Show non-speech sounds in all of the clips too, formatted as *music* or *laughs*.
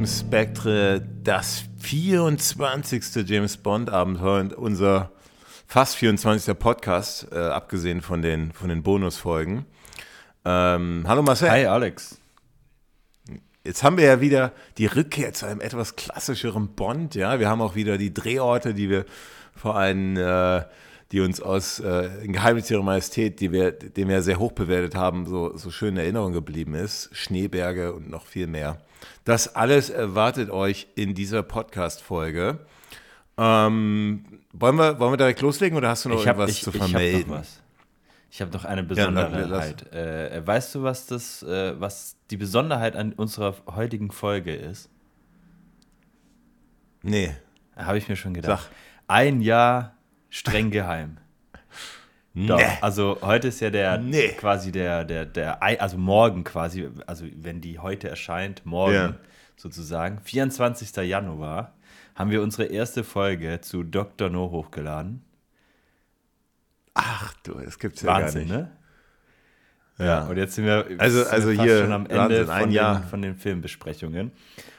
James Bond 007 Spectre, das 24. James Bond Abenteuer, unser fast 24. Podcast, äh, abgesehen von den, von den Bonusfolgen. Ähm, hallo Marcel. Hi Alex. Jetzt haben wir ja wieder die Rückkehr zu einem etwas klassischeren Bond. Ja, wir haben auch wieder die Drehorte, die wir vor allem, äh, die uns aus äh, in Geheimnis ihrer Majestät, die wir, den wir sehr hoch bewertet haben, so, so schön in Erinnerung geblieben ist. Schneeberge und noch viel mehr. Das alles erwartet euch in dieser Podcast-Folge. Ähm, wollen, wir, wollen wir direkt loslegen oder hast du noch ich hab, irgendwas ich, zu ich vermelden? hab noch was. Ich habe noch eine Ja, Besonderheit. äh, weißt du, was das, äh, was die Besonderheit an unserer heutigen Folge ist? Nee. Habe ich mir schon gedacht. Sag. Ein Jahr streng geheim. Doch, Nee. also heute ist ja der Nee. quasi der, der, der, also morgen quasi, also wenn die heute erscheint, morgen Ja. sozusagen, 24. Januar, haben wir unsere erste Folge zu Dr. No hochgeladen. Ach du, das gibt's ja Wahnsinn, gar nicht. ne? Ja. Und jetzt sind wir, Also- sind wir also fast hier, schon am Ende Wahnsinn, von, den, von den Filmbesprechungen.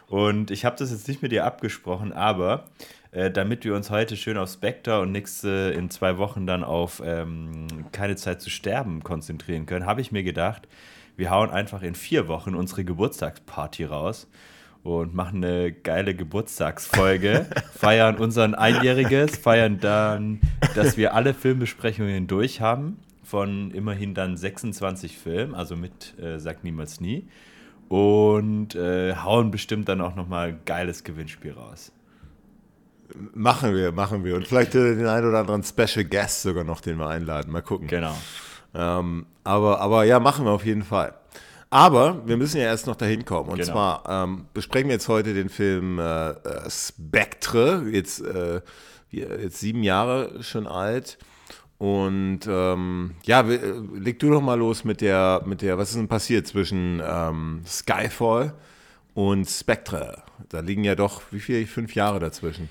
Und ich habe das jetzt nicht mit dir abgesprochen, aber äh, damit wir uns heute schön auf Spectre und nächste in zwei Wochen dann auf ähm, Keine Zeit zu sterben konzentrieren können, habe ich mir gedacht, wir hauen einfach in vier Wochen unsere Geburtstagsparty raus und machen eine geile Geburtstagsfolge, *laughs* feiern unseren Einjähriges, feiern dann, dass wir alle Filmbesprechungen durch haben, von immerhin dann 26 Filmen, also mit äh, Sag niemals nie. Und äh, hauen bestimmt dann auch nochmal ein geiles Gewinnspiel raus. Machen wir, machen wir. Und vielleicht äh, den einen oder anderen Special Guest sogar noch, den wir einladen. Mal gucken. Genau. Ähm, aber, aber ja, machen wir auf jeden Fall. Aber wir müssen ja erst noch dahin kommen. Und Genau. zwar ähm, besprechen wir jetzt heute den Film äh, äh, Spectre, jetzt, äh, jetzt sieben Jahre schon alt. Und ähm, ja, äh, leg du doch mal los mit der, mit der, was ist denn passiert zwischen ähm, Skyfall und Spectre? Da liegen ja doch, wie viel, fünf Jahre dazwischen.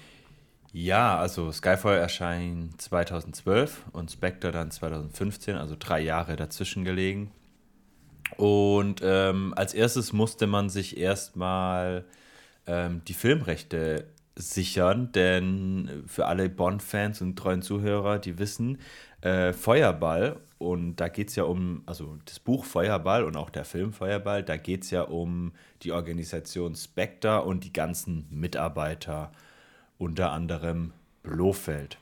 Ja, also Skyfall erscheint 2012 und Spectre dann 2015, also drei Jahre dazwischen gelegen. Und ähm, als erstes musste man sich erstmal ähm, die Filmrechte sichern, denn für alle Bond-Fans und treuen Zuhörer, die wissen, äh, Feuerball, und da geht es ja um, also das Buch Feuerball und auch der Film Feuerball, da geht es ja um die Organisation Spectre und die ganzen Mitarbeiter, unter anderem Blofeld.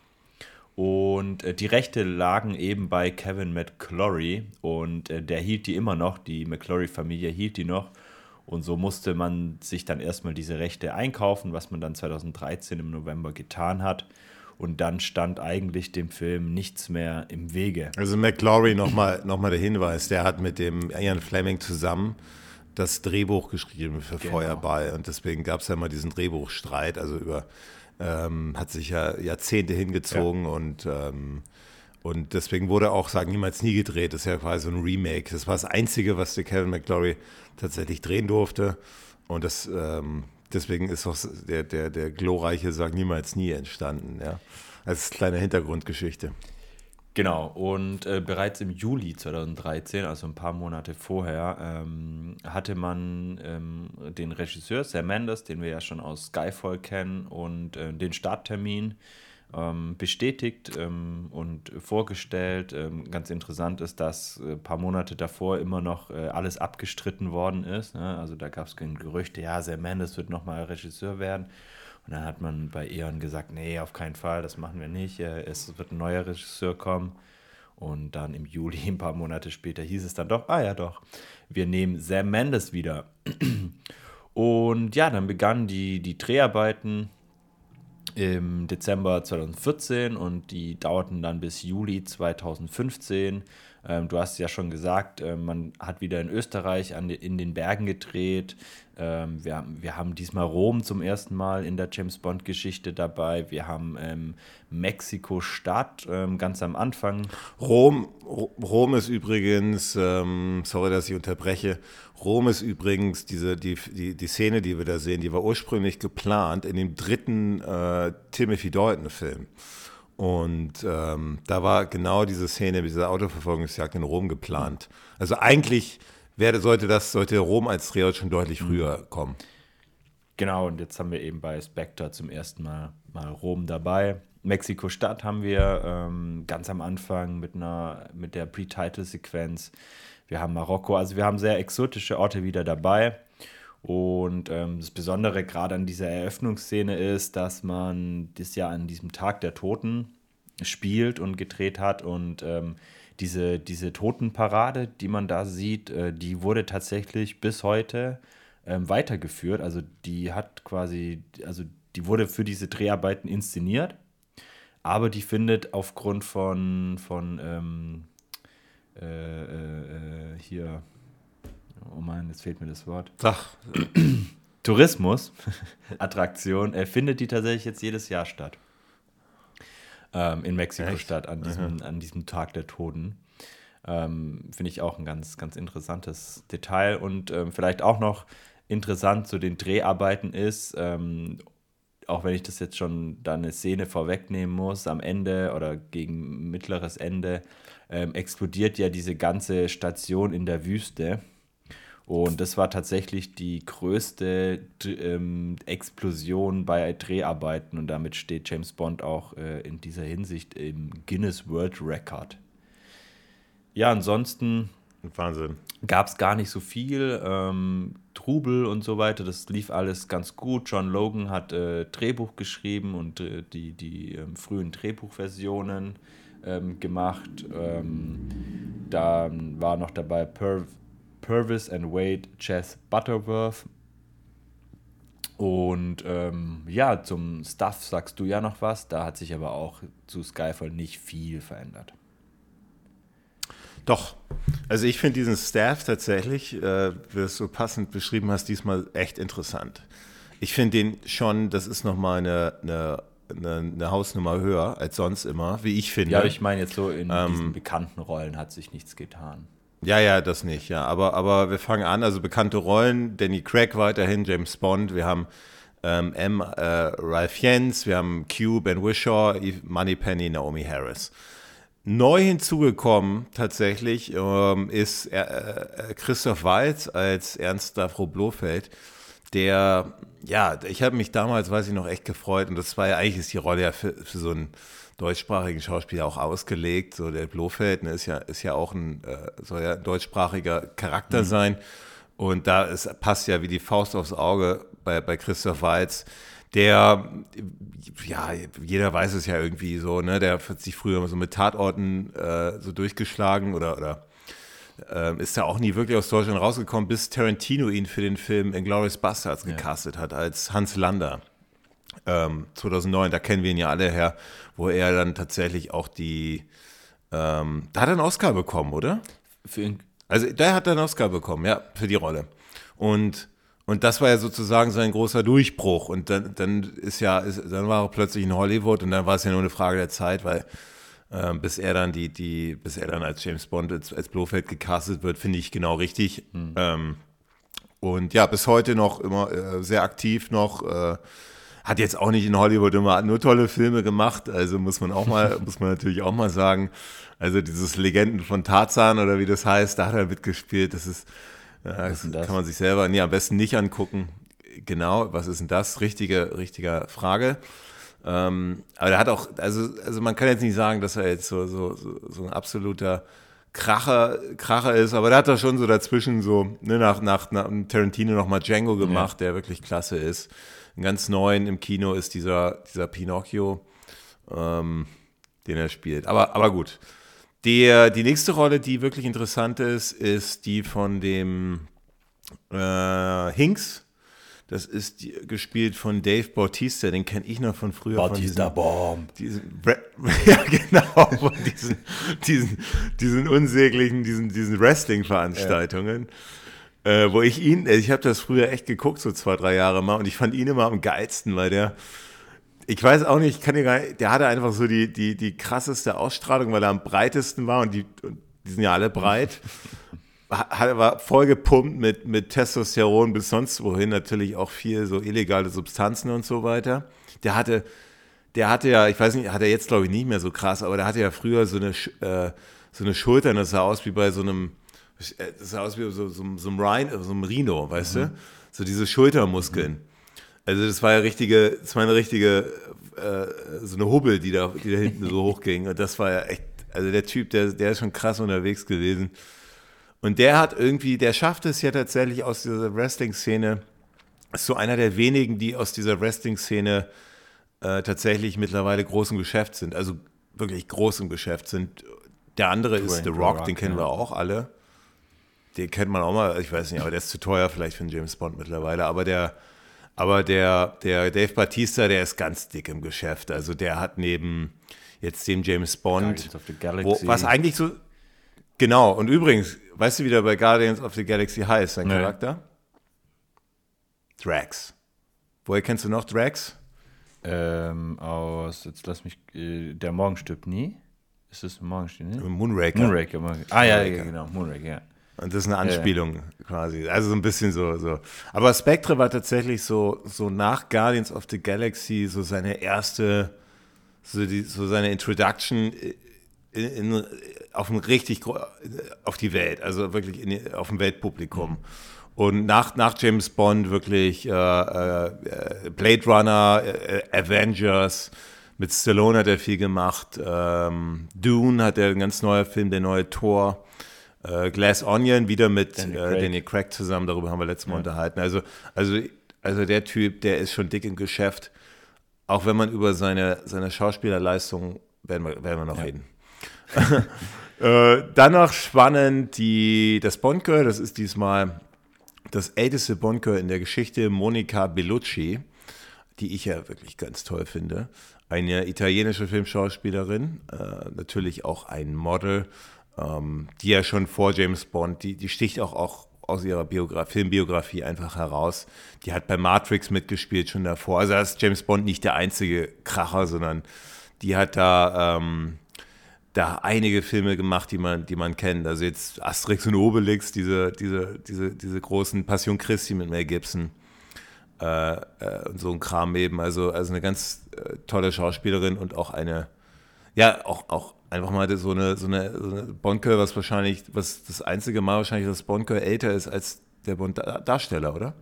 Und äh, die Rechte lagen eben bei Kevin McClory und äh, der hielt die immer noch, die McClory-Familie hielt die noch. Und so musste man sich dann erstmal diese Rechte einkaufen, was man dann 2013 im November getan hat. Und dann stand eigentlich dem Film nichts mehr im Wege. Also McLaury nochmal noch mal der Hinweis, der hat mit dem Ian Fleming zusammen das Drehbuch geschrieben für Genau. Feuerball und deswegen gab es ja mal diesen Drehbuchstreit, also über ähm, hat sich ja Jahrzehnte hingezogen und ähm, und deswegen wurde auch Sagen niemals nie gedreht, das ist ja quasi so ein Remake. Das war das Einzige, was der Kevin McLaury tatsächlich drehen durfte und das ähm, deswegen ist auch der, der, der glorreiche Sagen niemals nie entstanden, ja. Als kleine Hintergrundgeschichte. Genau, und äh, bereits im Juli 2013, also ein paar Monate vorher, ähm, hatte man ähm, den Regisseur Sam Mendes, den wir ja schon aus Skyfall kennen, und äh, den Starttermin ähm, bestätigt ähm, und vorgestellt. Ähm, ganz interessant ist, dass äh, ein paar Monate davor immer noch äh, alles abgestritten worden ist. Ne? Also da gab es Gerüchte, ja, Sam Mendes wird nochmal Regisseur werden. Und dann hat man bei Eon gesagt, nee, auf keinen Fall, das machen wir nicht. Äh, Es wird ein neuer Regisseur kommen. Und dann im Juli, *laughs* ein paar Monate später, hieß es dann doch, ah ja doch, wir nehmen Sam Mendes wieder. *clears throat* Und ja, dann begannen die, die Dreharbeiten im Dezember 2014 und die dauerten dann bis Juli 2015. Ähm, du hast ja schon gesagt, äh, man hat wieder in Österreich an, in den Bergen gedreht. Ähm, wir, haben- wir haben diesmal Rom zum ersten Mal in der James Bond-Geschichte dabei. Wir haben ähm, Mexiko-Stadt ähm, ganz am Anfang. Rom, Ro- Rom ist übrigens, ähm, sorry, dass ich unterbreche, Rom ist übrigens diese, die, die, die Szene, die wir da sehen, die war ursprünglich geplant in dem dritten äh, Timothy Dalton-Film. Und ähm, da war genau diese Szene mit dieser Autoverfolgungsjagd in Rom geplant. Also eigentlich wäre, sollte das, sollte Rom als Drehort schon deutlich früher kommen. Genau, und jetzt haben wir eben bei Spectre zum ersten Mal, mal Rom dabei. Mexiko-Stadt haben wir ähm, ganz am Anfang mit, einer, mit der Pre-Title-Sequenz. Wir haben Marokko, also wir haben sehr exotische Orte wieder dabei. Und ähm, das Besondere gerade an dieser Eröffnungsszene ist, dass man das ja an diesem Tag der Toten spielt und gedreht hat. Und ähm, diese, diese Totenparade, die man da sieht, äh, die wurde tatsächlich bis heute ähm, weitergeführt. Also die hat quasi, also die wurde für diese Dreharbeiten inszeniert, aber die findet aufgrund von, von ähm, äh, äh, äh hier, oh Mann, jetzt fehlt mir das Wort. Ach. Tourismus, Attraktion, äh, findet die tatsächlich jetzt jedes Jahr statt. Ähm, in Mexiko-Stadt an diesem, an diesem Tag der Toten. Ähm, Finde ich auch ein ganz, ganz interessantes Detail und ähm, vielleicht auch noch interessant zu den Dreharbeiten ist, ähm, auch wenn ich das jetzt schon da eine Szene vorwegnehmen muss, am Ende oder gegen mittleres Ende ähm, explodiert ja diese ganze Station in der Wüste. Und das war tatsächlich die größte ähm, Explosion bei Dreharbeiten und damit steht James Bond auch äh, in dieser Hinsicht im Guinness World Record. Ja, ansonsten Wahnsinn. Gab es gar nicht so viel. Ähm, Trubel und so weiter, das lief alles ganz gut. John Logan hat äh, Drehbuch geschrieben und äh, die, die ähm, frühen Drehbuchversionen ähm, gemacht. Ähm, dann war noch dabei Pur Purvis and Wade Chess Butterworth. Und ähm, ja, zum Stuff sagst du ja noch was. Da hat sich aber auch zu Skyfall nicht viel verändert. Doch. Also ich finde diesen Staff tatsächlich, äh, wie du es so passend beschrieben hast, diesmal echt interessant. Ich finde den schon, das ist nochmal eine, eine, eine, eine Hausnummer höher als sonst immer, wie ich finde. Ja, ich meine jetzt so in ähm, diesen bekannten Rollen hat sich nichts getan. Ja, ja, das nicht, ja. Aber, aber wir fangen an, also bekannte Rollen, Danny Craig weiterhin, James Bond, wir haben ähm, M. Äh, Ralph Jens, wir haben Q, Ben Wishaw, Moneypenny, Naomi Harris. Neu hinzugekommen tatsächlich ähm, ist äh, äh, Christoph Walz als Ernst Davro Blofeld, der, ja, ich habe mich damals, weiß ich noch, echt gefreut und das war ja eigentlich ist die Rolle ja für, für so einen deutschsprachigen Schauspieler auch ausgelegt. So der Blofeld ne, ist ja ist ja auch ein äh, soll ja ein deutschsprachiger Charakter mhm. sein und da ist, passt ja wie die Faust aufs Auge bei bei Christoph Walz der, ja, jeder weiß es ja irgendwie so, ne, der hat sich früher so mit Tatorten äh, so durchgeschlagen oder, oder äh, ist ja auch nie wirklich aus Deutschland rausgekommen, bis Tarantino ihn für den Film Inglourious Bastards ja. gecastet hat, als Hans Lander. Ähm, 2009, da kennen wir ihn ja alle her, wo er dann tatsächlich auch die, ähm, da hat er einen Oscar bekommen, oder? Für ihn. Also, der hat einen Oscar bekommen, ja, für die Rolle. Und und das war ja sozusagen sein großer Durchbruch. Und dann, dann ist ja, ist, dann war er plötzlich in Hollywood und dann war es ja nur eine Frage der Zeit, weil äh, bis er dann die, die, bis er dann als James Bond als, als Blofeld gecastet wird, finde ich genau richtig. Mhm. Ähm, und ja, bis heute noch immer äh, sehr aktiv noch. Äh, hat jetzt auch nicht in Hollywood immer nur tolle Filme gemacht, also muss man auch mal, *laughs* muss man natürlich auch mal sagen. Also dieses Legenden von Tarzan oder wie das heißt, da hat er mitgespielt. Das ist das, das, kann man sich selber nee, am besten nicht angucken. Genau, was ist denn das? Richtige, richtige Frage. Ähm, aber er hat auch, also, also man kann jetzt nicht sagen, dass er jetzt so, so, so, ein absoluter Kracher, Kracher ist, aber der hat da schon so dazwischen so, ne, nach, nach, nach Tarantino nochmal Django gemacht, ja. der wirklich klasse ist. Ein ganz neuen im Kino ist dieser, dieser Pinocchio, ähm, den er spielt. Aber, aber gut. Der, die nächste Rolle, die wirklich interessant ist, ist die von dem äh, Hinks. Das ist die, gespielt von Dave Bautista, den kenne ich noch von früher. Bautista Bomb. Diesen, *laughs* ja, genau, von diesen, diesen, diesen unsäglichen, diesen, diesen Wrestling-Veranstaltungen. Ja. Äh, wo ich ihn, ich habe das früher echt geguckt, so zwei, drei Jahre mal, und ich fand ihn immer am geilsten, weil der, ich weiß auch nicht, ich kann dir gar nicht, der hatte einfach so die, die, die krasseste Ausstrahlung, weil er am breitesten war und die, die sind ja alle breit. *laughs* Hat, war voll gepumpt mit, mit Testosteron bis sonst wohin, natürlich auch viel so illegale Substanzen und so weiter. Der hatte, der hatte ja, ich weiß nicht, hat er jetzt glaube ich nicht mehr so krass, aber der hatte ja früher so eine, äh, so eine Schulter, das sah aus wie bei so einem Das sah aus wie so, so, so, ein, Rhino, so ein Rhino, weißt mhm. du? So diese Schultermuskeln. Mhm. Also das war ja richtige, das war eine richtige, äh, so eine Hubbel, die da, die da hinten so hochging. Und das war ja echt, also der Typ, der, der ist schon krass unterwegs gewesen. Und der hat irgendwie, der schafft es ja tatsächlich aus dieser Wrestling-Szene, ist so einer der wenigen, die aus dieser Wrestling-Szene äh, tatsächlich mittlerweile groß im Geschäft sind. Also wirklich groß im Geschäft sind. Der andere Dwayne ist The Rock, Rock den kennen ja. wir auch alle. Den kennt man auch mal, ich weiß nicht, aber der ist zu teuer vielleicht für einen James Bond mittlerweile. Aber der, aber der, der Dave Batista, der ist ganz dick im Geschäft. Also der hat neben jetzt dem James Bond, wo, was eigentlich so, genau. Und übrigens, weißt du, wie der bei Guardians of the Galaxy heißt, sein nee. Charakter? Drax. Woher kennst du noch Drax? Ähm, aus, jetzt lass mich, äh, der Morgen stirbt nie. Ist das Morgen stirbt nie? Moonraker. Moonraker. Ah ja, ja, genau, Moonraker, ja. Und das ist eine Anspielung ja. quasi. Also so ein bisschen so, so. Aber Spectre war tatsächlich so, so nach Guardians of the Galaxy so seine erste, so, die, so seine Introduction in, in, auf ein richtig, auf die Welt, also wirklich in, auf ein Weltpublikum. Mhm. Und nach, nach James Bond wirklich äh, äh, Blade Runner, äh, Avengers, mit Stallone hat er viel gemacht. Ähm, Dune hat er ein ganz neuer Film, der neue Tor. Äh, Glass Onion wieder mit Danny Craig. Äh, Danny Craig zusammen, darüber haben wir letztes Mal ja. unterhalten. Also, also, also der Typ, der ist schon dick im Geschäft. Auch wenn man über seine, seine Schauspielerleistung werden wir, werden wir noch ja. reden. *laughs* äh, dann noch spannend die, das Bond-Girl, das ist diesmal das älteste Bond-Girl in der Geschichte, Monica Bellucci, die ich ja wirklich ganz toll finde. Eine italienische Filmschauspielerin, äh, natürlich auch ein Model ähm, die ja schon vor James Bond, die, die sticht auch, auch aus ihrer Biografie, Filmbiografie einfach heraus. Die hat bei Matrix mitgespielt schon davor. Also da ist James Bond nicht der einzige Kracher, sondern die hat da, ähm, da einige Filme gemacht, die man, die man kennt. Also jetzt Asterix und Obelix, diese, diese, diese, diese großen Passion Christi mit Mel Gibson. Äh, äh, und so ein Kram eben. Also, also eine ganz äh, tolle Schauspielerin und auch eine, ja, auch, auch einfach mal so eine, so eine, so eine Bond-Girl, was wahrscheinlich, was das einzige Mal wahrscheinlich, dass Bond-Girl älter ist als der Bond-Darsteller, oder?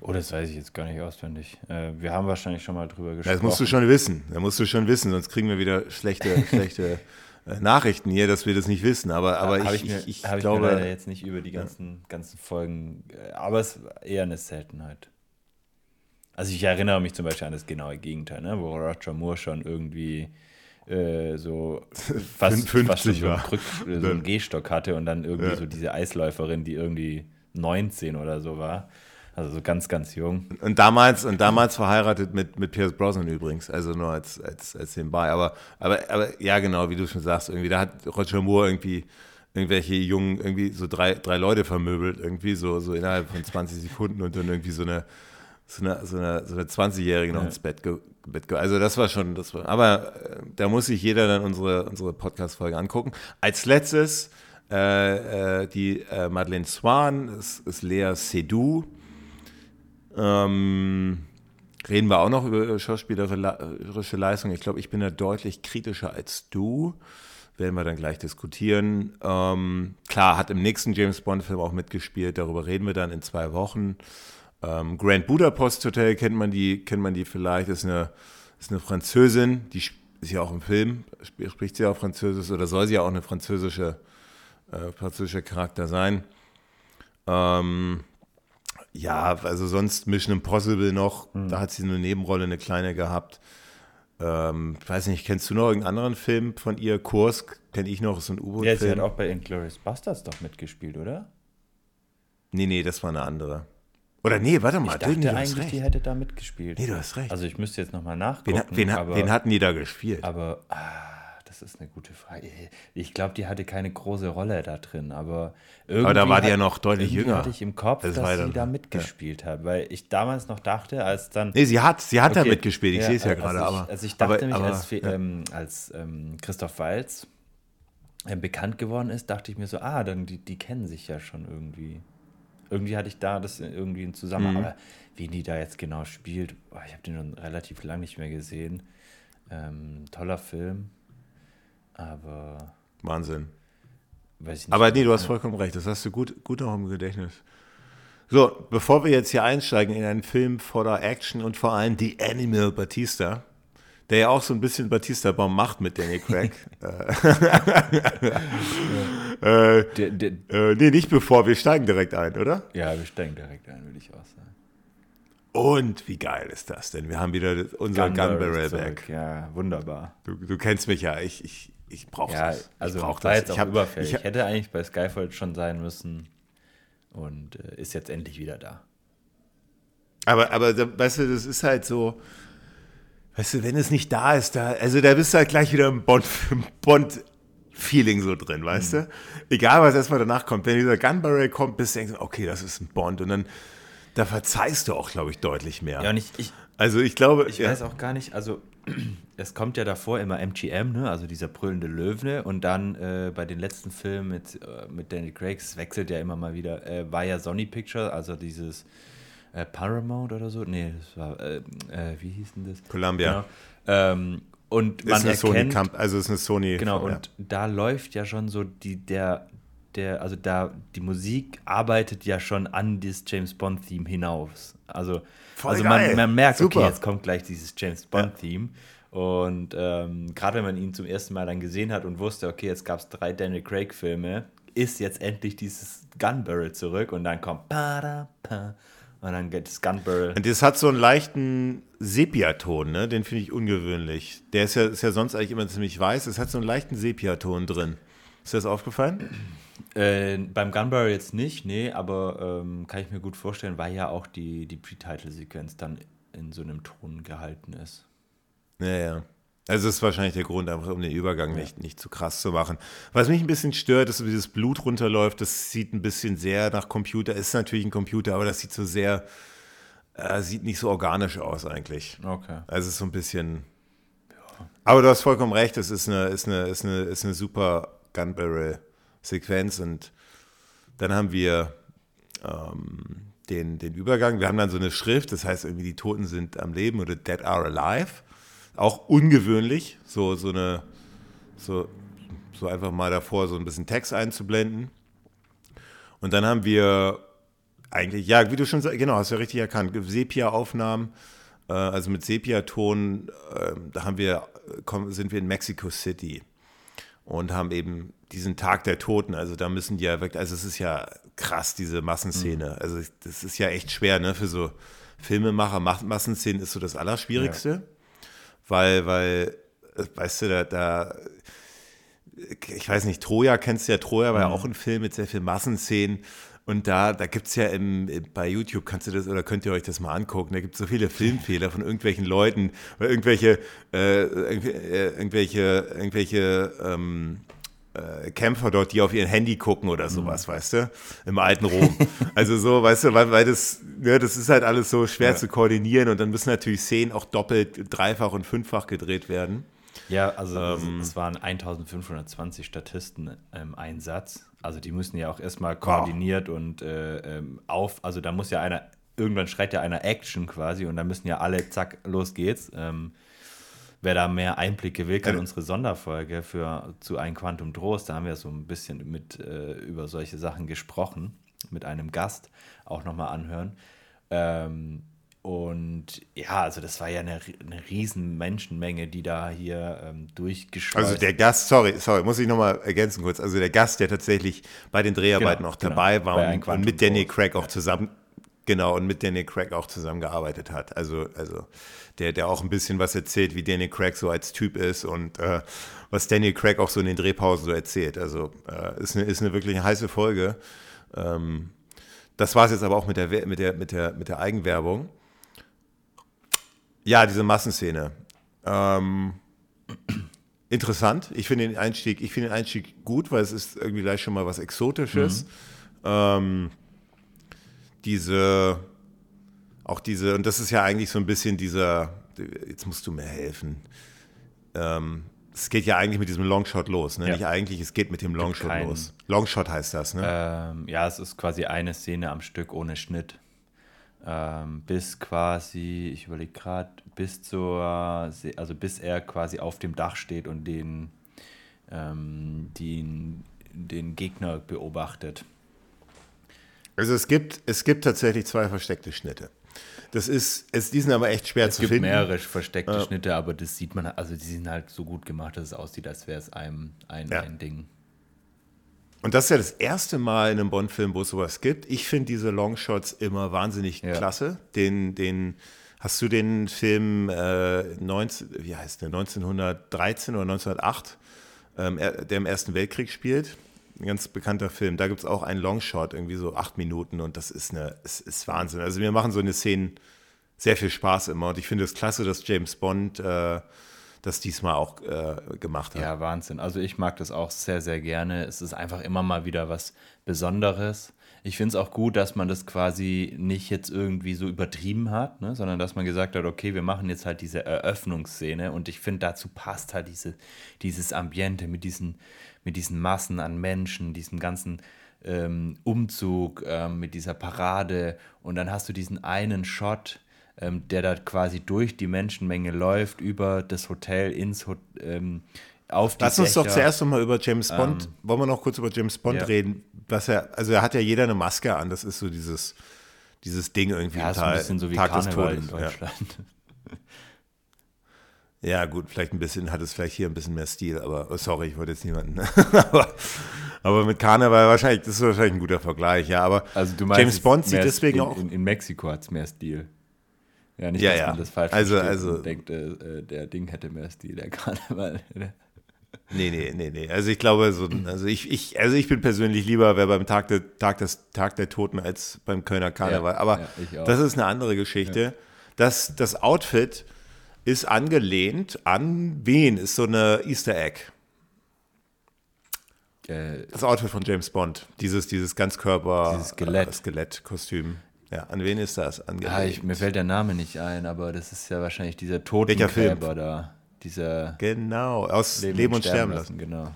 Oh, das weiß ich jetzt gar nicht auswendig. Äh, wir haben wahrscheinlich schon mal drüber gesprochen. das musst du schon wissen. Das musst du schon wissen, sonst kriegen wir wieder schlechte, *laughs* schlechte äh, Nachrichten hier, dass wir das nicht wissen. Aber, aber ich, ich, ich, ich glaube. Ich mir jetzt nicht über die ganzen, ganzen Folgen. Äh, aber es ist eher eine Seltenheit. Also ich erinnere mich zum Beispiel an das genaue Gegenteil, ne? wo Roger Moore schon irgendwie äh, so *laughs* fast, 50 fast so, war. Krück, so einen Gehstock hatte und dann irgendwie ja. so diese Eisläuferin, die irgendwie 19 oder so war. Also so ganz, ganz jung. Und damals, und damals verheiratet mit, mit Pierce Brosnan übrigens, also nur als, als, als nebenbei. Aber, aber, aber ja, genau, wie du schon sagst, irgendwie, da hat Roger Moore irgendwie irgendwelche Jungen, irgendwie so drei, drei Leute vermöbelt, irgendwie so, so innerhalb von 20 Sekunden und dann irgendwie so eine, so eine, so eine, so eine 20-Jährige noch ja. ins Bett ge also das war schon, das war, aber äh, da muss sich jeder dann unsere, unsere Podcast-Folge angucken. Als letztes äh, äh, die äh, Madeleine Swan, ist, ist Lea Seydoux. Ähm, reden wir auch noch über schauspielerische Leistung. Ich glaube, ich bin da deutlich kritischer als du. Werden wir dann gleich diskutieren. Ähm, klar, hat im nächsten James Bond-Film auch mitgespielt. Darüber reden wir dann in zwei Wochen. Ähm, Grand Budapest Hotel kennt man die, kennt man die vielleicht, ist eine, ist eine Französin, die ist ja auch im Film, spricht sie auch Französisch oder soll sie ja auch eine französische, äh, französischer Charakter sein. Ähm, ja, also sonst Mission Impossible noch, mhm. da hat sie eine Nebenrolle, eine kleine gehabt. Ähm, weiß nicht, kennst du noch irgendeinen anderen Film von ihr? Kursk, kenne ich noch, ist ein U-Boot-Film. Ja, sie hat auch bei Inglourious Bastards doch mitgespielt, oder? Nee, nee, das war eine andere. Oder nee, warte mal. Ich dachte nee, eigentlich, die hätte da mitgespielt. Nee, du hast recht. Also ich müsste jetzt nochmal nachgucken. Wen, wen, aber, wen, hatten die da gespielt? Aber ah, das ist eine gute Frage. Ich glaube, die hatte keine große Rolle da drin, aber irgendwie Aber da war die ja noch deutlich jünger. hatte ich im Kopf, das dass sie da mitgespielt ja. hat, weil ich damals noch dachte, als dann... Nee, sie hat, sie hat okay, da mitgespielt, ich ja, sehe es ja gerade, aber... Also ich dachte aber, nämlich, aber, als, ja. ähm, als ähm, Christoph Walz äh, bekannt geworden ist, dachte ich mir so, ah, dann die, die kennen sich ja schon irgendwie. Irgendwie hatte ich da das irgendwie in Zusammenhang. Mhm. Aber wie die da jetzt genau spielt, boah, ich habe den schon relativ lang nicht mehr gesehen. Ähm, toller Film. Aber. Wahnsinn. weiß ich nicht. Aber nee, du hast vollkommen recht. Das hast du gut, gut noch im Gedächtnis. So, bevor wir jetzt hier einsteigen in einen Film voller Action und vor allem The Animal Batista, der ja auch so ein bisschen Batista-Baum macht mit Danny Craig. *laughs* äh, Der, der, äh, nee, nicht bevor, wir steigen direkt ein, oder? ja, wir steigen direkt ein, würde ich auch sagen. Und wie geil ist das denn? Wir haben wieder unser Gun Barrel back. Ja, wunderbar. Du, du kennst mich ja, ich, ich, ich brauche Ja, das. also ich brauch war das. jetzt auch Ich hab- überfällig. ich hab- Hätte eigentlich bei Skyfall schon sein müssen und äh, ist jetzt endlich wieder da. Aber, aber weißt du, das ist halt so, weißt du, wenn es nicht da ist, da, also da bist du halt gleich wieder im Bond, im Bond-Feeling so drin, weißt du? Egal, was erstmal danach kommt. Wenn dieser Gun Barrel kommt, bist du denkst, okay, das ist ein Bond. Und dann, da verzeihst du auch, glaube ich, deutlich mehr. Ja, und ich, ich, also ich glaube, ich ja, weiß auch gar nicht, also *clears throat* es kommt ja davor immer MGM, ne? also dieser brüllende Löwe und dann äh, bei den letzten Filmen mit, äh, mit Danny Craig, es wechselt ja immer mal wieder, äh, war ja Sony Picture, also dieses äh, Paramount oder so, nee, das war, äh, äh, wie hieß denn das? Columbia. Genau. Ähm, und ist man eine Sony erkennt, Camp, also ist eine Sony. Genau, ja. und da läuft ja schon so die, der, der, also da, die Musik arbeitet ja schon an das James Bond-Theme hinaus. Also, Voll also geil. man, man merkt, Super. okay, jetzt kommt gleich dieses James Bond-Theme. Und ähm, gerade wenn man ihn zum ersten Mal dann gesehen hat und wusste, okay, jetzt gab es drei Daniel Craig-Filme, ist jetzt endlich dieses Gun Barrel zurück und dann kommt pa, da, pa, und dann geht das Gun Barrel. Und das hat so einen leichten Sepiaton, ne? Den finde ich ungewöhnlich. Der ist ja, ist ja sonst eigentlich immer ziemlich weiß. Es hat so einen leichten Sepiaton drin. Ist dir das aufgefallen? Äh, beim Gun Barrel jetzt nicht, nee, aber ähm, kann ich mir gut vorstellen, weil ja auch die, die Pre-Title-Sequenz dann in so einem Ton gehalten ist. Ja, ja. Also das ist wahrscheinlich der Grund, einfach um den Übergang nicht, nicht zu krass zu machen. Was mich ein bisschen stört, ist, wie das Blut runterläuft. Das sieht ein bisschen sehr nach Computer. Ist natürlich ein Computer, aber das sieht so sehr, äh, sieht nicht so organisch aus eigentlich. Okay. Also es ist so ein bisschen. Aber du hast vollkommen recht, es ist eine, ist eine, ist eine, ist eine super Gun Barrel Sequenz und dann haben wir ähm, den, den Übergang. Wir haben dann so eine Schrift, das heißt irgendwie die Toten sind am Leben oder Dead are alive. Auch ungewöhnlich, so, so eine, so, so einfach mal davor so ein bisschen Text einzublenden. Und dann haben wir eigentlich, ja, wie du schon sagst, genau, hast du ja richtig erkannt, Sepia-Aufnahmen, äh, also mit Sepia-Ton, äh, da haben wir, sind wir in Mexico City und haben eben diesen Tag der Toten, also da müssen die ja wirklich, also es ist ja krass, diese Massenszene, also das ist ja echt schwer, ne, für so Filmemacher, Mas Massenszenen ist so das Allerschwierigste, weil, weil, äh, weißt du, da, da ich weiß nicht, Troja kennst du ja, Troja war ja auch ein Film mit sehr viel Massenszenen. Und da, da gibt es ja im, bei YouTube, kannst du das oder könnt ihr euch das mal angucken, da gibt es so viele Filmfehler von irgendwelchen Leuten, oder irgendwelche, äh, äh, irgendwelche, irgendwelche ähm, äh, Kämpfer dort, die auf ihr Handy gucken oder sowas, weißt du, im alten Rom. *laughs* also so, weißt du, weil, weil das, ne, das ist halt alles so schwer zu koordinieren und dann müssen natürlich Szenen auch doppelt, dreifach und fünffach gedreht werden. Ja, also es- es waren 1520 Statisten im Einsatz. Also die müssen ja auch erstmal koordiniert und äh, ähm, auf, also da muss ja einer, irgendwann schreit ja einer Action quasi und dann müssen ja alle, zack, los geht's. Ähm, wer da mehr Einblicke will, kann Ja. unsere Sonderfolge für zu ein Quantum Trost, da haben wir so ein bisschen mit äh, über solche Sachen gesprochen, mit einem Gast auch nochmal anhören. Ähm, und ja, also das war ja eine, eine riesen Menschenmenge, die da hier ähm, Also der Gast, sorry, sorry, muss ich nochmal ergänzen kurz. Also der Gast, der tatsächlich bei den Dreharbeiten Genau, auch genau. dabei war Bei Ein und, mit Danny Trost. Craig auch zusammen, genau, und mit Danny Craig auch zusammengearbeitet hat. Also, also der, der auch ein bisschen was erzählt, wie Danny Craig so als Typ ist und äh, was Danny Craig auch so in den Drehpausen so erzählt. Also äh, ist, eine, ist eine wirklich heiße Folge. Ähm, das war es jetzt aber auch mit der, mit der, mit der, mit der Eigenwerbung. Ja, diese Massenszene. Ähm, interessant. Ich finde den Einstieg, ich finde den Einstieg gut, weil es ist irgendwie gleich schon mal was Exotisches. Ähm, diese, auch diese, und das ist ja eigentlich so ein bisschen dieser, jetzt musst du mir helfen. Ähm, es geht ja eigentlich mit diesem Longshot los, ne? Ja. Nicht eigentlich, es geht mit dem Longshot keinen- los. Longshot heißt das, ne? Ähm, ja, es ist quasi eine Szene am Stück ohne Schnitt. Ähm, bis quasi, ich überlege gerade, bis zur, also bis er quasi auf dem Dach steht und den, ähm, den, den Gegner beobachtet. Also es gibt, es gibt tatsächlich zwei versteckte Schnitte. Das ist, es, die sind aber echt schwer Es zu gibt finden. mehrere versteckte Schnitte, aber das sieht man, also die sind halt so gut gemacht, dass es aussieht, als wäre es einem ein, Ja. ein Ding. Und das ist ja das erste Mal in einem Bond-Film, wo es sowas gibt. Ich finde diese Longshots immer wahnsinnig Ja. klasse. Den, den, hast du den Film äh, 19, wie heißt der, 1913 oder 1908, ähm, er, der im Ersten Weltkrieg spielt? Ein ganz bekannter Film. Da gibt es auch einen Longshot, irgendwie so acht Minuten und das ist eine, es ist Wahnsinn. Also wir machen so eine Szene sehr viel Spaß immer und ich finde es klasse, dass James Bond äh, das diesmal auch äh, gemacht hat. Ja, Wahnsinn. Also ich mag das auch sehr, sehr gerne. Es ist einfach immer mal wieder was Besonderes. Ich finde es auch gut, dass man das quasi nicht jetzt irgendwie so übertrieben hat, ne? sondern dass man gesagt hat, okay, wir machen jetzt halt diese Eröffnungsszene und ich finde, dazu passt halt diese, dieses Ambiente mit diesen, mit diesen Massen an Menschen, diesem ganzen ähm, Umzug, ähm, mit dieser Parade und dann hast du diesen einen Shot, ähm, der da quasi durch die Menschenmenge läuft, über das Hotel, ins Hotel, ähm, auf die Lass uns doch Dächer. zuerst noch mal über James Bond, wollen wir noch kurz über James Bond ja. reden? Was er, also er hat ja jeder eine Maske an, das ist so dieses, dieses Ding irgendwie Ja, ist ein bisschen so wie Tag des Karneval in Todes. Ja. Ja, gut, vielleicht ein bisschen, hat es vielleicht hier ein bisschen mehr Stil, aber oh, sorry, ich wollte jetzt niemanden. *laughs* aber, aber mit Karneval wahrscheinlich, das ist wahrscheinlich ein guter Vergleich, ja, aber Also du meinst, James es Bond sieht deswegen in, auch. In, in Mexiko hat es mehr Stil. Ja, nicht, Ja, dass ja. man das falsch Also- also- denkt, äh, äh, der Ding hätte mehr Stil, der *laughs* Karneval. Nee, nee, nee, nee. Also ich glaube, so, also ich, ich, also ich bin persönlich lieber wer beim Tag, der, Tag, des, Tag der Toten als beim Kölner Karneval. Ja, Aber ja, das ist eine andere Geschichte. Das, das Outfit ist angelehnt an wen? Ist so eine Easter Egg. äh, Das Outfit von James Bond. Dieses, dieses Ganzkörper Dieses Skelett. äh, Skelettkostüm. Ja, an wen ist das angelehnt? ja, ich, mir fällt der Name nicht ein, aber das ist ja wahrscheinlich dieser? Totengräber da. Dieser genau, aus Leben, Leben, und Sterben lassen. Genau.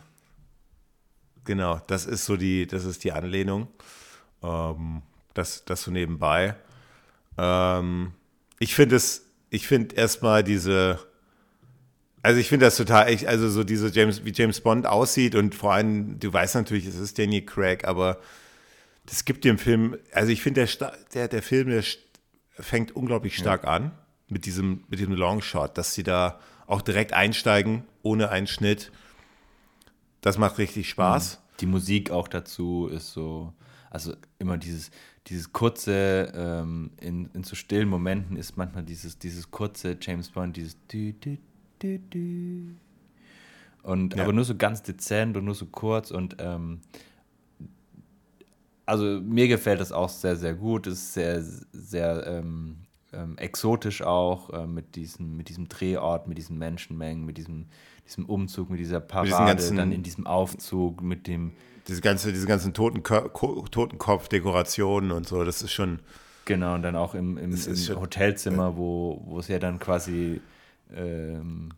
Genau, das ist so die, das ist die Anlehnung. Ähm, das, das so nebenbei. Ähm, ich finde es, ich finde erstmal diese, also ich finde das total, echt, also so diese James, wie James Bond aussieht und vor allem, du weißt natürlich, es ist Daniel Craig, aber das gibt dem Film, also ich finde der, der, der Film, der fängt unglaublich stark an mit diesem, mit diesem Longshot, dass sie da auch direkt einsteigen, ohne einen Schnitt. Das macht richtig Spaß. Die Musik auch dazu ist so, also immer dieses, dieses kurze, ähm, in, in so stillen Momenten ist manchmal dieses, dieses kurze James Bond, dieses dü, dü, dü, dü. Und Ja. aber nur so ganz dezent und nur so kurz und ähm, also mir gefällt das auch sehr, sehr gut. Es ist sehr, sehr ähm, ähm, exotisch auch äh, mit, diesem, mit diesem Drehort, mit diesen Menschenmengen, mit diesem, diesem Umzug, mit dieser Parade, ganzen- dann in diesem Aufzug, mit dem, Diese, ganze, diese ganzen Totenkopf-Dekorationen und so, das ist schon, genau, und dann auch im, im, im Hotelzimmer, wo, wo es ja dann quasi, ähm,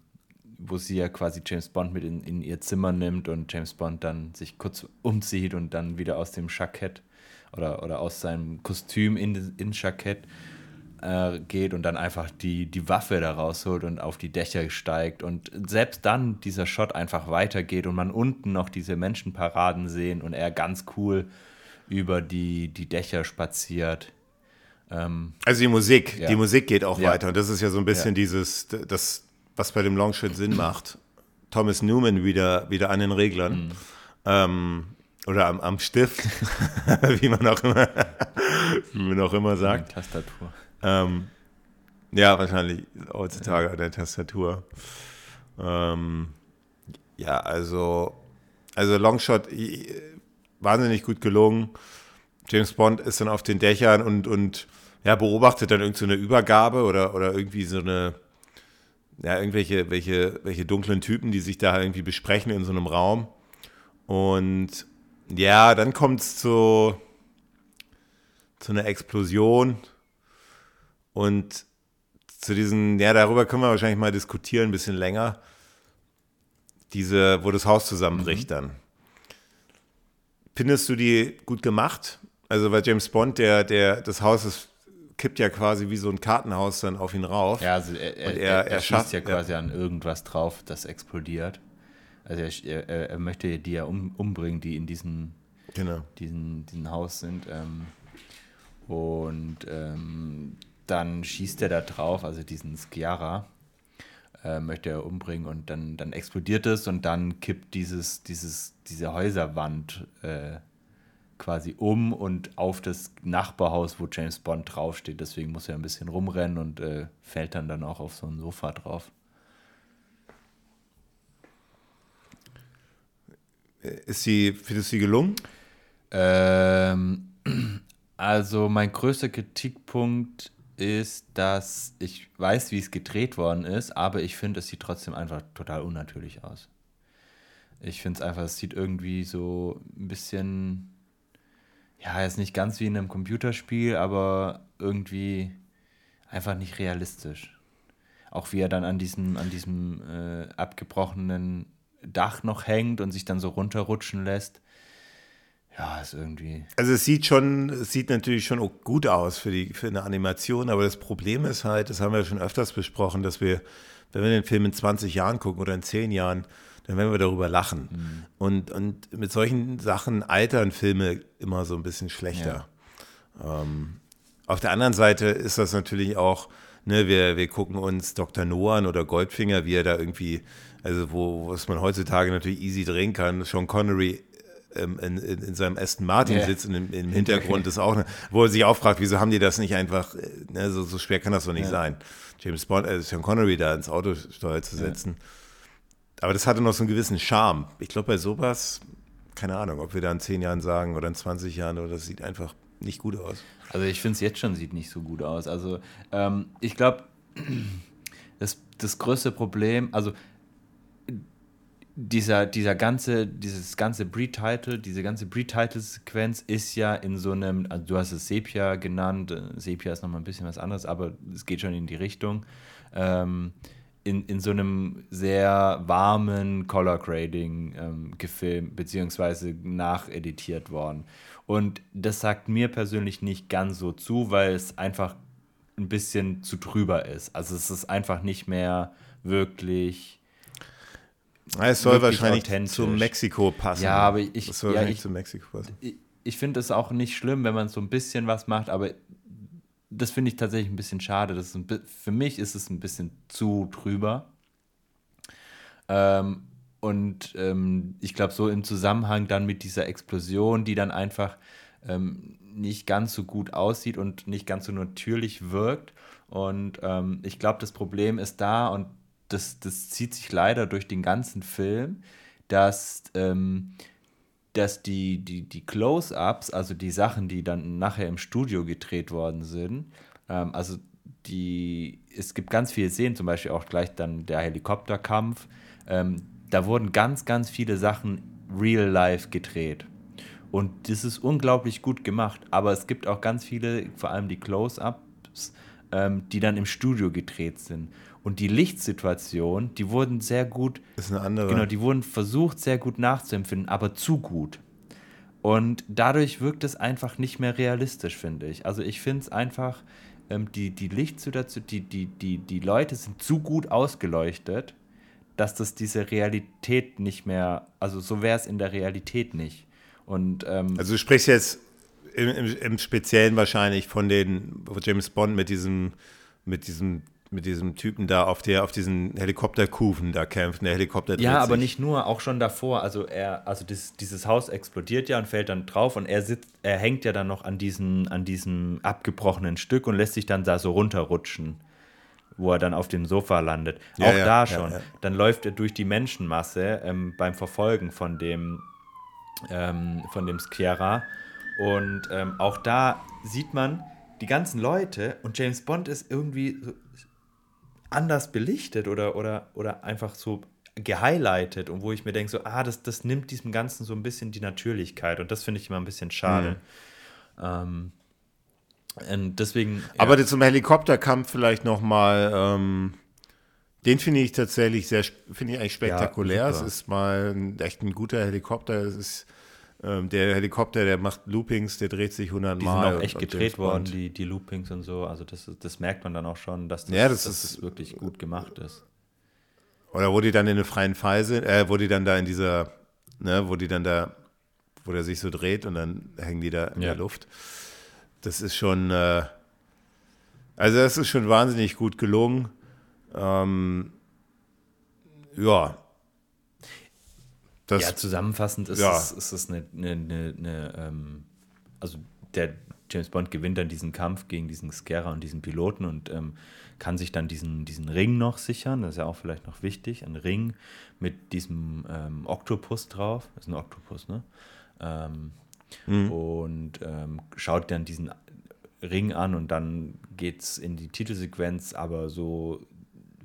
wo sie ja quasi James Bond mit in, in ihr Zimmer nimmt und James Bond dann sich kurz umzieht und dann wieder aus dem Jackett oder, oder aus seinem Kostüm in, ins Jackett äh, geht und dann einfach die, die Waffe da rausholt und auf die Dächer steigt und selbst dann dieser Shot einfach weitergeht und man unten noch diese Menschenparaden sehen und er ganz cool über die, die Dächer spaziert. Ähm, also die Musik, Ja. die Musik geht auch Ja. weiter und das ist ja so ein bisschen Ja. dieses, das, was bei dem Longshot Sinn macht. Thomas Newman wieder, wieder an den Mhm. Reglern. Ähm, oder am, am Stift, *laughs* wie man auch immer, wie man auch immer sagt. Tastatur. Ähm, ja, wahrscheinlich heutzutage an der Tastatur. Ähm, ja, also, also Longshot, wahnsinnig gut gelungen. James Bond ist dann auf den Dächern und, und ja, beobachtet dann irgend so eine Übergabe oder, oder irgendwie so eine, ja, irgendwelche welche, welche dunklen Typen, die sich da irgendwie besprechen in so einem Raum. Und ja, dann kommt es zu, zu einer Explosion und zu diesen, ja, darüber können wir wahrscheinlich mal diskutieren, ein bisschen länger. Diese, wo das Haus zusammenbricht dann. Findest du die gut gemacht? Also bei James Bond, der, der, das Haus ist, kippt ja quasi wie so ein Kartenhaus dann auf ihn rauf. Ja, also er, er, er- er, schafft- schießt ja quasi an irgendwas drauf, das explodiert. Also er, er, er möchte die ja um, umbringen, die in diesem, Genau. diesen, diesen Haus sind. Ähm, und ähm, dann schießt er da drauf, also diesen Skiara äh, möchte er umbringen und dann, dann explodiert es und dann kippt dieses, dieses, diese Häuserwand äh, quasi um und auf das Nachbarhaus, wo James Bond draufsteht. Deswegen muss er ein bisschen rumrennen und äh, fällt dann, dann auch auf so ein Sofa drauf. Ist sie, findest du sie gelungen? Ähm, *clears throat* also mein größter Kritikpunkt ist, dass ich weiß, wie es gedreht worden ist, aber ich finde, es sieht trotzdem einfach total unnatürlich aus. Ich finde es einfach, es sieht irgendwie so ein bisschen, ja, ist nicht ganz wie in einem Computerspiel, aber irgendwie einfach nicht realistisch. Auch wie er dann an diesem, an diesem äh, abgebrochenen Dach noch hängt und sich dann so runterrutschen lässt. Ja, ist irgendwie. Also es sieht schon, es sieht natürlich schon gut aus für, die, für eine Animation, aber das Problem ist halt, das haben wir schon öfters besprochen, dass wir, wenn wir den Film in 20 Jahren gucken oder in 10 Jahren, dann werden wir darüber lachen. Mhm. Und, und mit solchen Sachen altern Filme immer so ein bisschen schlechter. Ähm, auf der anderen Seite ist das natürlich auch, ne, wir, wir gucken uns Dr. Noah oder Goldfinger, wie er da irgendwie, also wo, was man heutzutage natürlich easy drehen kann, Sean Connery ähm, in, in, in seinem Aston Martin Ja. sitzt und im, im Hintergrund ist auch, eine, wo er sich auch fragt, wieso haben die das nicht einfach, äh, ne, so, so schwer kann das doch nicht Ja. sein, James Bond, äh, Sean Connery da ins Auto steuer zu setzen. Aber das hatte noch so einen gewissen Charme. Ich glaube, bei sowas, keine Ahnung, ob wir da in 10 Jahren sagen oder in 20 Jahren, oder das sieht einfach nicht gut aus. Also ich finde es jetzt schon sieht nicht so gut aus. Also ähm, ich glaube, *clears throat* das, das größte Problem, also dieser, dieser ganze, dieses ganze Pre-Title, diese ganze Pre-Title-Sequenz ist ja in so einem, also du hast es Sepia genannt, äh, Sepia ist nochmal ein bisschen was anderes, aber es geht schon in die Richtung, ähm, in, in so einem sehr warmen Color Grading ähm, gefilmt, beziehungsweise nacheditiert worden. Und das sagt mir persönlich nicht ganz so zu, weil es einfach ein bisschen zu drüber ist. Also es ist einfach nicht mehr wirklich Es soll wahrscheinlich zu Mexiko passen. Ja, aber ich- Es soll ja, ich- zu Mexiko passen. ich, ich finde es auch nicht schlimm, wenn man so ein bisschen was macht, aber das finde ich tatsächlich ein bisschen schade. Das ein, für mich ist es ein bisschen zu drüber. Ähm, und ähm, ich glaube, so im Zusammenhang dann mit dieser Explosion, die dann einfach ähm, nicht ganz so gut aussieht und nicht ganz so natürlich wirkt. Und ähm, ich glaube, das Problem ist da, und das, das zieht sich leider durch den ganzen Film, dass, ähm, dass die, die, die Close-ups, also die Sachen, die dann nachher im Studio gedreht worden sind, ähm, also die, es gibt ganz viele Szenen, zum Beispiel auch gleich dann der Helikopterkampf, ähm, da wurden ganz, ganz viele Sachen real life gedreht. Und das ist unglaublich gut gemacht, aber es gibt auch ganz viele, vor allem die Close-ups, ähm, die dann im Studio gedreht sind. Und die Lichtsituation, die wurden sehr gut Ist eine andere. Genau, die wurden versucht, sehr gut nachzuempfinden, aber zu gut. Und dadurch wirkt es einfach nicht mehr realistisch, finde ich. Also ich finde es einfach, ähm, die, die Lichtsituation, die, die, die, die Leute sind zu gut ausgeleuchtet, dass das diese Realität nicht mehr, also so wäre es in der Realität nicht. Und ähm, Also du sprichst jetzt im, im, im Speziellen wahrscheinlich von den, James Bond mit diesem, mit diesem, mit diesem Typen da auf der, auf diesen Helikopterkufen da kämpft. Der Helikopter Ja, aber sich. nicht nur, auch schon davor. Also er, also das, dieses Haus explodiert ja und fällt dann drauf und er sitzt, er hängt ja dann noch an diesem, an diesem abgebrochenen Stück und lässt sich dann da so runterrutschen, wo er dann auf dem Sofa landet. Ja, auch ja, da schon. ja. Dann läuft er durch die Menschenmasse ähm, beim Verfolgen von dem, ähm, von dem Skiera. Und ähm, auch da sieht man die ganzen Leute und James Bond ist irgendwie so anders belichtet oder, oder, oder einfach so gehighlightet und wo ich mir denke, so, ah, das, das nimmt diesem Ganzen so ein bisschen die Natürlichkeit und das finde ich immer ein bisschen schade. Ähm, und deswegen. Aber ja, zum Helikopterkampf vielleicht nochmal, ähm, den finde ich tatsächlich sehr, finde ich eigentlich spektakulär. es super. ist mal ein, echt ein guter Helikopter. Es ist, ähm, der Helikopter, der macht Loopings, der dreht sich 100 die sind Mal. auch echt und- und gedreht worden, die, die Loopings und so. Also das, das merkt man dann auch schon, dass das, Ja, das dass ist- das wirklich gut gemacht ist. oder wo die dann in der freien Fall sind, äh, wo die dann da in dieser, ne, wo die dann da, wo der sich so dreht und dann hängen die da in Ja. der Luft. Das ist schon, äh, also das ist schon wahnsinnig gut gelungen. Ähm, ja. Das, ja, zusammenfassend ist, Ja. es, ist es eine, eine, eine, eine ähm, also der James Bond gewinnt dann diesen Kampf gegen diesen Scare und diesen Piloten und ähm, kann sich dann diesen, diesen Ring noch sichern, das ist ja auch vielleicht noch wichtig, ein Ring mit diesem ähm, Oktopus drauf, das ist ein Oktopus, ne? Ähm, Und ähm, schaut dann diesen Ring an und dann geht es in die Titelsequenz, aber so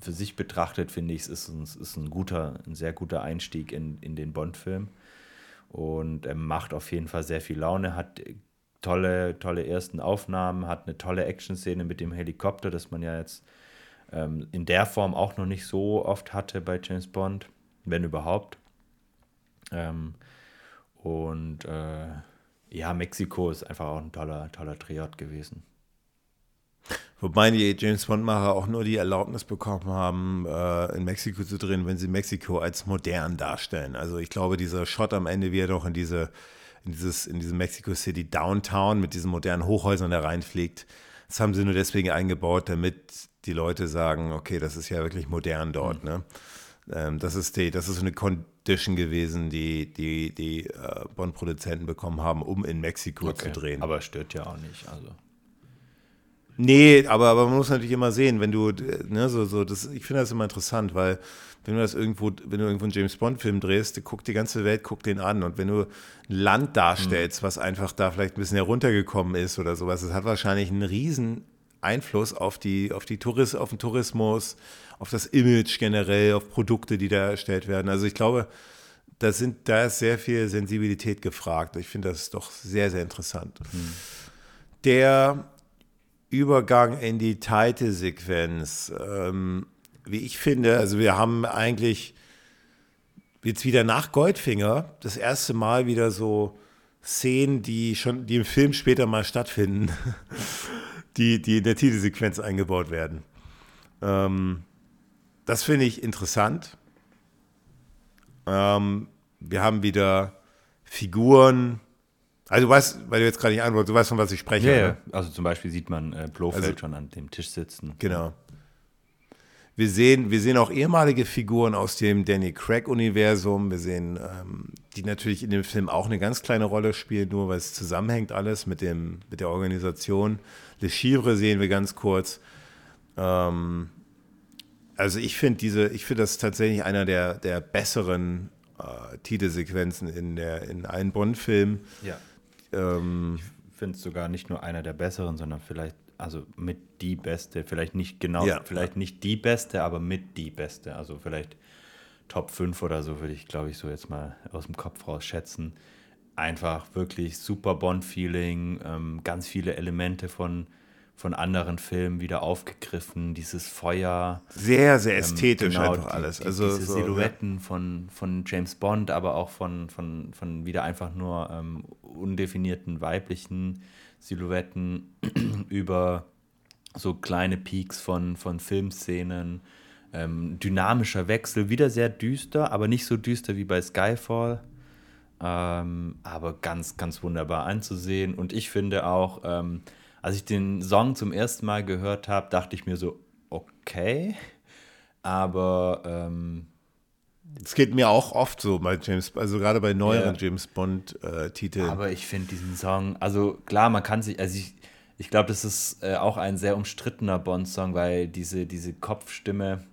für sich betrachtet, finde ich, es ist ein, ist ein guter, ein sehr guter Einstieg in, in den Bond-Film. Und er macht auf jeden Fall sehr viel Laune, hat tolle, tolle ersten Aufnahmen, hat eine tolle Action-Szene mit dem Helikopter, das man ja jetzt ähm, in der Form auch noch nicht so oft hatte bei James Bond, wenn überhaupt. Ähm, und äh, ja, Mexiko ist einfach auch ein toller, toller Drehort gewesen. Wobei die James Bond-Macher auch nur die Erlaubnis bekommen haben, äh, in Mexiko zu drehen, wenn sie Mexiko als modern darstellen. Also ich glaube, dieser Shot am Ende, wie er doch in diese, in dieses, in diesem Mexico City Downtown mit diesen modernen Hochhäusern da reinfliegt, das haben sie nur deswegen eingebaut, damit die Leute sagen, okay, das ist ja wirklich modern dort. Ne? Ähm, das ist die, das ist so eine Condition gewesen, die die, die äh, Bond-Produzenten bekommen haben, um in Mexiko zu drehen. Aber stört ja auch nicht. Also. Nee, aber, aber man muss natürlich immer sehen, wenn du, äh, ne, so, so, das, ich finde das immer interessant, weil wenn du das irgendwo, wenn du irgendwo einen James Bond-Film drehst, guckt die ganze Welt, guckt den an. Und wenn du ein Land darstellst, was einfach da vielleicht ein bisschen heruntergekommen ist oder sowas, das hat wahrscheinlich einen riesen Einfluss auf die, auf die Tourist, auf den Tourismus, auf das Image generell, auf Produkte, die da erstellt werden. Also ich glaube, da sind, da ist sehr viel Sensibilität gefragt. Ich finde das doch sehr, sehr interessant. Der Übergang in die Titelsequenz. Ähm, wie ich finde, also wir haben eigentlich jetzt wieder nach Goldfinger das erste Mal wieder so Szenen, die schon, die im Film später mal stattfinden, *laughs* die, die in der Titelsequenz eingebaut werden. Ähm, das finde ich interessant. Ähm, wir haben wieder Figuren. Also du weißt, weil du jetzt gerade nicht antwortest, du weißt, von was ich spreche. Ja, ja. Also zum Beispiel sieht man äh, Blofeld Also- schon an dem Tisch sitzen. Genau. Wir sehen, wir sehen auch ehemalige Figuren aus dem Danny Craig-Universum. Wir sehen, ähm, die natürlich in dem Film auch eine ganz kleine Rolle spielen, nur weil es zusammenhängt alles mit, dem, mit der Organisation. Le Chivre sehen wir ganz kurz. Ähm, also ich finde diese, ich finde das tatsächlich einer der, der besseren äh, Titelsequenzen in, der, in allen Bond-Filmen. Ja. Ähm, Ich finde es sogar nicht nur einer der besseren, sondern vielleicht, also mit die beste, vielleicht nicht genau, Ja. vielleicht nicht die beste, aber mit die beste. Also vielleicht Top 5 oder so würde ich, glaube ich, so jetzt mal aus dem Kopf raus schätzen. Einfach wirklich super Bond-Feeling, ähm, ganz viele Elemente von, von anderen Filmen wieder aufgegriffen, dieses Feuer. sehr, sehr Ähm, ästhetisch genau, einfach die- alles. Die, also diese so, ja. Silhouetten von, von James Bond, aber auch von, von, von wieder einfach nur ähm, undefinierten weiblichen Silhouetten *clears throat* über so kleine Peaks von, von Filmszenen. Ähm, dynamischer Wechsel, wieder sehr düster, aber nicht so düster wie bei Skyfall. Ähm, aber ganz, ganz wunderbar anzusehen. Und ich finde auch, ähm, als ich den Song zum ersten Mal gehört habe, dachte ich mir so, okay. Aber ähm, Es geht mir auch oft so bei James, also gerade bei neueren Ja. James Bond-Titeln. Aber ich finde diesen Song, also klar, man kann sich, also ich, ich glaube, das ist äh, auch ein sehr umstrittener Bond-Song, weil diese, diese Kopfstimme,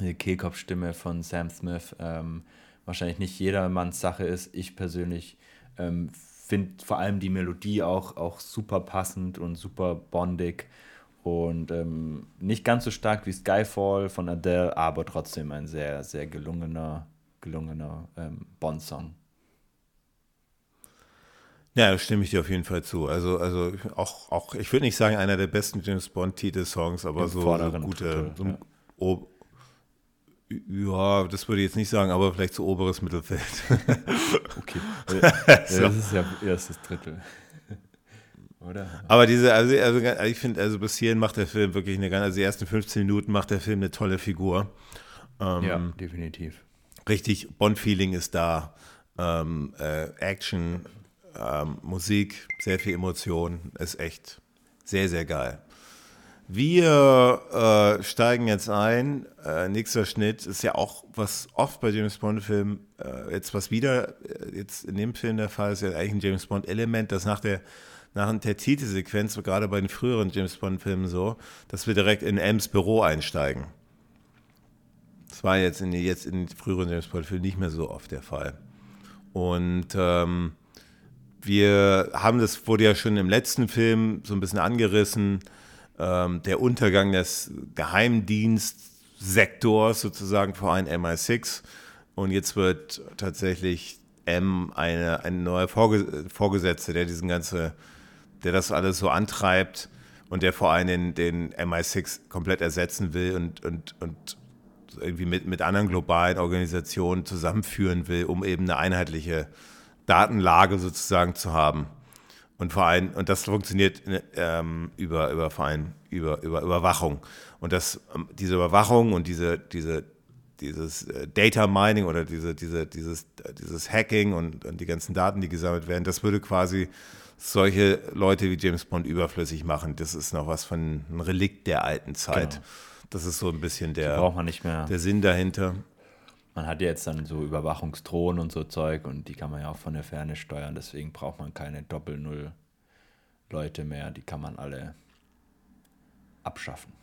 die Kehlkopfstimme von Sam Smith ähm, wahrscheinlich nicht jedermanns Sache ist. Ich persönlich ähm, finde vor allem die Melodie auch, auch super passend und super bondig und ähm, nicht ganz so stark wie Skyfall von Adele, aber trotzdem ein sehr, sehr gelungener, gelungener ähm, Bond-Song. Ja, stimme ich dir auf jeden Fall zu. Also, also auch, auch ich würde nicht sagen, einer der besten James Bond-Titel-Songs, aber Im so, so gute. Drittel, so, ja. Ja, das würde ich jetzt nicht sagen, aber vielleicht so oberes Mittelfeld. *laughs* Okay. *laughs* Das ist ja erstes Drittel. *laughs* Oder? aber diese, also, also ich finde, also bis hierhin macht der Film wirklich eine ganz, also die ersten 15 Minuten macht der Film eine tolle Figur. Ähm, ja, definitiv. Richtig, Bond-Feeling ist da. Ähm, äh, Action, ähm, Musik, sehr viel Emotion, ist echt sehr, sehr geil. Wir äh, steigen jetzt ein. Äh, nächster Schnitt ist ja auch, was oft bei James Bond-Filmen, äh, jetzt was wieder, äh, jetzt in dem Film der Fall ist, ja eigentlich ein James Bond-Element, das nach der, nach der Titelsequenz, gerade bei den früheren James Bond-Filmen so, dass wir direkt in M's Büro einsteigen. Das war jetzt in, jetzt in den früheren James Bond-Filmen nicht mehr so oft der Fall. Und ähm, wir haben das, wurde ja schon im letzten Film so ein bisschen angerissen, ähm, der Untergang des Geheimdienstsektors sozusagen vor allem MI6. Und jetzt wird tatsächlich M eine, ein neuer Vorge Vorgesetzte, der diesen ganze, der das alles so antreibt und der vor allem den, den MI6 komplett ersetzen will und, und, und irgendwie mit, mit anderen globalen Organisationen zusammenführen will, um eben eine einheitliche Datenlage sozusagen zu haben. Und allem, und das funktioniert ähm, über, über allem über, über Überwachung. Und das, ähm, diese Überwachung und diese, diese, dieses äh, Data Mining oder diese, diese, dieses, dieses Hacking und, und die ganzen Daten, die gesammelt werden, das würde quasi solche Leute wie James Bond überflüssig machen. Das ist noch was von einem Relikt der alten Zeit. Genau. Das ist so ein bisschen der, braucht man nicht mehr. der Sinn dahinter. Man hat jetzt dann so Überwachungsdrohnen und so Zeug und die kann man ja auch von der Ferne steuern. Deswegen braucht man keine Doppel-Null-Leute mehr. Die kann man alle abschaffen.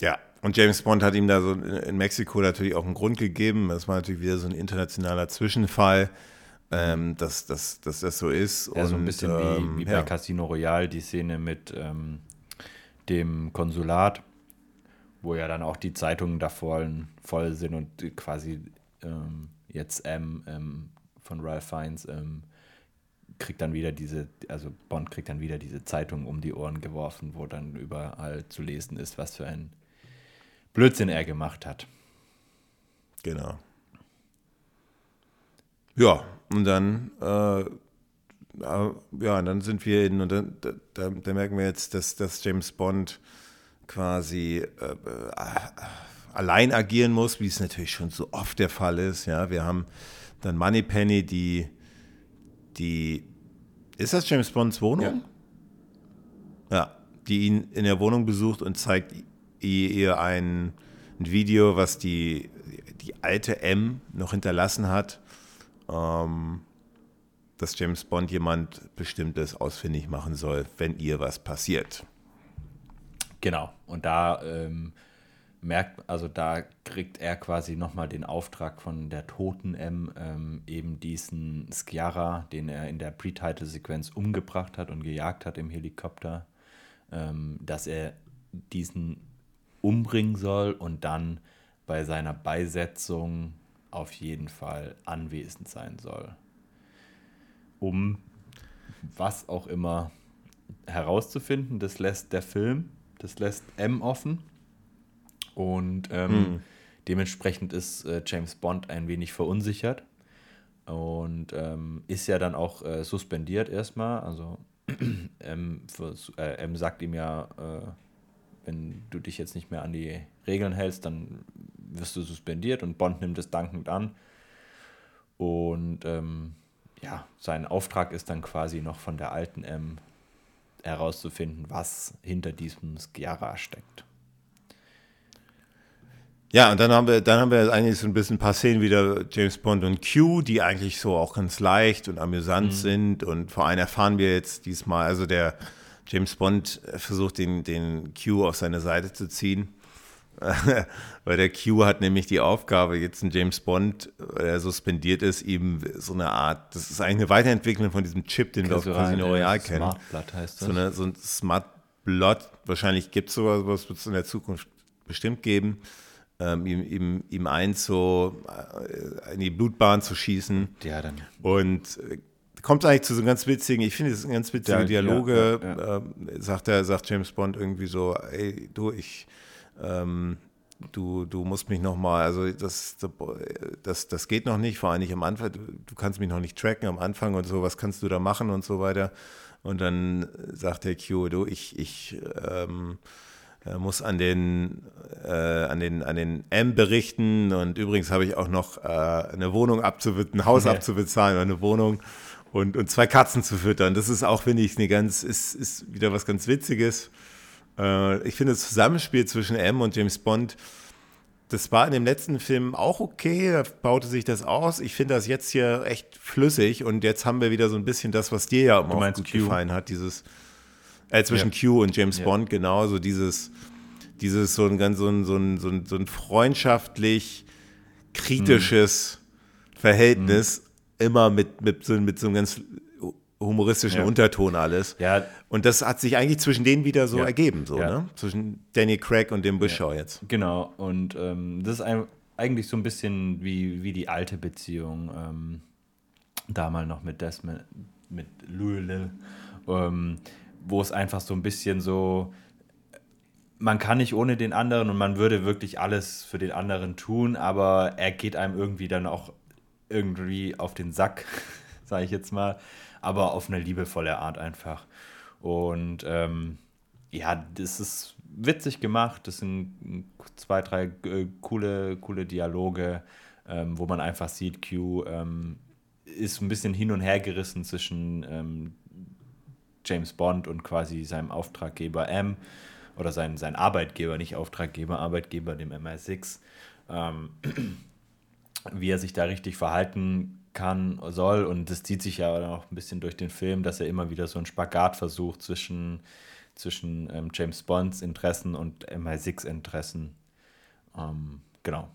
Ja, und James Bond hat ihm da so in Mexiko natürlich auch einen Grund gegeben. Das war natürlich wieder so ein internationaler Zwischenfall, ähm, dass, dass, dass das so ist. Ja, und, so ein bisschen ähm, wie, wie, bei ja. Casino Royale, die Szene mit ähm, dem Konsulat wo ja dann auch die Zeitungen da voll, sind und quasi ähm, jetzt M ähm, von Ralph Fiennes ähm, kriegt dann wieder diese, also Bond kriegt dann wieder diese Zeitung um die Ohren geworfen, wo dann überall zu lesen ist, was für ein Blödsinn er gemacht hat. Genau. Ja, und dann, äh, ja, dann sind wir in, und dann, da, da, da merken wir jetzt, dass, dass James Bond quasi äh, äh, allein agieren muss, wie es natürlich schon so oft der Fall ist. Ja, wir haben dann Moneypenny, die, die, ist das James Bonds Wohnung? Ja. ja die ihn in der Wohnung besucht und zeigt ihr ein, ein Video, was die, die alte M noch hinterlassen hat. Ähm, dass James Bond jemand Bestimmtes ausfindig machen soll, wenn ihr was passiert. Genau. Und da ähm, merkt, also da kriegt er quasi nochmal den Auftrag von der toten M, ähm, eben diesen Skiara, den er in der Pre-Title-Sequenz umgebracht hat und gejagt hat im Helikopter, ähm, dass er diesen umbringen soll und dann bei seiner Beisetzung auf jeden Fall anwesend sein soll. Um was auch immer herauszufinden, das lässt der Film das lässt M offen. Und ähm, hm. dementsprechend ist äh, James Bond ein wenig verunsichert. Und ähm, ist ja dann auch äh, suspendiert erstmal. Also *clears throat* M, für, äh, M, sagt ihm ja, äh, wenn du dich jetzt nicht mehr an die Regeln hältst, dann wirst du suspendiert und Bond nimmt es dankend an. Und ähm, ja, sein Auftrag ist dann quasi noch von der alten M herauszufinden, was hinter diesem Skiara steckt. Ja, und dann haben wir, dann haben wir eigentlich so ein bisschen ein paar Szenen wieder James Bond und Q, die eigentlich so auch ganz leicht und amüsant mhm. sind. Und vor allem erfahren wir jetzt diesmal, also der James Bond versucht den, den Q auf seine Seite zu ziehen. *laughs* Weil der Q hat nämlich die Aufgabe, jetzt ein James Bond, der suspendiert ist, ihm so eine Art, das ist eigentlich eine Weiterentwicklung von diesem Chip, den wir auf Casino Royale kennen. Smart Blood heißt das. So, eine, so ein Smart Blood, wahrscheinlich gibt es sowas, was wird es in der Zukunft bestimmt geben, ähm, ihm, ihm, ihm eins so äh, in die Blutbahn zu schießen. Ja, dann. Und äh, kommt eigentlich zu so einem ganz witzigen, ich finde, das sind ganz witzige ja, Dialoge, ja, ja, äh, sagt, er, sagt James Bond irgendwie so, ey, du, ich ähm, du, du musst mich nochmal, also das, das, das geht noch nicht, vor allem nicht am Anfang, du, du, kannst mich noch nicht tracken am Anfang und so, was kannst du da machen und so weiter. Und dann sagt der Q, du, ich, ich, ähm, er muss an den, äh, an den, an den M berichten und übrigens habe ich auch noch äh, eine Wohnung abzubezahlen, ein Haus abzubezahlen oder eine Wohnung und, und zwei Katzen zu füttern. Das ist auch, finde ich, eine ganz, ist, ist wieder was ganz Witziges. Äh, ich finde das Zusammenspiel zwischen M und James Bond, das war in dem letzten Film auch okay, da baute sich das aus. Ich finde das jetzt hier echt flüssig und jetzt haben wir wieder so ein bisschen das, was dir ja immer auch gut Q. gefallen hat, dieses äh, zwischen ja. Q und James ja. Bond, genau, so dieses, dieses so ein ganz so ein, so ein, so ein, so ein freundschaftlich kritisches hm. Verhältnis, hm. immer mit, mit, so, mit so einem ganz humoristischen ja. Unterton alles. Ja. Und das hat sich eigentlich zwischen denen wieder so ja. ergeben, so, ne? Zwischen Danny Craig und dem Wishaw jetzt. Genau, und ähm, das ist ein, eigentlich so ein bisschen wie, wie die alte Beziehung. Ähm, damals noch mit Desmond, mit Louis ähm, wo es einfach so ein bisschen so, man kann nicht ohne den anderen und man würde wirklich alles für den anderen tun, aber er geht einem irgendwie dann auch irgendwie auf den Sack, *laughs* sage ich jetzt mal aber auf eine liebevolle Art einfach. Und ähm, ja, das ist witzig gemacht. Das sind zwei, drei äh, coole, coole Dialoge, ähm, wo man einfach sieht, Q ähm, ist ein bisschen hin und her gerissen zwischen ähm, James Bond und quasi seinem Auftraggeber M oder sein, sein Arbeitgeber, nicht Auftraggeber, Arbeitgeber, dem MI6. Ähm, *clears throat* wie er sich da richtig verhalten kann, soll. Und das zieht sich ja auch ein bisschen durch den Film, dass er immer wieder so einen Spagat versucht zwischen, zwischen ähm, James Bonds Interessen und MI6 Interessen. Ähm, genau.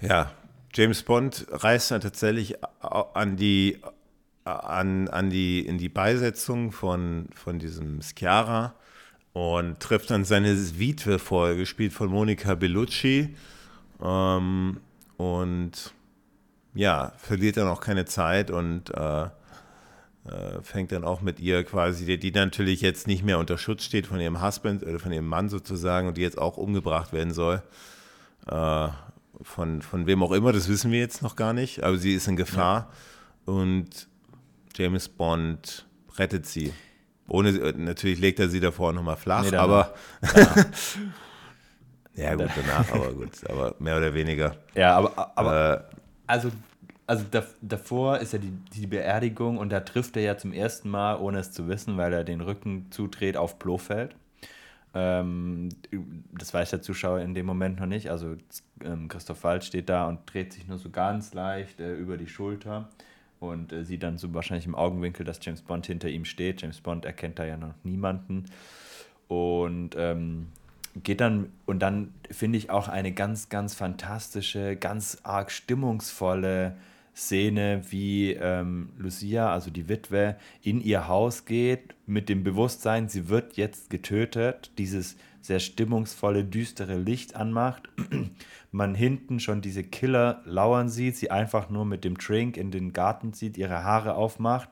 Ja, James Bond reist dann tatsächlich an die, an, an die, in die Beisetzung von, von diesem Schiara und trifft dann seine Witwe vor, gespielt von Monica Bellucci. Ähm, und ja, verliert dann auch keine Zeit und äh, äh, fängt dann auch mit ihr quasi, die, die, natürlich jetzt nicht mehr unter Schutz steht von ihrem Husband oder von ihrem Mann sozusagen und die jetzt auch umgebracht werden soll. Äh, von, von wem auch immer, das wissen wir jetzt noch gar nicht, aber sie ist in Gefahr ja. und James Bond rettet sie. Ohne, natürlich legt er sie davor nochmal flach, nee, aber Ja, *laughs* gut, danach, aber gut, aber mehr oder weniger. Ja, aber, aber äh, also, also da, davor ist ja die, die Beerdigung und da trifft er ja zum ersten Mal, ohne es zu wissen, weil er den Rücken zudreht auf Blofeld. Ähm, das weiß der Zuschauer in dem Moment noch nicht. Also ähm, Christoph Waltz steht da und dreht sich nur so ganz leicht äh, über die Schulter und äh, sieht dann so wahrscheinlich im Augenwinkel, dass James Bond hinter ihm steht. James Bond erkennt da ja noch niemanden. Und ähm, geht dann, und dann finde ich auch eine ganz, ganz fantastische, ganz arg stimmungsvolle Szene, wie ähm, Lucia, also die Witwe, in ihr Haus geht mit dem Bewusstsein, sie wird jetzt getötet, dieses sehr stimmungsvolle, düstere Licht anmacht. *clears throat* Man hinten schon diese Killer lauern sieht, sie einfach nur mit dem Drink in den Garten zieht, ihre Haare aufmacht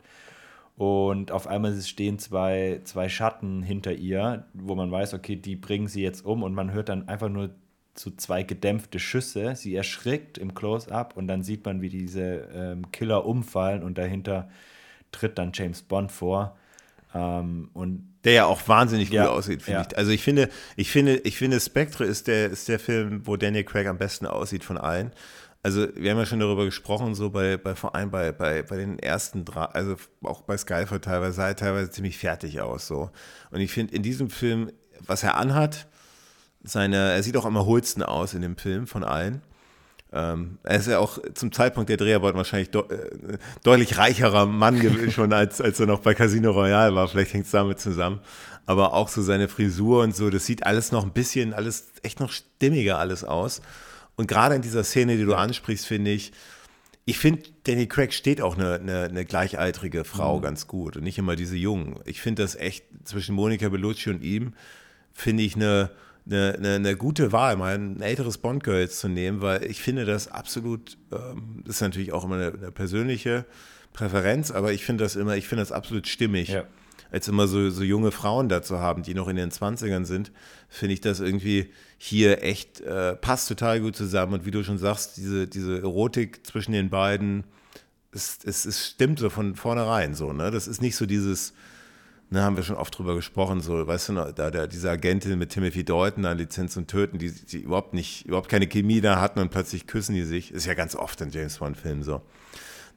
und auf einmal stehen zwei, zwei Schatten hinter ihr, wo man weiß, okay, die bringen sie jetzt um und man hört dann einfach nur so zwei gedämpfte Schüsse. Sie erschrickt im Close-up und dann sieht man, wie diese ähm, Killer umfallen und dahinter tritt dann James Bond vor. Ähm, und der ja auch wahnsinnig ja, gut aussieht, finde ja. ich. Also ich finde, ich finde, ich finde, Spectre ist der, ist der Film, wo Daniel Craig am besten aussieht von allen also wir haben ja schon darüber gesprochen, so bei, bei vor allem bei, bei, bei den ersten drei, also auch bei Skyfall teilweise, sah er teilweise ziemlich fertig aus. So. Und ich finde in diesem Film, was er anhat, seine, er sieht auch am erholsten aus in dem Film von allen. Ähm, er ist ja auch zum Zeitpunkt der Dreharbeiten wahrscheinlich de äh, deutlich reicherer Mann *laughs* schon, als, als er noch bei Casino Royale war. Vielleicht hängt es damit zusammen. Aber auch so seine Frisur und so, das sieht alles noch ein bisschen, alles echt noch stimmiger alles aus. Und gerade in dieser Szene, die du ansprichst, finde ich, ich finde, Danny Craig steht auch eine, eine, eine gleichaltrige Frau mhm. ganz gut und nicht immer diese Jungen. Ich finde das echt zwischen Monica Bellucci und ihm, finde ich eine, eine, eine, eine, gute Wahl, mal ein älteres Bond-Girl jetzt zu nehmen, weil ich finde das absolut, ähm, das ist natürlich auch immer eine, eine persönliche Präferenz, aber ich finde das immer, ich finde das absolut stimmig. Ja als immer so, so junge Frauen dazu haben, die noch in den 20ern sind, finde ich das irgendwie hier echt, äh, passt total gut zusammen. Und wie du schon sagst, diese, diese Erotik zwischen den beiden, es, es, es stimmt so von vornherein so, ne? Das ist nicht so dieses, ne, haben wir schon oft drüber gesprochen, so, weißt du noch, da der, diese Agentin mit Timothy Dalton an Lizenz und Töten, die, die überhaupt nicht, überhaupt keine Chemie da hatten und plötzlich küssen die sich. Ist ja ganz oft in James Bond-Filmen so.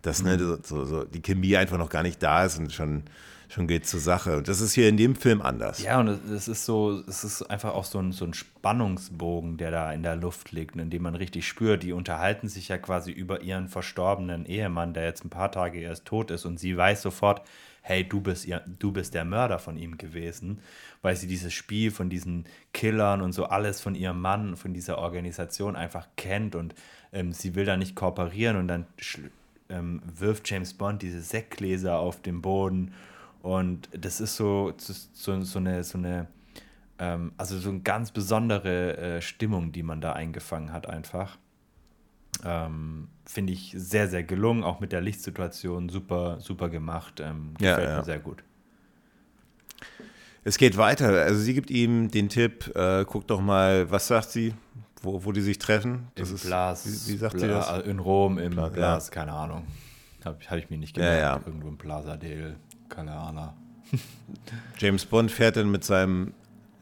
Dass ne, Mhm. so, so, die Chemie einfach noch gar nicht da ist und schon, schon geht zur Sache. Und das ist hier in dem Film anders. Ja, und es- ist so, es ist einfach auch so ein, so ein Spannungsbogen, der da in der Luft liegt, in dem man richtig spürt. Die unterhalten sich ja quasi über ihren verstorbenen Ehemann, der jetzt ein paar Tage erst tot ist, und sie weiß sofort, hey, du bist, ihr, du bist der Mörder von ihm gewesen, weil sie dieses Spiel von diesen Killern und so alles von ihrem Mann, von dieser Organisation einfach kennt und ähm, sie will da nicht kooperieren und dann ähm, wirft James Bond diese Sektgläser auf den Boden und das ist so, so, so eine, so eine ähm, also so eine ganz besondere äh, Stimmung, die man da eingefangen hat einfach. Ähm, Finde ich sehr, sehr gelungen, auch mit der Lichtsituation super, super gemacht. Ähm, Ja, gefällt ja. mir sehr gut. Es geht weiter. Also sie gibt ihm den Tipp, äh, guck doch mal, was sagt sie, wo, wo die sich treffen. Im Blas, wie, wie sagt Bla, sie das? In Rom, im Bla- Blas, keine Ahnung. Habe hab ich mir nicht Ja, gemerkt. ja. Irgendwo im Plaza del, keine Ahnung. *laughs* James Bond fährt dann mit seinem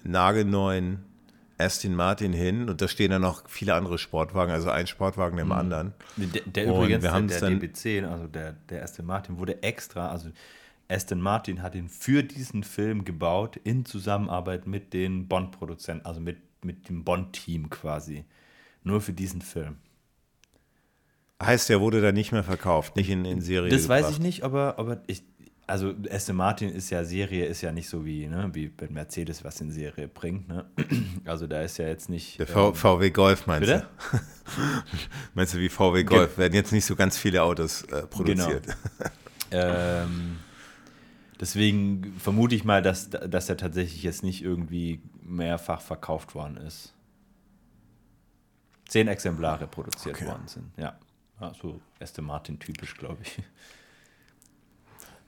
nagelneuen Aston Martin hin und da stehen dann noch viele andere Sportwagen, also ein Sportwagen dem anderen. Der, der Und übrigens, wir der, der dann- DB10, also der, der Aston Martin, wurde extra, also Aston Martin hat ihn für diesen Film gebaut, in Zusammenarbeit mit den Bond-Produzenten, also mit, mit dem Bond-Team quasi. Nur für diesen Film. Heißt, der wurde dann nicht mehr verkauft, nicht in, in Serie Das weiß gebracht. ich nicht, aber, aber ich, also Aston Martin ist ja Serie, ist ja nicht so wie, ne, wie bei Mercedes, was in Serie bringt, ne? *clears throat* Also da ist ja jetzt nicht. Der ähm, VW Golf meinst Bitte? du? *laughs* meinst du wie VW Golf? Werden jetzt nicht so ganz viele Autos äh, produziert. *laughs* Ähm, deswegen vermute ich mal, dass, dass er tatsächlich jetzt nicht irgendwie mehrfach verkauft worden ist. Zehn Exemplare produziert Okay. worden sind, ja. so Aston Martin typisch, glaube ich.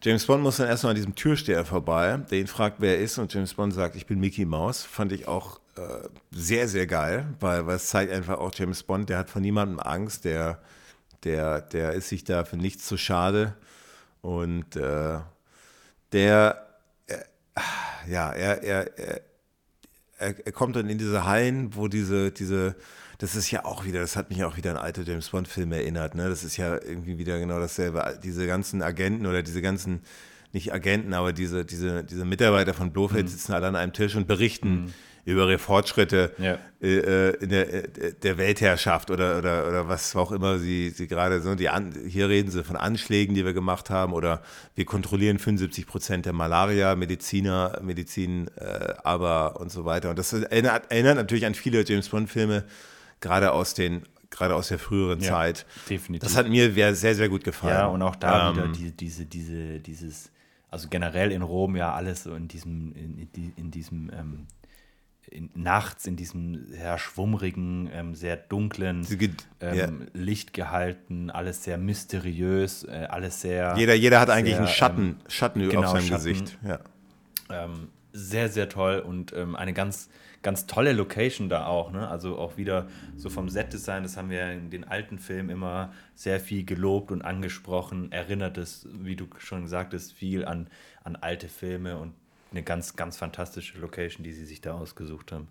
James Bond muss dann erstmal an diesem Türsteher vorbei, der ihn fragt, wer er ist, und James Bond sagt, ich bin Mickey Mouse. Fand ich auch äh, sehr, sehr geil, weil, weil es zeigt einfach auch James Bond, der hat vor niemandem Angst, der, der, der ist sich da für nichts zu schade. Und äh, der, äh, ja, er, er, er, er kommt dann in diese Hallen, wo diese, diese, das ist ja auch wieder, das hat mich auch wieder an alte James Bond-Filme erinnert, ne? Das ist ja irgendwie wieder genau dasselbe. Diese ganzen Agenten oder diese ganzen, nicht Agenten, aber diese, diese, diese Mitarbeiter von Blofeld sitzen alle an einem Tisch und berichten über ihre Fortschritte Ja. äh, äh, in der, äh, der Weltherrschaft oder, oder, oder was auch immer sie, sie gerade so. Die an, hier reden sie von Anschlägen, die wir gemacht haben, oder wir kontrollieren 75 Prozent der Malaria, Mediziner, Medizin, äh, aber und so weiter. Und das erinnert, erinnert natürlich an viele James Bond-Filme, gerade aus den, gerade aus der früheren Ja, Zeit. definitiv. Das hat mir sehr, sehr, gut gefallen. Ja, und auch da Ähm, wieder die, diese, diese, dieses, also generell in Rom ja alles so in diesem, in, in, die- in diesem, ähm, in, nachts in diesem sehr schwummrigen, ähm, sehr dunklen ge- ähm. Licht gehalten, alles sehr mysteriös, äh, alles sehr. Jeder, jeder hat eigentlich sehr, einen Schatten, ähm, Schatten genau, auf seinem Schatten. Gesicht. Ja. Ähm, sehr, sehr toll und eine ganz, ganz tolle Location da auch. Ne? Also auch wieder so vom Set-Design, das haben wir in den alten Filmen immer sehr viel gelobt und angesprochen. Erinnert es, wie du schon sagtest, viel an, an alte Filme und eine ganz, ganz fantastische Location, die sie sich da ausgesucht haben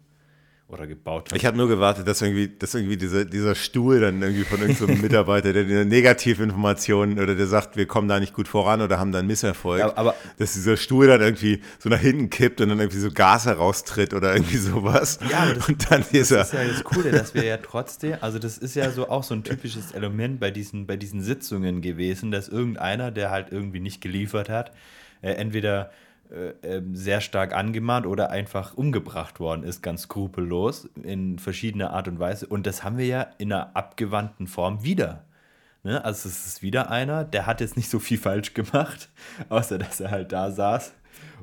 oder gebaut haben. Ich habe nur gewartet, dass irgendwie, dass irgendwie diese, dieser Stuhl dann irgendwie von irgendeinem so Mitarbeiter, der eine Negativinformationen oder der sagt, wir kommen da nicht gut voran oder haben da einen Misserfolg, Ja, aber- dass dieser Stuhl dann irgendwie so nach hinten kippt und dann irgendwie so Gas heraustritt oder irgendwie sowas. Ja, das- und dann dieser, Das ist ja das Coole, dass wir ja trotzdem, also das ist ja so auch so ein typisches Element bei diesen, bei diesen Sitzungen gewesen, dass irgendeiner, der halt irgendwie nicht geliefert hat, äh, entweder sehr stark angemahnt oder einfach umgebracht worden ist, ganz skrupellos, in verschiedener Art und Weise. Und das haben wir ja in einer abgewandten Form wieder. Ne? Also es ist wieder einer, der hat jetzt nicht so viel *laughs* falsch gemacht, außer dass er halt da saß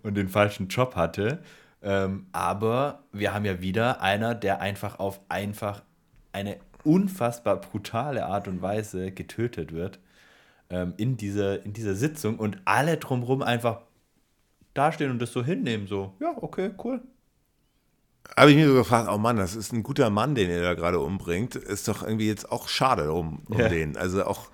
und den falschen Job hatte. Ähm, aber wir haben ja wieder einer, der einfach auf einfach eine unfassbar brutale Art und Weise getötet wird ähm, in, dieser, in dieser Sitzung und alle drumherum einfach dastehen und das so hinnehmen. So, ja, okay, cool. habe ich mir so gefragt, oh Mann, das ist ein guter Mann, den ihr da gerade umbringt. Ist doch irgendwie jetzt auch schade um, um Ja. den. Also auch,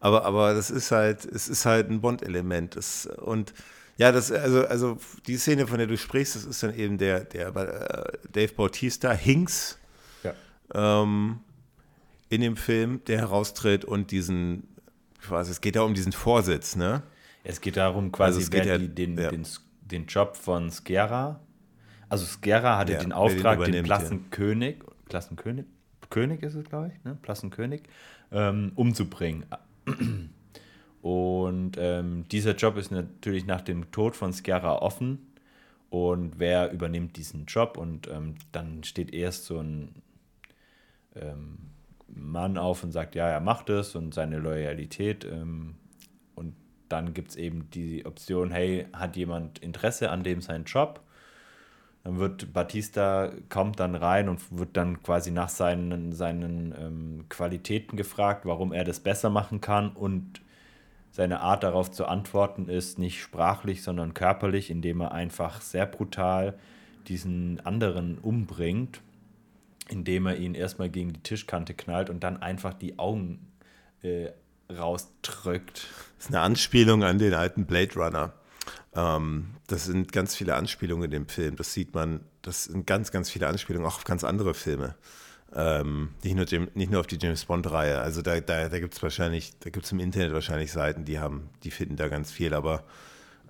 aber, aber das ist halt, es ist halt ein Bond-Element. Und Ja, das, also, also die Szene, von der du sprichst, das ist dann eben der, der äh, Dave Bautista, Hinks, ja. ähm, in dem Film, der heraustritt und diesen, ich weiß, es geht ja um diesen Vorsitz, ne? Es geht darum, quasi, also wer ja, die, den, ja. den, den Job von Skera, also Skera hatte ja, den Auftrag, den, den Plassenkönig, Plassenkönig, König ist es, glaube ich, ne? Plassenkönig, ähm, umzubringen. Und ähm, dieser Job ist natürlich nach dem Tod von Skera offen. Und wer übernimmt diesen Job? Und ähm, dann steht erst so ein ähm, Mann auf und sagt, ja, er macht es und seine Loyalität. Ähm, dann gibt es eben die Option, hey, hat jemand Interesse an dem seinen Job? Dann wird Batista, kommt dann rein und wird dann quasi nach seinen, seinen ähm, Qualitäten gefragt, warum er das besser machen kann und seine Art darauf zu antworten ist nicht sprachlich, sondern körperlich, indem er einfach sehr brutal diesen anderen umbringt, indem er ihn erstmal gegen die Tischkante knallt und dann einfach die Augen äh, rausdrückt. Das ist eine Anspielung an den alten Blade Runner. Ähm, das sind ganz viele Anspielungen in dem Film. Das sieht man, das sind ganz, ganz viele Anspielungen auch auf ganz andere Filme. Ähm, nicht, nur Jim, nicht nur auf die James Bond-Reihe. Also da, da, da gibt es wahrscheinlich, da gibt es im Internet wahrscheinlich Seiten, die haben, die finden da ganz viel, aber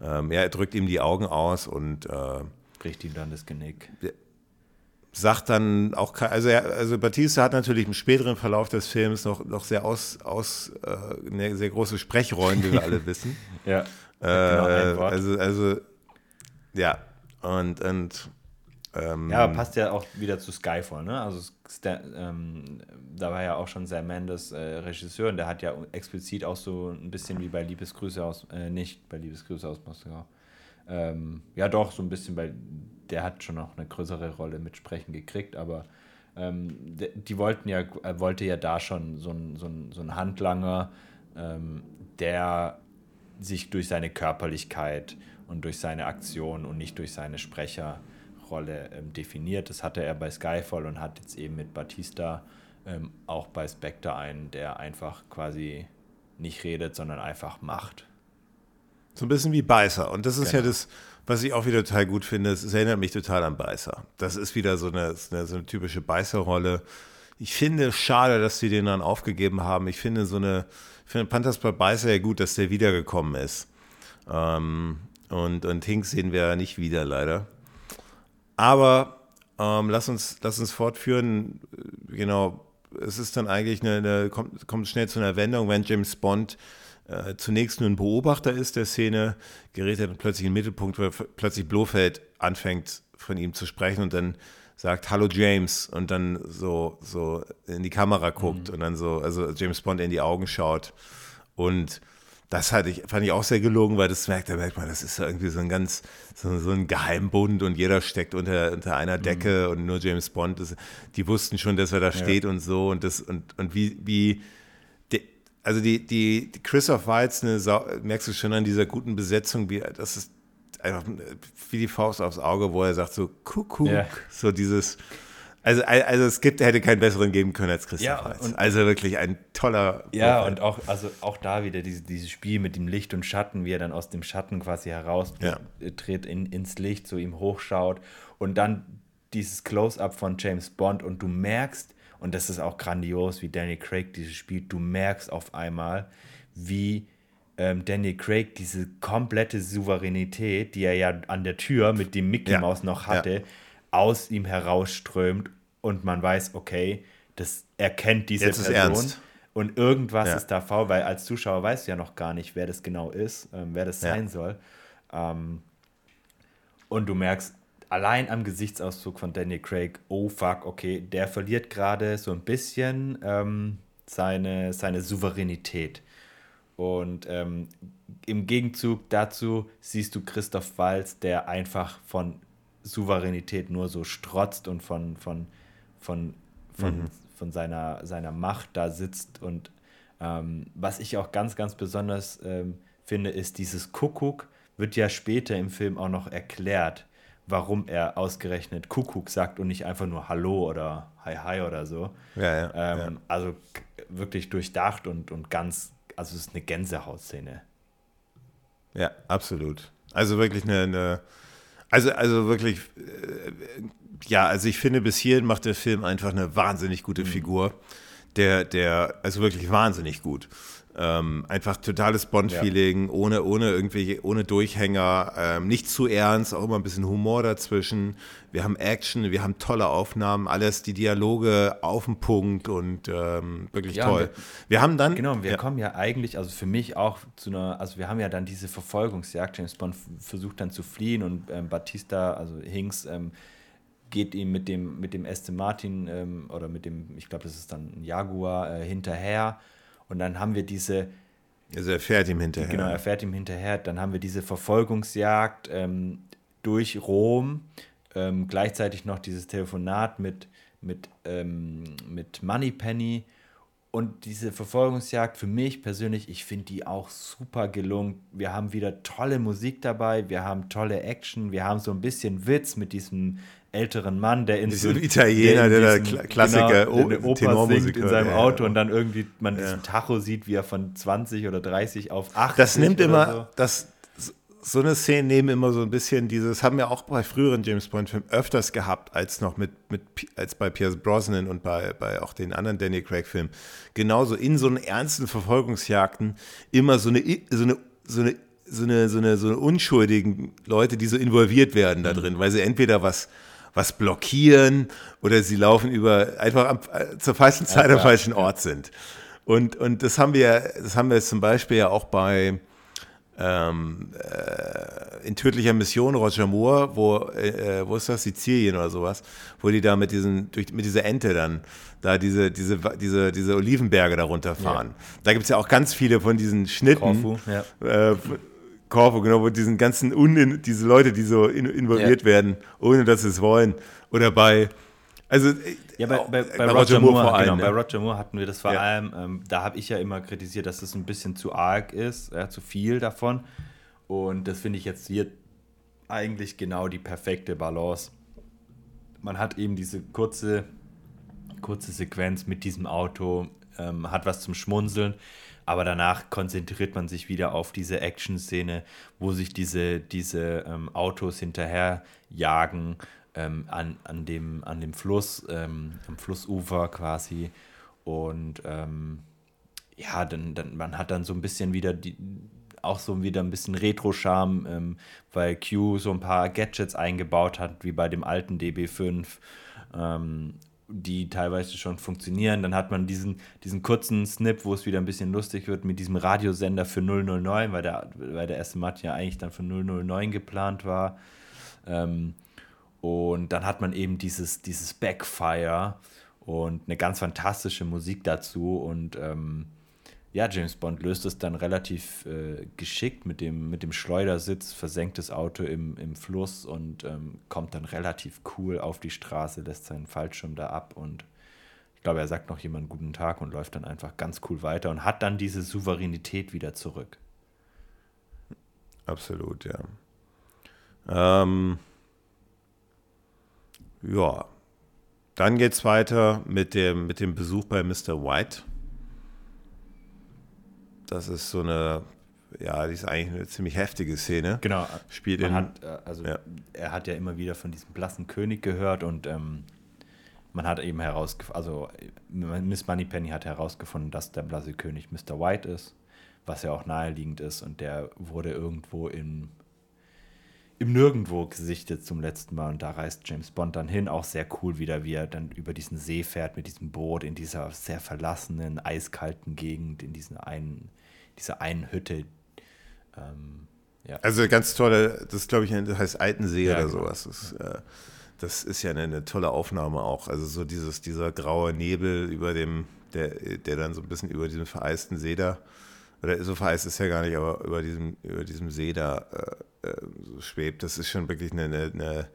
ähm, ja, er drückt ihm die Augen aus und äh, bricht ihm dann das Genick. Sagt dann auch, also, er, also Batista hat natürlich im späteren Verlauf des Films noch, noch sehr aus, aus äh, eine sehr große Sprechrollen, wie wir alle *laughs* wissen. ja. Äh, genau also, also, ja, und, und ähm, ja, passt ja auch wieder zu Skyfall, ne? Also ähm, da war ja auch schon Sam Mendes äh, Regisseur und der hat ja explizit auch so ein bisschen wie bei Liebesgrüße aus, äh, nicht bei Liebesgrüße aus Moskau. Ähm, ja, doch, so ein bisschen, weil der hat schon noch eine größere Rolle mit Sprechen gekriegt, aber ähm, die, wollten ja, er wollte ja da schon so ein, so ein, so ein Handlanger, ähm, der sich durch seine Körperlichkeit und durch seine Aktion und nicht durch seine Sprecher Rolle ähm, definiert. Das hatte er bei Skyfall und hat jetzt eben mit Batista ähm, auch bei Spectre einen, der einfach quasi nicht redet, sondern einfach macht. So ein bisschen wie Beißer. Und das ist genau. ja das, was ich auch wieder total gut finde. Es erinnert mich total an Beißer. Das ist wieder so eine, so eine typische Beißer-Rolle. Ich finde schade, dass sie den dann aufgegeben haben. Ich finde so eine, ich finde Panthers bei Beißer ja gut, dass der wiedergekommen ist. Ähm, und, und Hinks sehen wir ja nicht wieder, leider. Aber ähm, lass, uns, lass uns fortführen. Genau, es ist dann eigentlich eine, eine kommt, kommt schnell zu einer Wendung, wenn James Bond äh, zunächst nur ein Beobachter ist der Szene, gerät er dann plötzlich in den Mittelpunkt, weil plötzlich Blofeld anfängt von ihm zu sprechen und dann sagt Hallo James und dann so, so in die Kamera guckt mhm. und dann so, also James Bond in die Augen schaut und das hatte ich, fand ich auch sehr gelogen, weil das merkt, da merkt man, das ist irgendwie so ein ganz, so, so ein Geheimbund und jeder steckt unter, unter einer mhm. Decke mhm. und nur James Bond, das, die wussten schon, dass er da steht ja. und so und das, und, und wie, wie, also die, die, die Christoph Waltz, eine, merkst du schon an dieser guten Besetzung, wie, das ist einfach wie die Faust aufs Auge, wo er sagt so, Kuckuck, ja. so dieses, also, also es gibt, hätte keinen besseren geben können als Christoph ja, und, Also wirklich ein toller. Ja, Vorfall. und auch, also auch da wieder diese, dieses Spiel mit dem Licht und Schatten, wie er dann aus dem Schatten quasi heraustritt ja. in, ins Licht, so ihm hochschaut. Und dann dieses Close-up von James Bond und du merkst, und das ist auch grandios, wie Danny Craig dieses spielt, du merkst auf einmal, wie ähm, Danny Craig diese komplette Souveränität, die er ja an der Tür mit dem Mickey Mouse ja. noch hatte, ja aus ihm herausströmt und man weiß, okay, das erkennt diese Jetzt Person. Ernst. Und irgendwas ja. ist da faul, weil als Zuschauer weißt du ja noch gar nicht, wer das genau ist, ähm, wer das sein soll. Ähm, und du merkst allein am Gesichtsausdruck von Daniel Craig, oh fuck, okay, der verliert gerade so ein bisschen ähm, seine, seine Souveränität. Und ähm, im Gegenzug dazu siehst du Christoph Walz, der einfach von Souveränität nur so strotzt und von, von, von, von, mhm. von seiner, seiner Macht da sitzt. Und ähm, was ich auch ganz, ganz besonders ähm, finde, ist dieses Kuckuck wird ja später im Film auch noch erklärt, warum er ausgerechnet Kuckuck sagt und nicht einfach nur Hallo oder Hi Hi oder so. Ja, ja, ähm, ja. Also wirklich durchdacht und, und ganz, also es ist eine Gänsehautszene. Ja, absolut. Also wirklich eine, eine also, also wirklich, äh, ja, also ich finde, bis hierhin macht der Film einfach eine wahnsinnig gute mhm. Figur. Der, der, also wirklich wahnsinnig gut. Ähm, einfach totales Bond-Feeling, ja. ohne, ohne irgendwelche, ohne Durchhänger, ähm, nicht zu ernst, auch immer ein bisschen Humor dazwischen. Wir haben Action, wir haben tolle Aufnahmen, alles, die Dialoge auf den Punkt und ähm, wirklich ja, toll. Wir, wir, haben dann. Genau, wir ja. kommen ja eigentlich, also für mich auch zu einer, also wir haben ja dann diese Verfolgungsjagd. James Bond versucht dann zu fliehen und ähm, Batista, also Hinks, ähm, geht ihm mit dem, mit dem Aston Martin ähm, oder mit dem, ich glaube, das ist dann ein Jaguar, äh, hinterher und dann haben wir diese. Also er fährt ihm hinterher. Genau, er fährt ihm hinterher. Dann haben wir diese Verfolgungsjagd ähm, durch Rom. Ähm, gleichzeitig noch dieses Telefonat mit, mit, ähm, mit Moneypenny. Und diese Verfolgungsjagd für mich persönlich, ich finde die auch super gelungen. Wir haben wieder tolle Musik dabei, wir haben tolle Action, wir haben so ein bisschen Witz mit diesem älteren Mann, der in so Italiener, der, diesen, der Klassiker, genau, der Oper singt in seinem Auto ja. und dann irgendwie man ja. diesen Tacho sieht, wie er von 20 oder 30 auf 80 Das nimmt immer, so. das, so eine Szene nehmen immer so ein bisschen dieses, haben wir auch bei früheren James Bond-Filmen öfters gehabt, als noch mit, mit als bei Pierce Brosnan und bei, bei auch den anderen Danny Craig-Filmen. Genauso in so einen ernsten Verfolgungsjagden immer so eine, so eine, so eine so eine, so eine, so eine unschuldigen Leute, die so involviert werden da mhm. drin, weil sie entweder was was blockieren oder sie laufen über einfach am, äh, zur falschen Zeit ja, am falschen Ort sind. Und, und das haben wir, das haben wir zum Beispiel ja auch bei ähm, äh, in tödlicher Mission Roger Moore, wo, äh, wo ist das, Sizilien oder sowas, wo die da mit diesen, durch, mit dieser Ente dann da diese, diese, diese, diese Olivenberge da runterfahren. Ja. Da gibt es ja auch ganz viele von diesen Schnitten. Corfu, ja. äh, Korfu, genau, wo diesen ganzen Un diese Leute, die so in, involviert ja. werden, ohne dass sie es wollen. Oder bei, also ja, bei, bei, bei, Roger, Roger, Moore, vor allem, genau, ja. bei Roger Moore hatten wir das vor ja. allem, ähm, da habe ich ja immer kritisiert, dass es das ein bisschen zu arg ist, ja, zu viel davon. Und das finde ich jetzt hier eigentlich genau die perfekte Balance. Man hat eben diese kurze, kurze Sequenz mit diesem Auto, ähm, hat was zum Schmunzeln aber danach konzentriert man sich wieder auf diese Action-Szene, wo sich diese, diese ähm, Autos hinterher jagen ähm, an, an, dem, an dem Fluss, ähm, am Flussufer quasi. Und ähm, ja, dann, dann, man hat dann so ein bisschen wieder die, auch so wieder ein bisschen Retro-Charme, ähm, weil Q so ein paar Gadgets eingebaut hat, wie bei dem alten DB5. Die teilweise schon funktionieren. Dann hat man diesen, diesen kurzen Snip, wo es wieder ein bisschen lustig wird mit diesem Radiosender für 009, weil der, weil der erste Matt ja eigentlich dann für 009 geplant war. Ähm, und dann hat man eben dieses, dieses Backfire und eine ganz fantastische Musik dazu und ähm, ja, James Bond löst es dann relativ äh, geschickt mit dem, mit dem Schleudersitz, versenkt das Auto im, im Fluss und ähm, kommt dann relativ cool auf die Straße, lässt seinen Fallschirm da ab und ich glaube, er sagt noch jemand guten Tag und läuft dann einfach ganz cool weiter und hat dann diese Souveränität wieder zurück. Absolut, ja. Ähm, ja, dann geht es weiter mit dem, mit dem Besuch bei Mr. White das ist so eine, ja, die ist eigentlich eine ziemlich heftige Szene. Genau. Spielt in, hat, äh, also ja. er hat ja immer wieder von diesem blassen König gehört und ähm, man hat eben herausgefunden, also Miss Moneypenny hat herausgefunden, dass der blasse König Mr. White ist, was ja auch naheliegend ist und der wurde irgendwo in im Nirgendwo gesichtet zum letzten Mal und da reist James Bond dann hin, auch sehr cool wieder, wie er dann über diesen See fährt mit diesem Boot in dieser sehr verlassenen, eiskalten Gegend, in diesen einen diese einen Hütte. Ähm, ja. Also ganz tolle, das glaube ich, das heißt Altensee ja, oder genau. sowas. Das, äh, das ist ja eine, eine, tolle Aufnahme auch. Also so dieses, dieser graue Nebel über dem, der, der dann so ein bisschen über diesem vereisten See da, oder so vereist ist ja gar nicht, aber über diesem, über diesem See da äh, äh, so schwebt. Das ist schon wirklich eine, eine,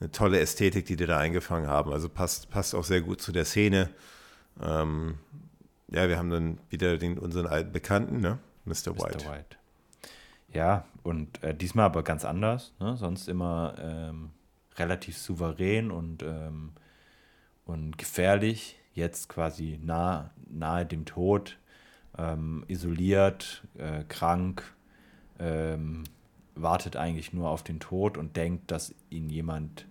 eine, tolle Ästhetik, die die da eingefangen haben. Also passt, passt auch sehr gut zu der Szene. Ähm, ja, wir haben dann wieder den, unseren alten Bekannten, ne? Mr. White. Mr. White. Ja, und äh, diesmal aber ganz anders. Ne? Sonst immer ähm, relativ souverän und, ähm, und gefährlich. Jetzt quasi nah, nahe dem Tod, ähm, isoliert, äh, krank, ähm, wartet eigentlich nur auf den Tod und denkt, dass ihn jemand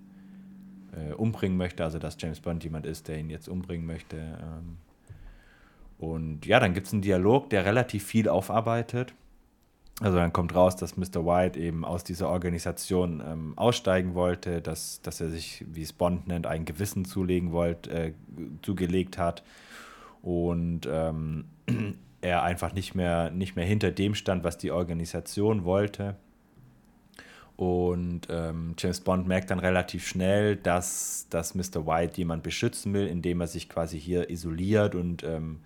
äh, umbringen möchte, also dass James Bond jemand ist, der ihn jetzt umbringen möchte. Und ja, dann gibt es einen Dialog, der relativ viel aufarbeitet. Also dann kommt raus, dass Mr. White eben aus dieser Organisation ähm, aussteigen wollte, dass, dass er sich, wie es Bond nennt, ein Gewissen zulegen wollte, äh, zugelegt hat und ähm, *clears throat* er einfach nicht mehr, nicht mehr hinter dem stand, was die Organisation wollte. Und ähm, James Bond merkt dann relativ schnell, dass, dass Mr. White jemand beschützen will, indem er sich quasi hier isoliert und ähm,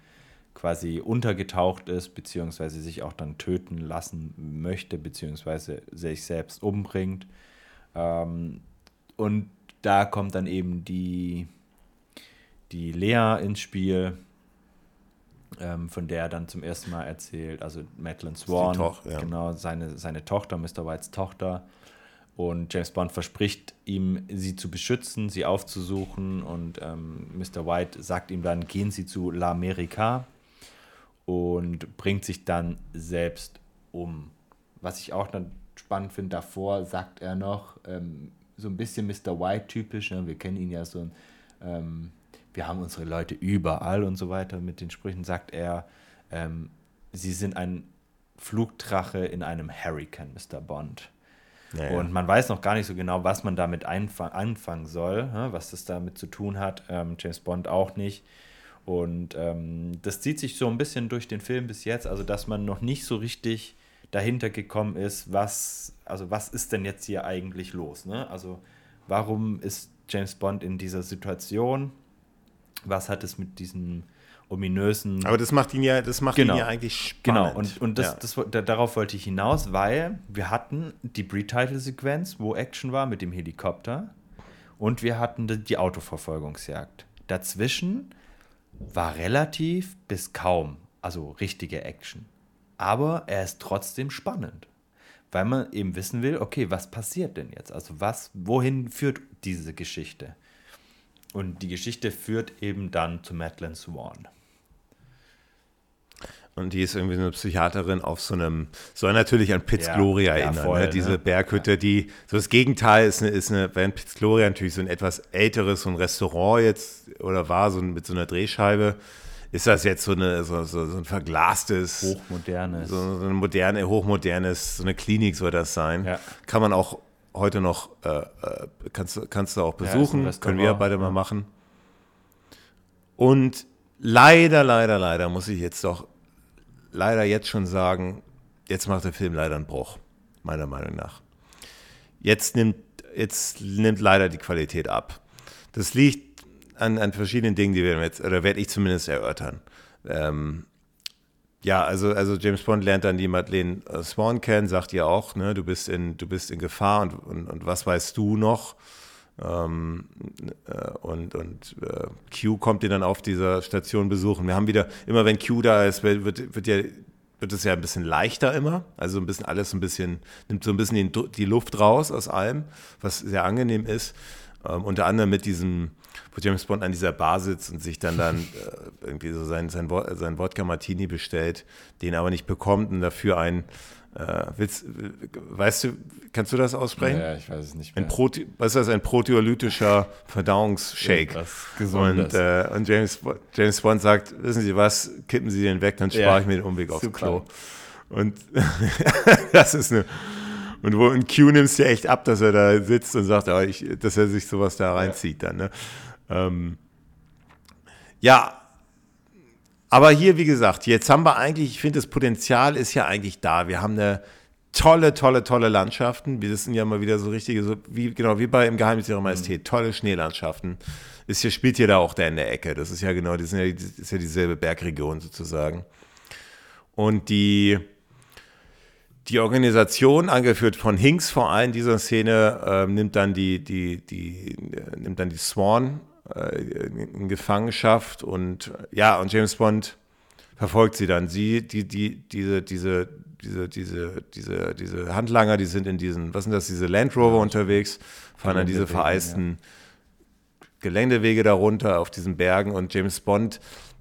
quasi untergetaucht ist, beziehungsweise sich auch dann töten lassen möchte, beziehungsweise sich selbst umbringt. Ähm, und da kommt dann eben die, die Lea ins Spiel, ähm, von der er dann zum ersten Mal erzählt, also Madeline Swan, Toch, ja. genau, seine, seine Tochter, Mr. Whites Tochter. Und James Bond verspricht ihm, sie zu beschützen, sie aufzusuchen. Und ähm, Mr. White sagt ihm dann, gehen Sie zu L'America und bringt sich dann selbst um. Was ich auch dann spannend finde, davor sagt er noch, ähm, so ein bisschen Mr. White-typisch, ne? wir kennen ihn ja so, ähm, wir haben unsere Leute überall und so weiter. Mit den Sprüchen sagt er, ähm, sie sind ein Flugdrache in einem Hurricane, Mr. Bond. Ja, und man weiß noch gar nicht so genau, was man damit anfangen soll, was das damit zu tun hat. Ähm, James Bond auch nicht. Und ähm, das zieht sich so ein bisschen durch den Film bis jetzt, also dass man noch nicht so richtig dahinter gekommen ist, was, also was ist denn jetzt hier eigentlich los? Ne? Also warum ist James Bond in dieser Situation? Was hat es mit diesem ominösen. Aber das macht ihn ja, das macht genau. ihn ja eigentlich genau. spannend. Genau, und, und das, ja. das, das, darauf wollte ich hinaus, weil wir hatten die Pre-Title-Sequenz, wo Action war mit dem Helikopter und wir hatten die Autoverfolgungsjagd. Dazwischen war relativ bis kaum, also richtige Action. Aber er ist trotzdem spannend, weil man eben wissen will, okay, was passiert denn jetzt? Also was, wohin führt diese Geschichte? Und die Geschichte führt eben dann zu Madeline Swan. Und die ist irgendwie eine Psychiaterin auf so einem, soll natürlich an Piz ja, Gloria erinnern. Ja, voll, ne? Diese ne? Berghütte, die, so das Gegenteil ist eine, ist eine, während Piz Gloria natürlich so ein etwas älteres, so ein Restaurant jetzt oder war, so mit so einer Drehscheibe, ist das jetzt so, eine, so, so, so ein verglastes, hochmodernes, so, so ein moderne, hochmodernes, so eine Klinik soll das sein. Ja. Kann man auch heute noch, äh, äh kannst, kannst du auch besuchen, können wir beide mal machen. Und leider, leider, leider muss ich jetzt doch leider jetzt schon sagen, jetzt macht der Film leider einen Bruch, meiner Meinung nach. Jetzt nimmt, jetzt nimmt leider die Qualität ab. Das liegt an, an verschiedenen Dingen, die wir jetzt, oder werde ich zumindest erörtern. Ähm, ja, also, also James Bond lernt dann die Madeleine Swan kennen, sagt ihr auch, ne, du bist in, du bist in Gefahr und, und, und was weißt du noch? Ähm, äh, und und äh, Q kommt ihn dann auf dieser Station besuchen. Wir haben wieder, immer wenn Q da ist, wird, wird ja wird es ja ein bisschen leichter immer, also ein bisschen alles ein bisschen, nimmt so ein bisschen die, die Luft raus aus allem, was sehr angenehm ist. Ähm, unter anderem mit diesem, wo James Bond an dieser Bar sitzt und sich dann dann *laughs* äh, irgendwie so sein, sein, sein Wodka Martini bestellt, den aber nicht bekommt und dafür ein äh, willst, weißt du, kannst du das aussprechen? Ja, ich weiß es nicht mehr. Ein Proti was ist das? Ein proteolytischer Verdauungsshake. Und, äh, und James, James Bond sagt, wissen Sie was, kippen Sie den weg, dann spare ja, ich mir den Umweg aufs Klo. Und *laughs* das ist eine... Und wo in Q nimmst du echt ab, dass er da sitzt und sagt, oh, ich, dass er sich sowas da reinzieht dann. Ne? Ähm, ja, aber hier, wie gesagt, jetzt haben wir eigentlich, ich finde, das Potenzial ist ja eigentlich da. Wir haben eine tolle, tolle, tolle Landschaften. Wir sind ja mal wieder so richtige, so wie, genau wie bei Im Geheimnis ihrer Majestät, mhm. tolle Schneelandschaften. Ist hier, spielt hier da auch der in der Ecke. Das ist ja genau, das ja, das ist ja dieselbe Bergregion sozusagen. Und die, die Organisation, angeführt von Hinks vor allem dieser Szene, äh, nimmt dann die, die, die, äh, nimmt dann die Swan in Gefangenschaft und ja, und James Bond verfolgt sie dann. Sie, die, die, diese, diese, diese, diese, diese, diese Handlanger, die sind in diesen, was sind das, diese Land Rover unterwegs, fahren dann diese vereisten ja. Geländewege darunter auf diesen Bergen und James Bond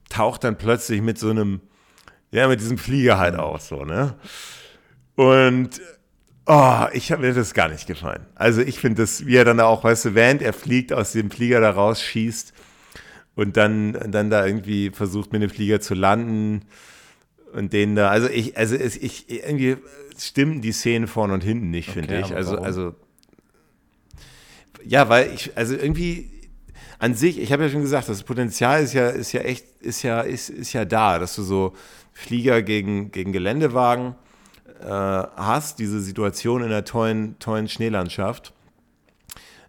taucht dann plötzlich mit so einem, ja, mit diesem Flieger halt mhm. auf, so, ne? Und Oh, ich habe mir das gar nicht gefallen. Also ich finde das, wie er dann auch, weißt du, während er fliegt, aus dem Flieger da rausschießt und dann, dann da irgendwie versucht mit dem Flieger zu landen und den da, also ich, also ich, irgendwie stimmen die Szenen vorne und hinten nicht, okay, finde ich. Also, warum? also, ja, weil ich, also irgendwie an sich, ich habe ja schon gesagt, das Potenzial ist ja, ist ja echt, ist ja, ist, ist ja da, dass du so Flieger gegen, gegen Geländewagen äh, hast, diese Situation in der tollen, tollen Schneelandschaft.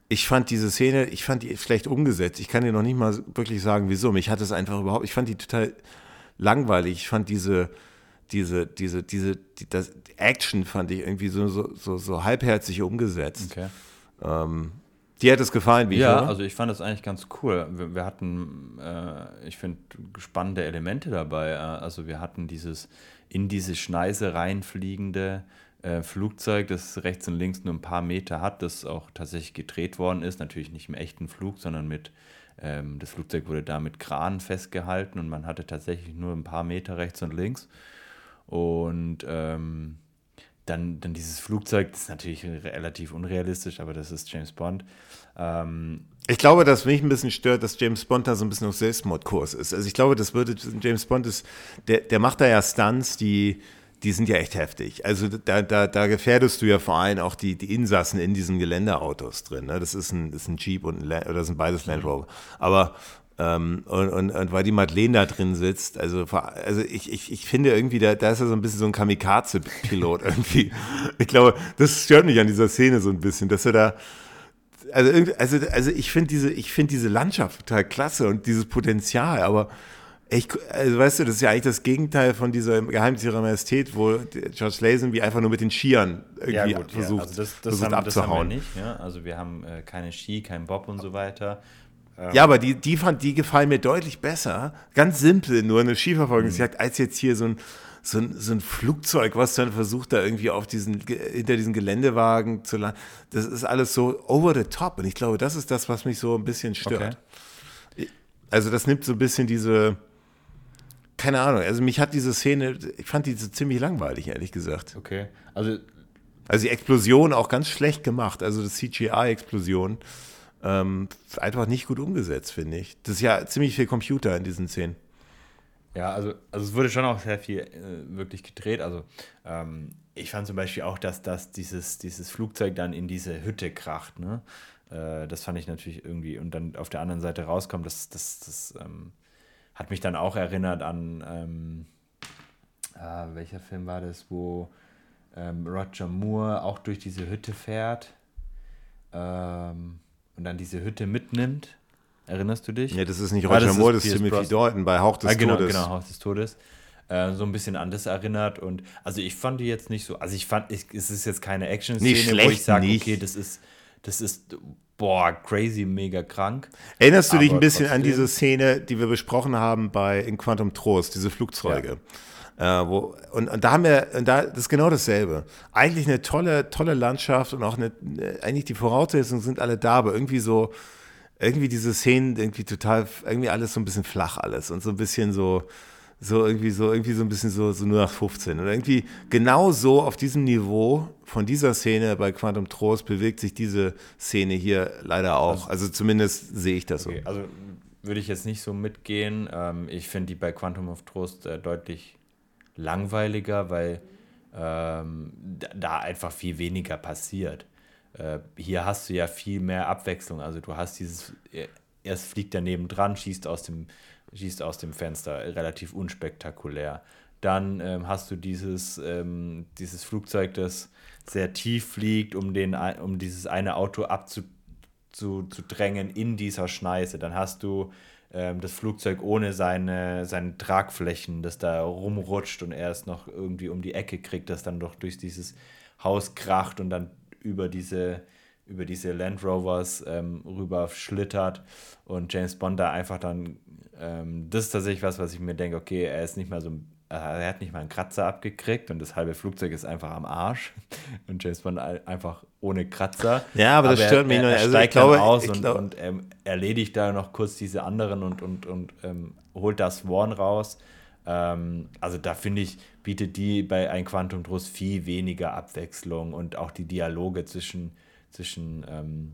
Ich fand diese Szene, ich fand die schlecht umgesetzt. Ich kann dir noch nicht mal wirklich sagen, wieso. Mich hat es einfach überhaupt, ich fand die total langweilig. Ich fand diese, diese, diese, diese, die, das Action fand ich irgendwie so, so, so, so halbherzig umgesetzt. Okay. Ähm, Dir hat es gefallen, wie Ja, also ich fand das eigentlich ganz cool. Wir, wir hatten, äh, ich finde, spannende Elemente dabei. Äh, also wir hatten dieses in diese Schneise reinfliegende äh, Flugzeug, das rechts und links nur ein paar Meter hat, das auch tatsächlich gedreht worden ist. Natürlich nicht im echten Flug, sondern mit, ähm, das Flugzeug wurde da mit Kran festgehalten und man hatte tatsächlich nur ein paar Meter rechts und links. Und ähm, dann, dann dieses Flugzeug, das ist natürlich relativ unrealistisch, aber das ist James Bond. Ähm, ich glaube, dass mich ein bisschen stört, dass James Bond da so ein bisschen auf Selbstmordkurs ist. Also ich glaube, das würde, James Bond ist, der, der macht da ja Stunts, die, die sind ja echt heftig. Also da, da, da gefährdest du ja vor allem auch die, die Insassen in diesen Geländeautos drin. Ne? Das, ist ein, das ist ein Jeep und ein Land, oder das sind beides Land Rover. Aber ähm, und, und, und, weil die Madeleine da drin sitzt, also, also ich, ich, ich finde irgendwie, da, da ist ja so ein bisschen so ein Kamikaze-Pilot *laughs* irgendwie. Ich glaube, das stört mich an dieser Szene so ein bisschen, dass er da, also, also, also ich finde diese, ich diese Landschaft total klasse und dieses Potenzial, aber ich, also weißt du, das ist ja eigentlich das Gegenteil von dieser Geheimnis ihrer Majestät, wo George Lazenby einfach nur mit den Skiern irgendwie ja, gut, versucht, ja. also das, das versucht haben, abzuhauen. Das haben wir nicht, ja? Also wir haben äh, keine Ski, keinen Bob und so weiter. Ja, aber die, die, fand, die gefallen mir deutlich besser. Ganz simpel, nur eine Skiverfolgungsjagd, mhm. als jetzt hier so ein, so, ein, so ein Flugzeug, was dann versucht, da irgendwie auf diesen, hinter diesen Geländewagen zu landen. Das ist alles so over the top. Und ich glaube, das ist das, was mich so ein bisschen stört. Okay. Also, das nimmt so ein bisschen diese. Keine Ahnung, also mich hat diese Szene, ich fand diese ziemlich langweilig, ehrlich gesagt. Okay. Also, also die Explosion auch ganz schlecht gemacht, also die CGI-Explosion. Ähm, einfach nicht gut umgesetzt, finde ich. Das ist ja ziemlich viel Computer in diesen Szenen. Ja, also, also es wurde schon auch sehr viel äh, wirklich gedreht. Also ähm, ich fand zum Beispiel auch, dass, dass dieses, dieses Flugzeug dann in diese Hütte kracht. Ne? Äh, das fand ich natürlich irgendwie und dann auf der anderen Seite rauskommt, das, das, das ähm, hat mich dann auch erinnert an, ähm, äh, welcher Film war das, wo ähm, Roger Moore auch durch diese Hütte fährt. Ähm, und dann diese Hütte mitnimmt. Erinnerst du dich? Ja, das ist nicht Roger Moore, das ist Timothy Dalton bei Hauch des ah, genau, Todes. Genau, Hauch des Todes. Äh, so ein bisschen an das erinnert und also ich fand die jetzt nicht so, also ich fand, ich, es ist jetzt keine Action-Szene, wo ich sage, okay, das ist, das ist, boah, crazy, mega krank. Erinnerst du dich ein bisschen an diese Szene, die wir besprochen haben bei In Quantum Trost, diese Flugzeuge? Ja. Äh, wo, und, und, da haben wir, und da, das ist genau dasselbe. Eigentlich eine tolle, tolle Landschaft und auch eine, eigentlich die Voraussetzungen sind alle da, aber irgendwie so, irgendwie diese Szenen, irgendwie total, irgendwie alles so ein bisschen flach alles und so ein bisschen so, so irgendwie so, irgendwie so ein bisschen so, so nur nach 15. Und irgendwie genau so auf diesem Niveau von dieser Szene bei Quantum Trost bewegt sich diese Szene hier leider auch. Also, also zumindest sehe ich das okay, so. Also würde ich jetzt nicht so mitgehen. Ähm, ich finde die bei Quantum of Trost äh, deutlich langweiliger, weil ähm, da einfach viel weniger passiert. Äh, hier hast du ja viel mehr Abwechslung. Also du hast dieses, erst fliegt er nebendran, schießt aus dem, schießt aus dem Fenster, relativ unspektakulär. Dann ähm, hast du dieses, ähm, dieses Flugzeug, das sehr tief fliegt, um, den, um dieses eine Auto abzudrängen in dieser Schneise. Dann hast du ähm, das Flugzeug ohne seine, seine Tragflächen, das da rumrutscht und er es noch irgendwie um die Ecke kriegt, das dann doch durch dieses Haus kracht und dann über diese, über diese Land Rovers ähm, rüber schlittert und James Bond da einfach dann, ähm, das ist tatsächlich was, was ich mir denke, okay, er ist nicht mal so er hat nicht mal einen Kratzer abgekriegt und das halbe Flugzeug ist einfach am Arsch *laughs* und James Bond einfach ohne Kratzer. Ja, aber, aber das stört mich nur. Er, also steigt glaube, aus und, und ähm, erledigt da noch kurz diese anderen und, und, und ähm, holt das Sworn raus. Ähm, also da finde ich, bietet die bei Ein Quantum Trost viel weniger Abwechslung und auch die Dialoge zwischen, zwischen ähm,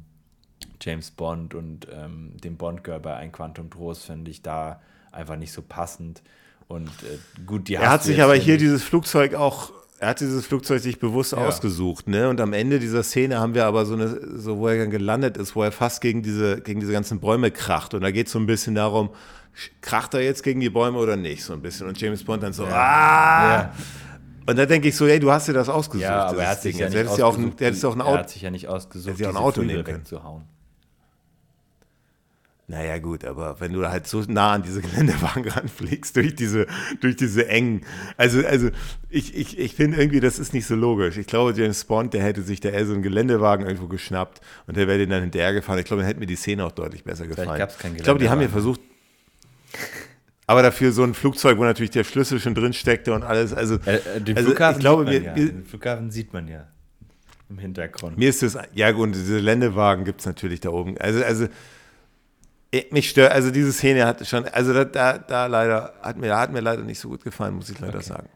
James Bond und ähm, dem Bond-Girl bei Ein Quantum Trost finde ich da einfach nicht so passend. Und äh, gut, die Er hat sich aber hier dieses Flugzeug auch, er hat dieses Flugzeug sich bewusst Ja. ausgesucht, ne? Und am Ende dieser Szene haben wir aber so eine, so wo er dann gelandet ist, wo er fast gegen diese, gegen diese ganzen Bäume kracht. Und da geht es so ein bisschen darum, kracht er jetzt gegen die Bäume oder nicht, so ein bisschen. Und James Bond dann so, ah! Ja. Und da denke ich so, hey, du hast dir das ausgesucht. Ja, aber er hat sich Ding. ja nicht ja auch ein, ausgesucht, auch ein er hat sich ja nicht ausgesucht, ja auch ein Auto nehmen können. wegzuhauen. Naja, gut, aber wenn du halt so nah an diese *laughs* Geländewagen ranfliegst, durch diese, durch diese engen. Also, also ich, ich, ich finde irgendwie, das ist nicht so logisch. Ich glaube, James Bond, der hätte sich da eher so einen Geländewagen irgendwo geschnappt und der wäre den dann hinterhergefahren. Ich glaube, dann hätte mir die Szene auch deutlich besser gefallen. ich glaube, die haben ja Geländewagen. versucht. Aber dafür so ein Flugzeug, wo natürlich der Schlüssel schon drin steckte und alles. Also, Äh, äh, den, also Flughafen ich glaube, sieht man wir, ja. wir, den Flughafen sieht man ja im Hintergrund. Mir ist das, ja gut, diese Ländewagen gibt es natürlich da oben. Also, also mich stört, also diese Szene hat schon, also da, da, da leider, hat mir, hat mir leider nicht so gut gefallen, muss ich leider Okay. sagen.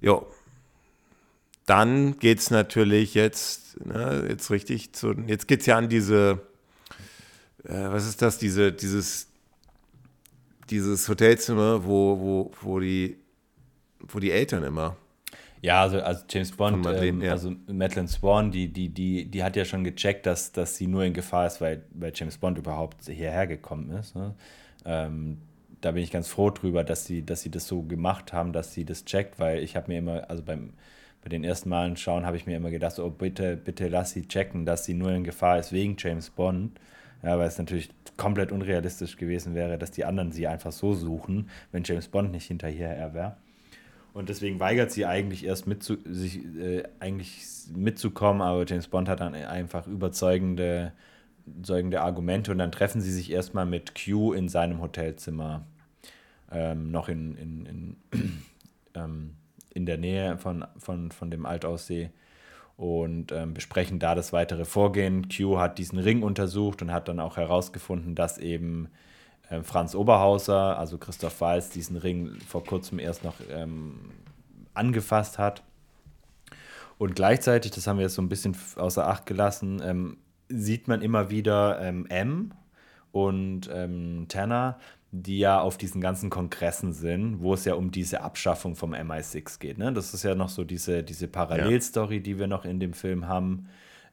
Jo. Dann geht es natürlich jetzt, ne, jetzt richtig zu, jetzt geht es ja an diese, äh, was ist das, diese, dieses, dieses Hotelzimmer, wo, wo, wo die, wo die Eltern immer Ja, also, also James Bond, Madeleine, ähm, ja. also Madeleine Swan, die, die, die, die hat ja schon gecheckt, dass, dass sie nur in Gefahr ist, weil, weil James Bond überhaupt hierher gekommen ist. Ne? Ähm, da bin ich ganz froh drüber, dass sie, dass sie das so gemacht haben, dass sie das checkt, weil ich habe mir immer, also beim, bei den ersten Malen schauen, habe ich mir immer gedacht, oh bitte, bitte lass sie checken, dass sie nur in Gefahr ist wegen James Bond. Ja, weil es natürlich komplett unrealistisch gewesen wäre, dass die anderen sie einfach so suchen, wenn James Bond nicht hinterher wäre. Und deswegen weigert sie eigentlich erst mitzu, sich, äh, eigentlich mitzukommen, aber James Bond hat dann einfach überzeugende, überzeugende Argumente und dann treffen sie sich erstmal mit Q in seinem Hotelzimmer, ähm, noch in, in, in, *clears throat* ähm, in der Nähe von, von, von dem Altaussee und ähm, besprechen da das weitere Vorgehen. Q hat diesen Ring untersucht und hat dann auch herausgefunden, dass eben Franz Oberhauser, also Christoph Walz, diesen Ring vor kurzem erst noch ähm, angefasst hat. Und gleichzeitig, das haben wir jetzt so ein bisschen außer Acht gelassen, ähm, sieht man immer wieder ähm, M und ähm, Tanner, die ja auf diesen ganzen Kongressen sind, wo es ja um diese Abschaffung vom MI6 geht. Ne? Das ist ja noch so diese, diese Parallelstory, die wir noch in dem Film haben,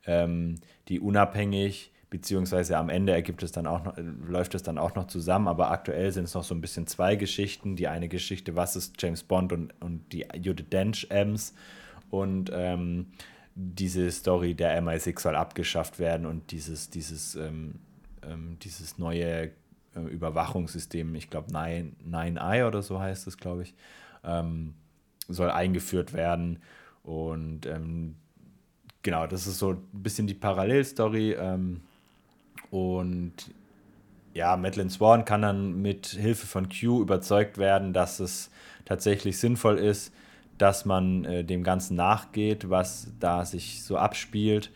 ähm, die unabhängig, beziehungsweise am Ende ergibt es dann auch noch, läuft es dann auch noch zusammen, aber aktuell sind es noch so ein bisschen zwei Geschichten. Die eine Geschichte, was ist James Bond und, und die Judith Dench Ems und ähm, diese Story der MI6 soll abgeschafft werden und dieses, dieses, ähm, ähm, dieses neue äh, Überwachungssystem, ich glaube 9i oder so heißt es, glaube ich, ähm, soll eingeführt werden. Und ähm, genau, das ist so ein bisschen die Parallelstory. Ähm, und ja, Madeleine Swan kann dann mit Hilfe von Q überzeugt werden, dass es tatsächlich sinnvoll ist, dass man äh, dem Ganzen nachgeht, was da sich so abspielt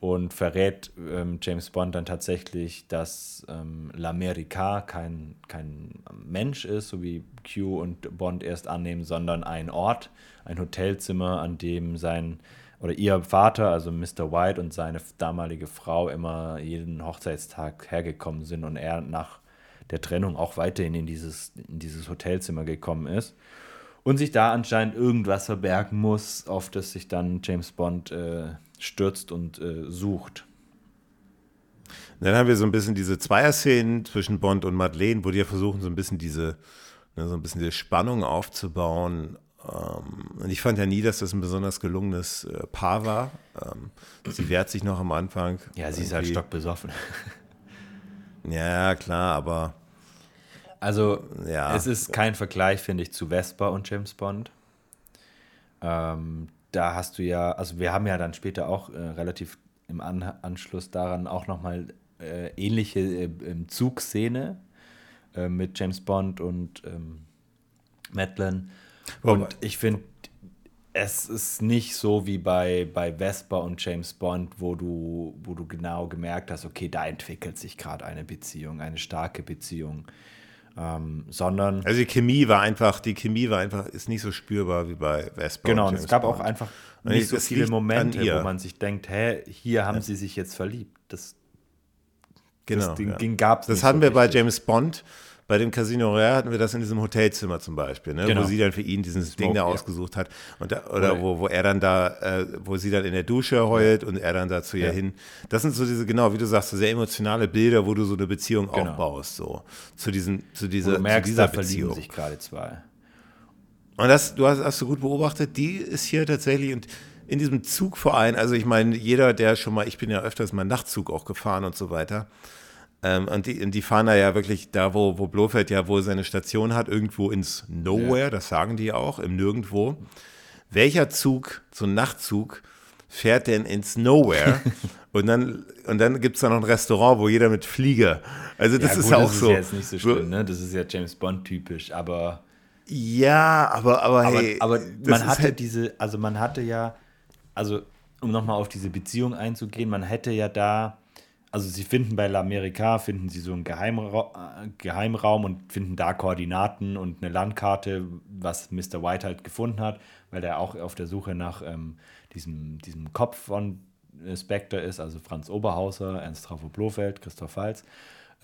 und verrät ähm, James Bond dann tatsächlich, dass ähm, L'America kein, kein Mensch ist, so wie Q und Bond erst annehmen, sondern ein Ort, ein Hotelzimmer, an dem sein oder ihr Vater, also Mr. White und seine damalige Frau immer jeden Hochzeitstag hergekommen sind und er nach der Trennung auch weiterhin in dieses, in dieses Hotelzimmer gekommen ist und sich da anscheinend irgendwas verbergen muss, auf das sich dann James Bond äh, stürzt und äh, sucht. Dann haben wir so ein bisschen diese Zweier-Szenen zwischen Bond und Madeleine, wo die ja versuchen, so ein bisschen diese, ne, so ein bisschen diese Spannung aufzubauen. Ähm, und ich fand ja nie, dass das ein besonders gelungenes äh, Paar war. Ähm, sie wehrt sich noch am Anfang. Ja, sie ist halt Irgendwie. stockbesoffen. *laughs* Ja, klar, aber Also, Ja. es ist kein Vergleich, finde ich, zu Vesper und James Bond. Ähm, da hast du ja, also wir haben ja dann später auch äh, relativ im An Anschluss daran auch nochmal äh, ähnliche äh, ähm, Zugszene äh, mit James Bond und ähm, Wobei- Und ich finde, es ist nicht so wie bei, bei Vesper und James Bond, wo du, wo du genau gemerkt hast, okay, da entwickelt sich gerade eine Beziehung, eine starke Beziehung. Ähm, sondern. Also die Chemie war einfach, die Chemie war einfach, ist nicht so spürbar wie bei Vespa. Genau, und es gab Bond. auch einfach nicht so viele Momente, wo man sich denkt, hä, hier haben ja. sie sich jetzt verliebt. Das, genau, das ja. ging, gab's Das hatten so wir richtig. bei James Bond bei dem Casino Royale hatten wir das in diesem Hotelzimmer zum Beispiel, ne? genau. wo sie dann für ihn dieses Smoke, Ding da ausgesucht hat. Und da, oder wo, wo er dann da, äh, wo sie dann in der Dusche heult und er dann da zu ihr ja. hin. Das sind so diese, genau, wie du sagst, so sehr emotionale Bilder, wo du so eine Beziehung genau. aufbaust, so zu, diesen, zu dieser, du merkst, zu dieser da Beziehung. sich gerade zwei. Und das, du hast, hast du gut beobachtet, die ist hier tatsächlich und in diesem Zugverein, also ich meine, jeder, der schon mal, ich bin ja öfters mal Nachtzug auch gefahren und so weiter, ähm, und, die, und die fahren da ja wirklich da, wo, wo Blofeld ja wohl seine Station hat, irgendwo ins Nowhere, ja. das sagen die auch, im Nirgendwo. Welcher Zug, so ein Nachtzug, fährt denn ins Nowhere? *laughs* und dann, und dann gibt es da noch ein Restaurant, wo jeder mit Flieger. Also das ja, ist gut, auch das so. Das ist jetzt nicht so schlimm, ne? Das ist ja James Bond typisch, aber. Ja, aber, aber, hey. Aber, aber man hatte halt diese, also man hatte ja, also um nochmal auf diese Beziehung einzugehen, man hätte ja da also sie finden bei L'America, finden sie so einen Geheimra äh, Geheimraum und finden da Koordinaten und eine Landkarte, was Mr. White halt gefunden hat, weil er auch auf der Suche nach ähm, diesem, diesem Kopf von Spectre ist, also Franz Oberhauser, Ernst Trafo Blofeld, Christoph Walz.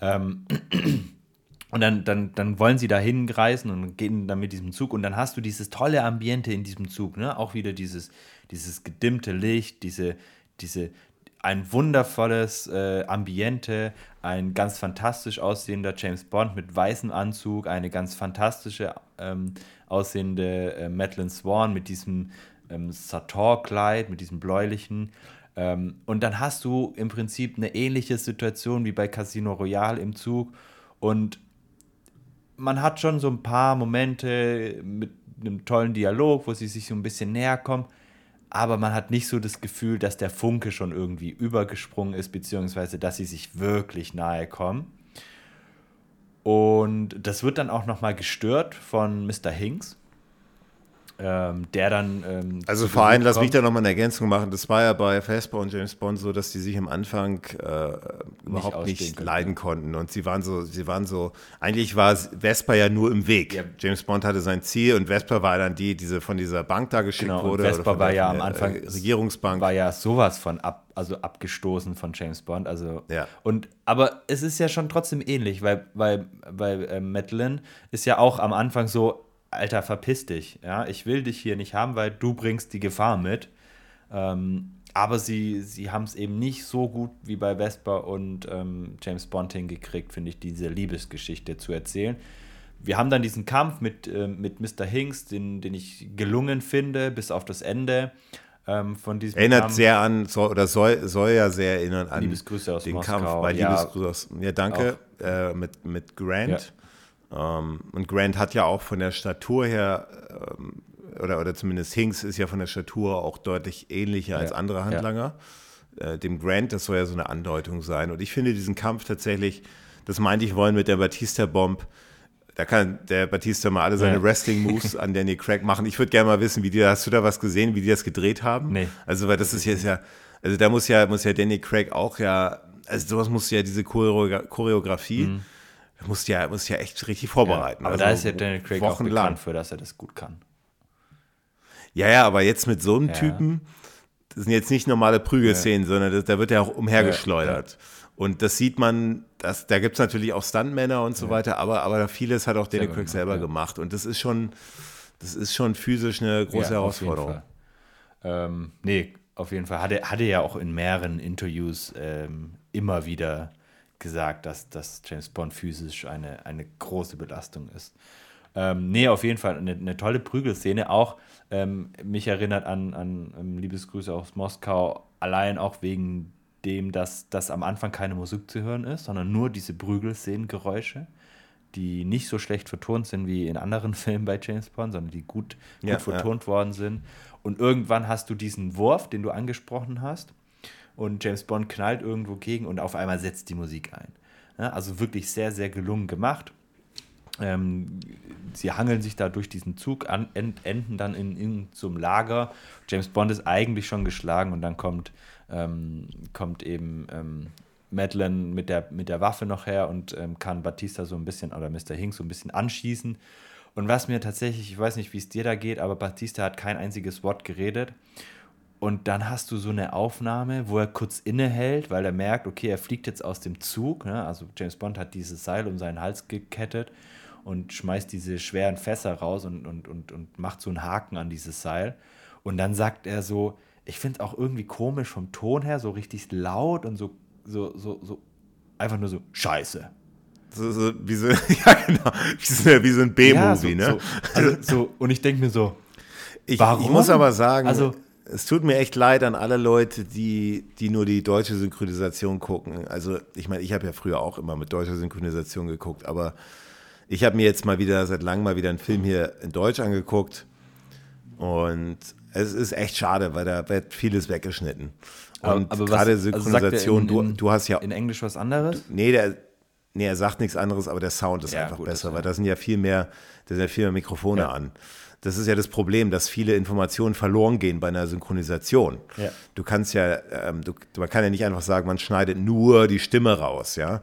Ähm, *clears throat* und dann, dann, dann wollen sie da hinreisen und gehen dann mit diesem Zug und dann hast du dieses tolle Ambiente in diesem Zug, ne? Auch wieder dieses, dieses gedimmte Licht, diese, diese, ein wundervolles äh, Ambiente, ein ganz fantastisch aussehender James Bond mit weißem Anzug, eine ganz fantastische ähm, aussehende äh, Madeline Swan mit diesem ähm, Sator-Kleid, mit diesem bläulichen. Ähm, und dann hast du im Prinzip eine ähnliche Situation wie bei Casino Royale im Zug. Und man hat schon so ein paar Momente mit einem tollen Dialog, wo sie sich so ein bisschen näher kommen aber man hat nicht so das Gefühl, dass der Funke schon irgendwie übergesprungen ist, beziehungsweise dass sie sich wirklich nahe kommen. Und das wird dann auch nochmal gestört von Mr. Hinks, ähm, der dann. Ähm, also vor allem, lass mich da nochmal eine Ergänzung machen. Das war ja bei Vesper und James Bond so, dass die sich am Anfang äh, überhaupt nicht, nicht leiden konnten. Und sie waren so, sie waren so, eigentlich war Vesper ja nur im Weg. Ja. James Bond hatte sein Ziel und Vesper war dann die, die von dieser Bank da geschickt genau, wurde. Vesper war ja am Anfang äh, Regierungsbank. War ja sowas von ab, also abgestoßen von James Bond. Also ja. und aber es ist ja schon trotzdem ähnlich, weil, weil, weil äh, Madeline ist ja auch am Anfang so, Alter, verpiss dich. Ja, ich will dich hier nicht haben, weil du bringst die Gefahr mit. Ähm, aber sie, sie haben es eben nicht so gut wie bei Vesper und ähm, James Bond hingekriegt, finde ich, diese Liebesgeschichte zu erzählen. Wir haben dann diesen Kampf mit, äh, mit Mr. Hinks, den, den ich gelungen finde, bis auf das Ende ähm, von diesem Erinnert Kampf. sehr an, soll, oder soll, soll ja sehr erinnern an Liebesgrüße aus den Moskau. Kampf bei ja, Liebesgrüße aus, ja danke, äh, mit, mit Grant. Ja. Ähm, und Grant hat ja auch von der Statur her, ähm, oder, oder zumindest Hinks ist ja von der Statur auch deutlich ähnlicher ja. als andere Handlanger. Ja. Äh, dem Grant, das soll ja so eine Andeutung sein. Und ich finde diesen Kampf tatsächlich, das meinte ich wollen mit der Batista-Bomb, da kann der Batista mal alle seine ja. Wrestling-Moves *laughs* an Danny Craig machen. Ich würde gerne mal wissen, wie die, hast du da was gesehen, wie die das gedreht haben? Nee. Also, weil das ist jetzt ja, also da muss ja, muss ja Danny Craig auch ja, also sowas muss ja diese Choreografie, mhm musst ja, musst ja echt richtig vorbereiten. Ja, aber also da ist ja Daniel Craig auch bekannt für, dass er das gut kann. Ja, ja, aber jetzt mit so einem ja. Typen, das sind jetzt nicht normale Prügelszenen, ja. sondern das, da wird er auch umhergeschleudert. Und das sieht man, das, da gibt es natürlich auch Stuntmänner und so weiter, aber, aber vieles hat auch Daniel Craig selber gemacht. Und das ist schon, das ist schon physisch eine große Herausforderung. Ähm, nee, auf jeden Fall. Hatte, hatte ja auch in mehreren Interviews ähm, immer wieder gesagt, dass, dass James Bond physisch eine, eine große Belastung ist. Ähm, nee, auf jeden Fall eine, eine tolle Prügelszene. Auch ähm, mich erinnert an, an ähm, Liebesgrüße aus Moskau, allein auch wegen dem, dass, dass am Anfang keine Musik zu hören ist, sondern nur diese Prügelszenengeräusche, die nicht so schlecht vertont sind wie in anderen *laughs* Filmen bei James Bond, sondern die gut, gut ja, vertont ja. worden sind. Und irgendwann hast du diesen Wurf, den du angesprochen hast, und James Bond knallt irgendwo gegen und auf einmal setzt die Musik ein. Ja, also wirklich sehr, sehr gelungen gemacht. Ähm, sie hangeln sich da durch diesen Zug, an, enden dann in, in so Lager. James Bond ist eigentlich schon geschlagen und dann kommt, ähm, kommt eben ähm, Madeline mit der, mit der Waffe noch her und ähm, kann Batista so ein bisschen, oder Mr. Hinks so ein bisschen anschießen. Und was mir tatsächlich, ich weiß nicht, wie es dir da geht, aber Batista hat kein einziges Wort geredet. Und dann hast du so eine Aufnahme, wo er kurz innehält, weil er merkt, okay, er fliegt jetzt aus dem Zug. Ne? Also James Bond hat dieses Seil um seinen Hals gekettet und schmeißt diese schweren Fässer raus und, und, und, und macht so einen Haken an dieses Seil. Und dann sagt er so, ich finde es auch irgendwie komisch vom Ton her, so richtig laut und so, so, so, so einfach nur so Scheiße. So, so, wie, so, *laughs* ja, genau. wie, so, wie so ein B-Movie, ja, so, ne? So, also, so, und ich denke mir so, ich, warum? ich muss aber sagen, also, es tut mir echt leid an alle Leute, die, die nur die deutsche Synchronisation gucken. Also, ich meine, ich habe ja früher auch immer mit deutscher Synchronisation geguckt, aber ich habe mir jetzt mal wieder seit langem mal wieder einen Film hier in Deutsch angeguckt und es ist echt schade, weil da wird vieles weggeschnitten. Und aber, gerade also Synchronisation, in, in, du, du hast ja. In Englisch was anderes? Nee, der, nee, er sagt nichts anderes, aber der Sound ist ja, einfach gut, besser, weil da sind ja viel mehr, da sind ja viel mehr Mikrofone ja. an. Das ist ja das Problem, dass viele Informationen verloren gehen bei einer Synchronisation. Ja. Du kannst ja, ähm, du, man kann ja nicht einfach sagen, man schneidet nur die Stimme raus, ja.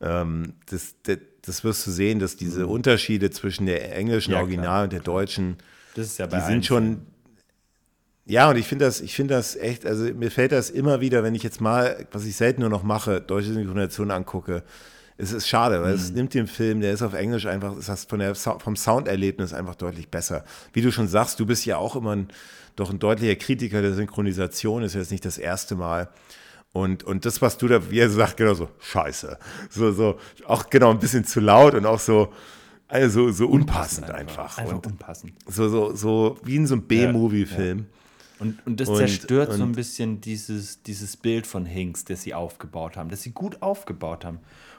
Ähm, das, das, das, wirst du sehen, dass diese mhm. Unterschiede zwischen der englischen Original und der deutschen, die sind schon, ja, und ich finde das, ich finde das echt, also mir fällt das immer wieder, wenn ich jetzt mal, was ich selten nur noch mache, deutsche Synchronisation angucke, es ist schade, weil mhm. es nimmt den Film, der ist auf Englisch einfach, ist das von der, vom Sounderlebnis einfach deutlich besser. Wie du schon sagst, du bist ja auch immer ein, doch ein deutlicher Kritiker der Synchronisation, ist jetzt nicht das erste Mal. Und, und das, was du da, wie er sagt, genau so, scheiße. So, so, auch genau ein bisschen zu laut und auch so, also so unpassend, unpassend einfach. einfach. einfach. unpassend. So, so, so wie in so einem B-Movie-Film. Ja, ja. Und, und das und, zerstört und, so ein bisschen dieses, dieses Bild von Hinks, das sie aufgebaut haben, das sie gut aufgebaut haben.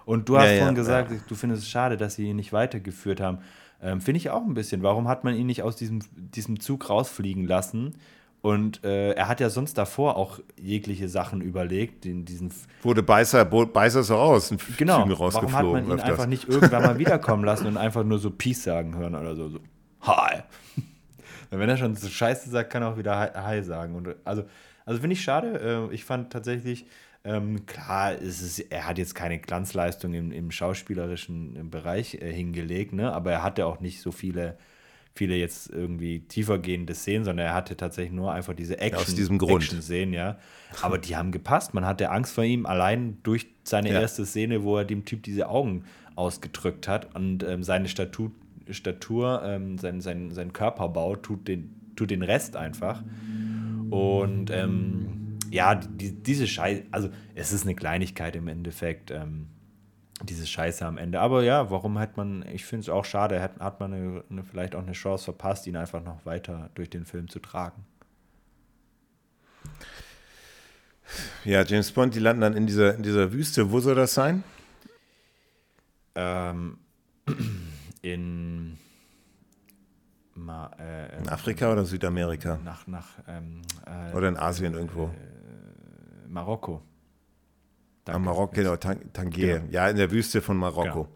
Und du hast ja, vorhin ja, gesagt, ja. du findest es schade, dass sie ihn nicht weitergeführt haben. Ähm, Finde ich auch ein bisschen. Warum hat man ihn nicht aus diesem, diesem Zug rausfliegen lassen? Und äh, er hat ja sonst davor auch jegliche Sachen überlegt. In diesen Wurde Beißer, Beißer so raus, ein genau. Warum hat man ihn öfters. einfach nicht irgendwann mal wiederkommen lassen und einfach nur so Peace sagen hören oder so? so Hi. *laughs* Wenn er schon so Scheiße sagt, kann er auch wieder Hi sagen. Und also, also finde ich schade. Äh, ich fand tatsächlich, ähm, klar, ist es, er hat jetzt keine Glanzleistung im, im schauspielerischen Bereich äh, hingelegt, ne? aber er hatte auch nicht so viele, viele jetzt irgendwie tiefergehende Szenen, sondern er hatte tatsächlich nur einfach diese Action, Aus diesem Grund. Action-Szenen, ja. Aber die haben gepasst. Man hatte Angst vor ihm, allein durch seine ja. erste Szene, wo er dem Typ diese Augen ausgedrückt hat und ähm, seine Statur, Statur ähm, sein, sein, sein Körperbau tut den, tut den Rest einfach. Und ähm, ja, die, diese Scheiße, also es ist eine Kleinigkeit im Endeffekt, ähm, diese Scheiße am Ende. Aber ja, warum hat man, ich finde es auch schade, hat, hat man eine, eine, vielleicht auch eine Chance verpasst, ihn einfach noch weiter durch den Film zu tragen. Ja, James Bond, die landen dann in dieser, in dieser Wüste. Wo soll das sein? Ähm, *clears throat* in, Ma, äh, in Afrika oder Südamerika? Nach, nach, ähm, äh, oder in Asien irgendwo? Äh, Marokko. Am Marokko, genau, Tangier. Genau. Ja, in der Wüste von Marokko. Genau.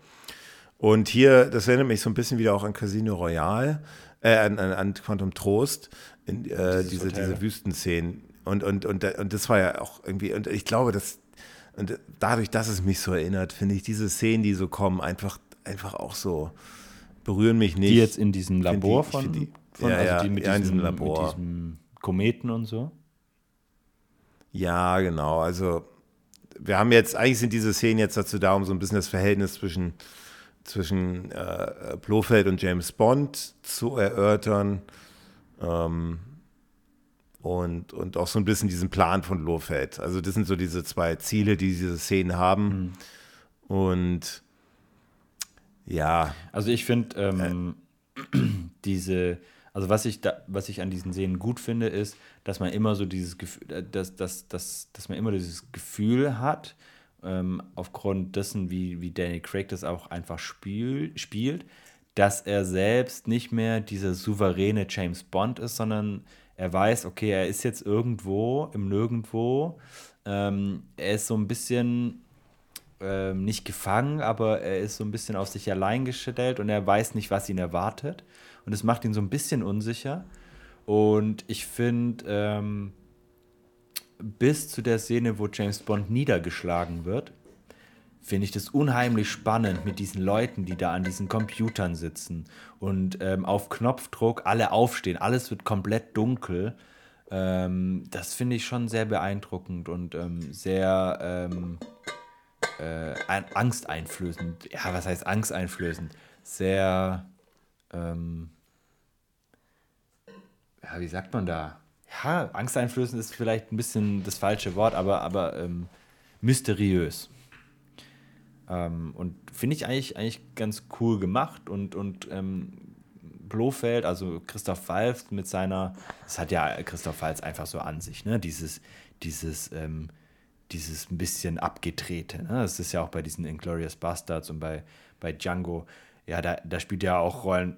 Und hier, das erinnert mich so ein bisschen wieder auch an Casino Royale, äh, an, an, Quantum Trost, in, äh, diese, diese Wüstenszenen. Und, und, und, und das war ja auch irgendwie, und ich glaube, dass, und dadurch, dass es mich so erinnert, finde ich diese Szenen, die so kommen, einfach, einfach auch so, berühren mich nicht. Die jetzt in diesem Labor die, von, die, von ja, also die mit, ja, diesem, in diesem Labor. mit diesem Kometen und so? Ja, genau. Also wir haben jetzt, eigentlich sind diese Szenen jetzt dazu da, um so ein bisschen das Verhältnis zwischen, zwischen äh, Blofeld und James Bond zu erörtern. Ähm, und, und auch so ein bisschen diesen Plan von Blofeld. Also das sind so diese zwei Ziele, die diese Szenen haben. Mhm. Und ja. Also ich finde ähm, äh, diese also was ich da, was ich an diesen Szenen gut finde, ist, dass man immer so dieses Gefühl, äh, dass, dass, dass, dass man immer dieses Gefühl hat, ähm, aufgrund dessen, wie, wie Danny Craig das auch einfach spiel, spielt, dass er selbst nicht mehr dieser souveräne James Bond ist, sondern er weiß, okay, er ist jetzt irgendwo im Nirgendwo. Ähm, er ist so ein bisschen ähm, nicht gefangen, aber er ist so ein bisschen auf sich allein gestellt und er weiß nicht, was ihn erwartet und es macht ihn so ein bisschen unsicher. Und ich finde, ähm, bis zu der Szene, wo James Bond niedergeschlagen wird, finde ich das unheimlich spannend mit diesen Leuten, die da an diesen Computern sitzen und ähm, auf Knopfdruck alle aufstehen. Alles wird komplett dunkel. Ähm, das finde ich schon sehr beeindruckend und ähm, sehr ähm, äh, angsteinflößend. Ja, was heißt angsteinflößend? Sehr, ähm, ja, wie sagt man da? Ja, angsteinflößend ist vielleicht ein bisschen das falsche Wort, aber, aber ähm, mysteriös. Ähm, und finde ich eigentlich, eigentlich ganz cool gemacht und, und ähm, Blofeld, also Christoph Walz mit seiner, das hat ja Christoph Walz einfach so an sich, ne? Dieses, dieses, ähm, dieses ein bisschen abgedrehte. Ne? Das ist ja auch bei diesen Inglorious Bastards und bei, bei Django. Ja, da, da spielt er auch Rollen,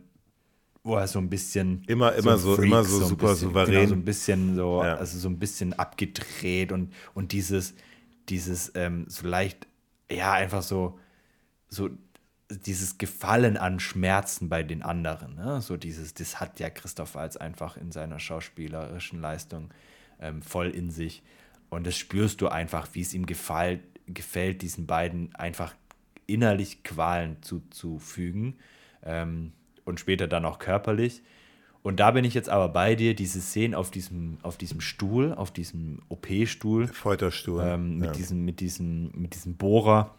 wo er so ein bisschen immer immer so, Freak, immer so, so super bisschen, souverän genau, so ein bisschen so ja. also so ein bisschen abgedreht und und dieses dieses ähm, so leicht ja einfach so so dieses Gefallen an Schmerzen bei den anderen ne? so dieses das hat ja Christoph Waltz einfach in seiner schauspielerischen Leistung ähm, voll in sich und das spürst du einfach wie es ihm gefällt gefällt diesen beiden einfach innerlich Qualen zuzufügen ähm, und später dann auch körperlich. Und da bin ich jetzt aber bei dir, diese Szenen auf diesem, auf diesem Stuhl, auf diesem OP-Stuhl. Folterstuhl. Ähm, mit, ja. diesem, mit, diesem, mit diesem Bohrer.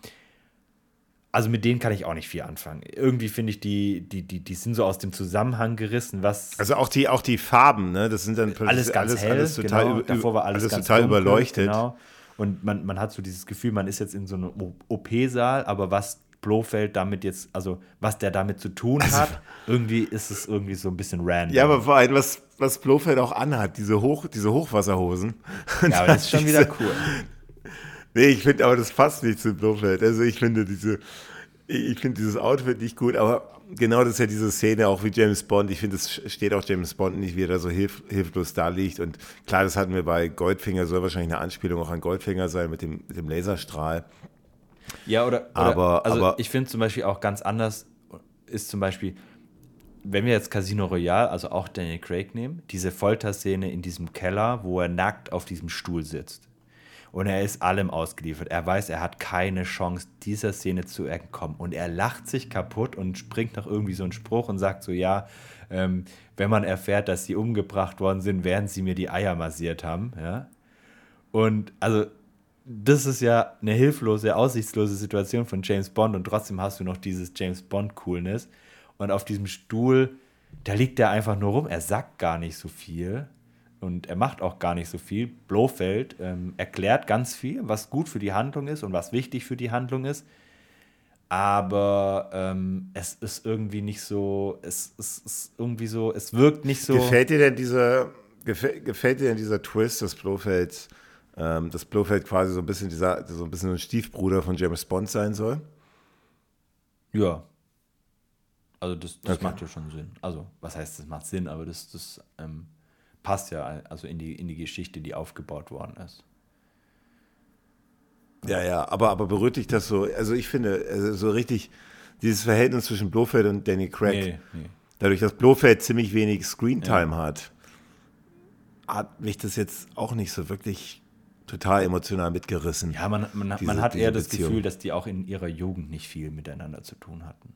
Also mit denen kann ich auch nicht viel anfangen. Irgendwie finde ich, die, die, die, die sind so aus dem Zusammenhang gerissen, was. Also auch die, auch die Farben, ne? Das sind dann alles ganz alles, hell, alles total, genau. Davor war alles, alles total dunkel, überleuchtet. Genau. Und man, man hat so dieses Gefühl, man ist jetzt in so einem OP-Saal, aber was Blofeld damit jetzt, also was der damit zu tun also hat, irgendwie ist es irgendwie so ein bisschen random. Ja, aber vor allem, was, was Blofeld auch anhat, diese, Hoch, diese Hochwasserhosen. Ja, aber das ist schon wieder cool. *laughs* Nee, ich finde, aber das passt nicht zu Blofeld. Also ich finde diese, ich finde dieses Outfit nicht gut, aber genau das ist ja diese Szene, auch wie James Bond. Ich finde, es steht auch James Bond nicht, wie er da so hilf, hilflos da liegt. Und klar, das hatten wir bei Goldfinger, soll wahrscheinlich eine Anspielung auch an Goldfinger sein mit dem, mit dem Laserstrahl. Ja, oder, oder aber, also aber, ich finde zum Beispiel auch ganz anders ist zum Beispiel, wenn wir jetzt Casino Royale, also auch Daniel Craig nehmen, diese Folterszene in diesem Keller, wo er nackt auf diesem Stuhl sitzt. Und er ist allem ausgeliefert. Er weiß, er hat keine Chance, dieser Szene zu entkommen. Und er lacht sich kaputt und springt noch irgendwie so einen Spruch und sagt so, ja, ähm, wenn man erfährt, dass sie umgebracht worden sind, werden sie mir die Eier massiert haben. Ja? Und also das ist ja eine hilflose, aussichtslose Situation von James Bond und trotzdem hast du noch dieses James Bond-Coolness. Und auf diesem Stuhl, da liegt er einfach nur rum. Er sagt gar nicht so viel und er macht auch gar nicht so viel. Blofeld ähm, erklärt ganz viel, was gut für die Handlung ist und was wichtig für die Handlung ist. Aber ähm, es ist irgendwie nicht so, es, es ist irgendwie so, es wirkt nicht so. Gefällt dir denn dieser, gefällt, gefällt dir denn dieser Twist des Blofelds? Ähm, dass Blofeld quasi so ein bisschen dieser, so ein bisschen ein Stiefbruder von James Bond sein soll? Ja. Also das, das okay. macht ja schon Sinn. Also, was heißt, das macht Sinn, aber das, das ähm, passt ja also in die, in die Geschichte, die aufgebaut worden ist. Ja, ja, aber, aber berührt dich das so, also ich finde, also so richtig dieses Verhältnis zwischen Blofeld und Danny Craig, nee, nee. dadurch, dass Blofeld ziemlich wenig Screentime ja. hat, hat mich das jetzt auch nicht so wirklich total emotional mitgerissen. Ja, man, man, diese, man hat eher das Beziehung. Gefühl, dass die auch in ihrer Jugend nicht viel miteinander zu tun hatten.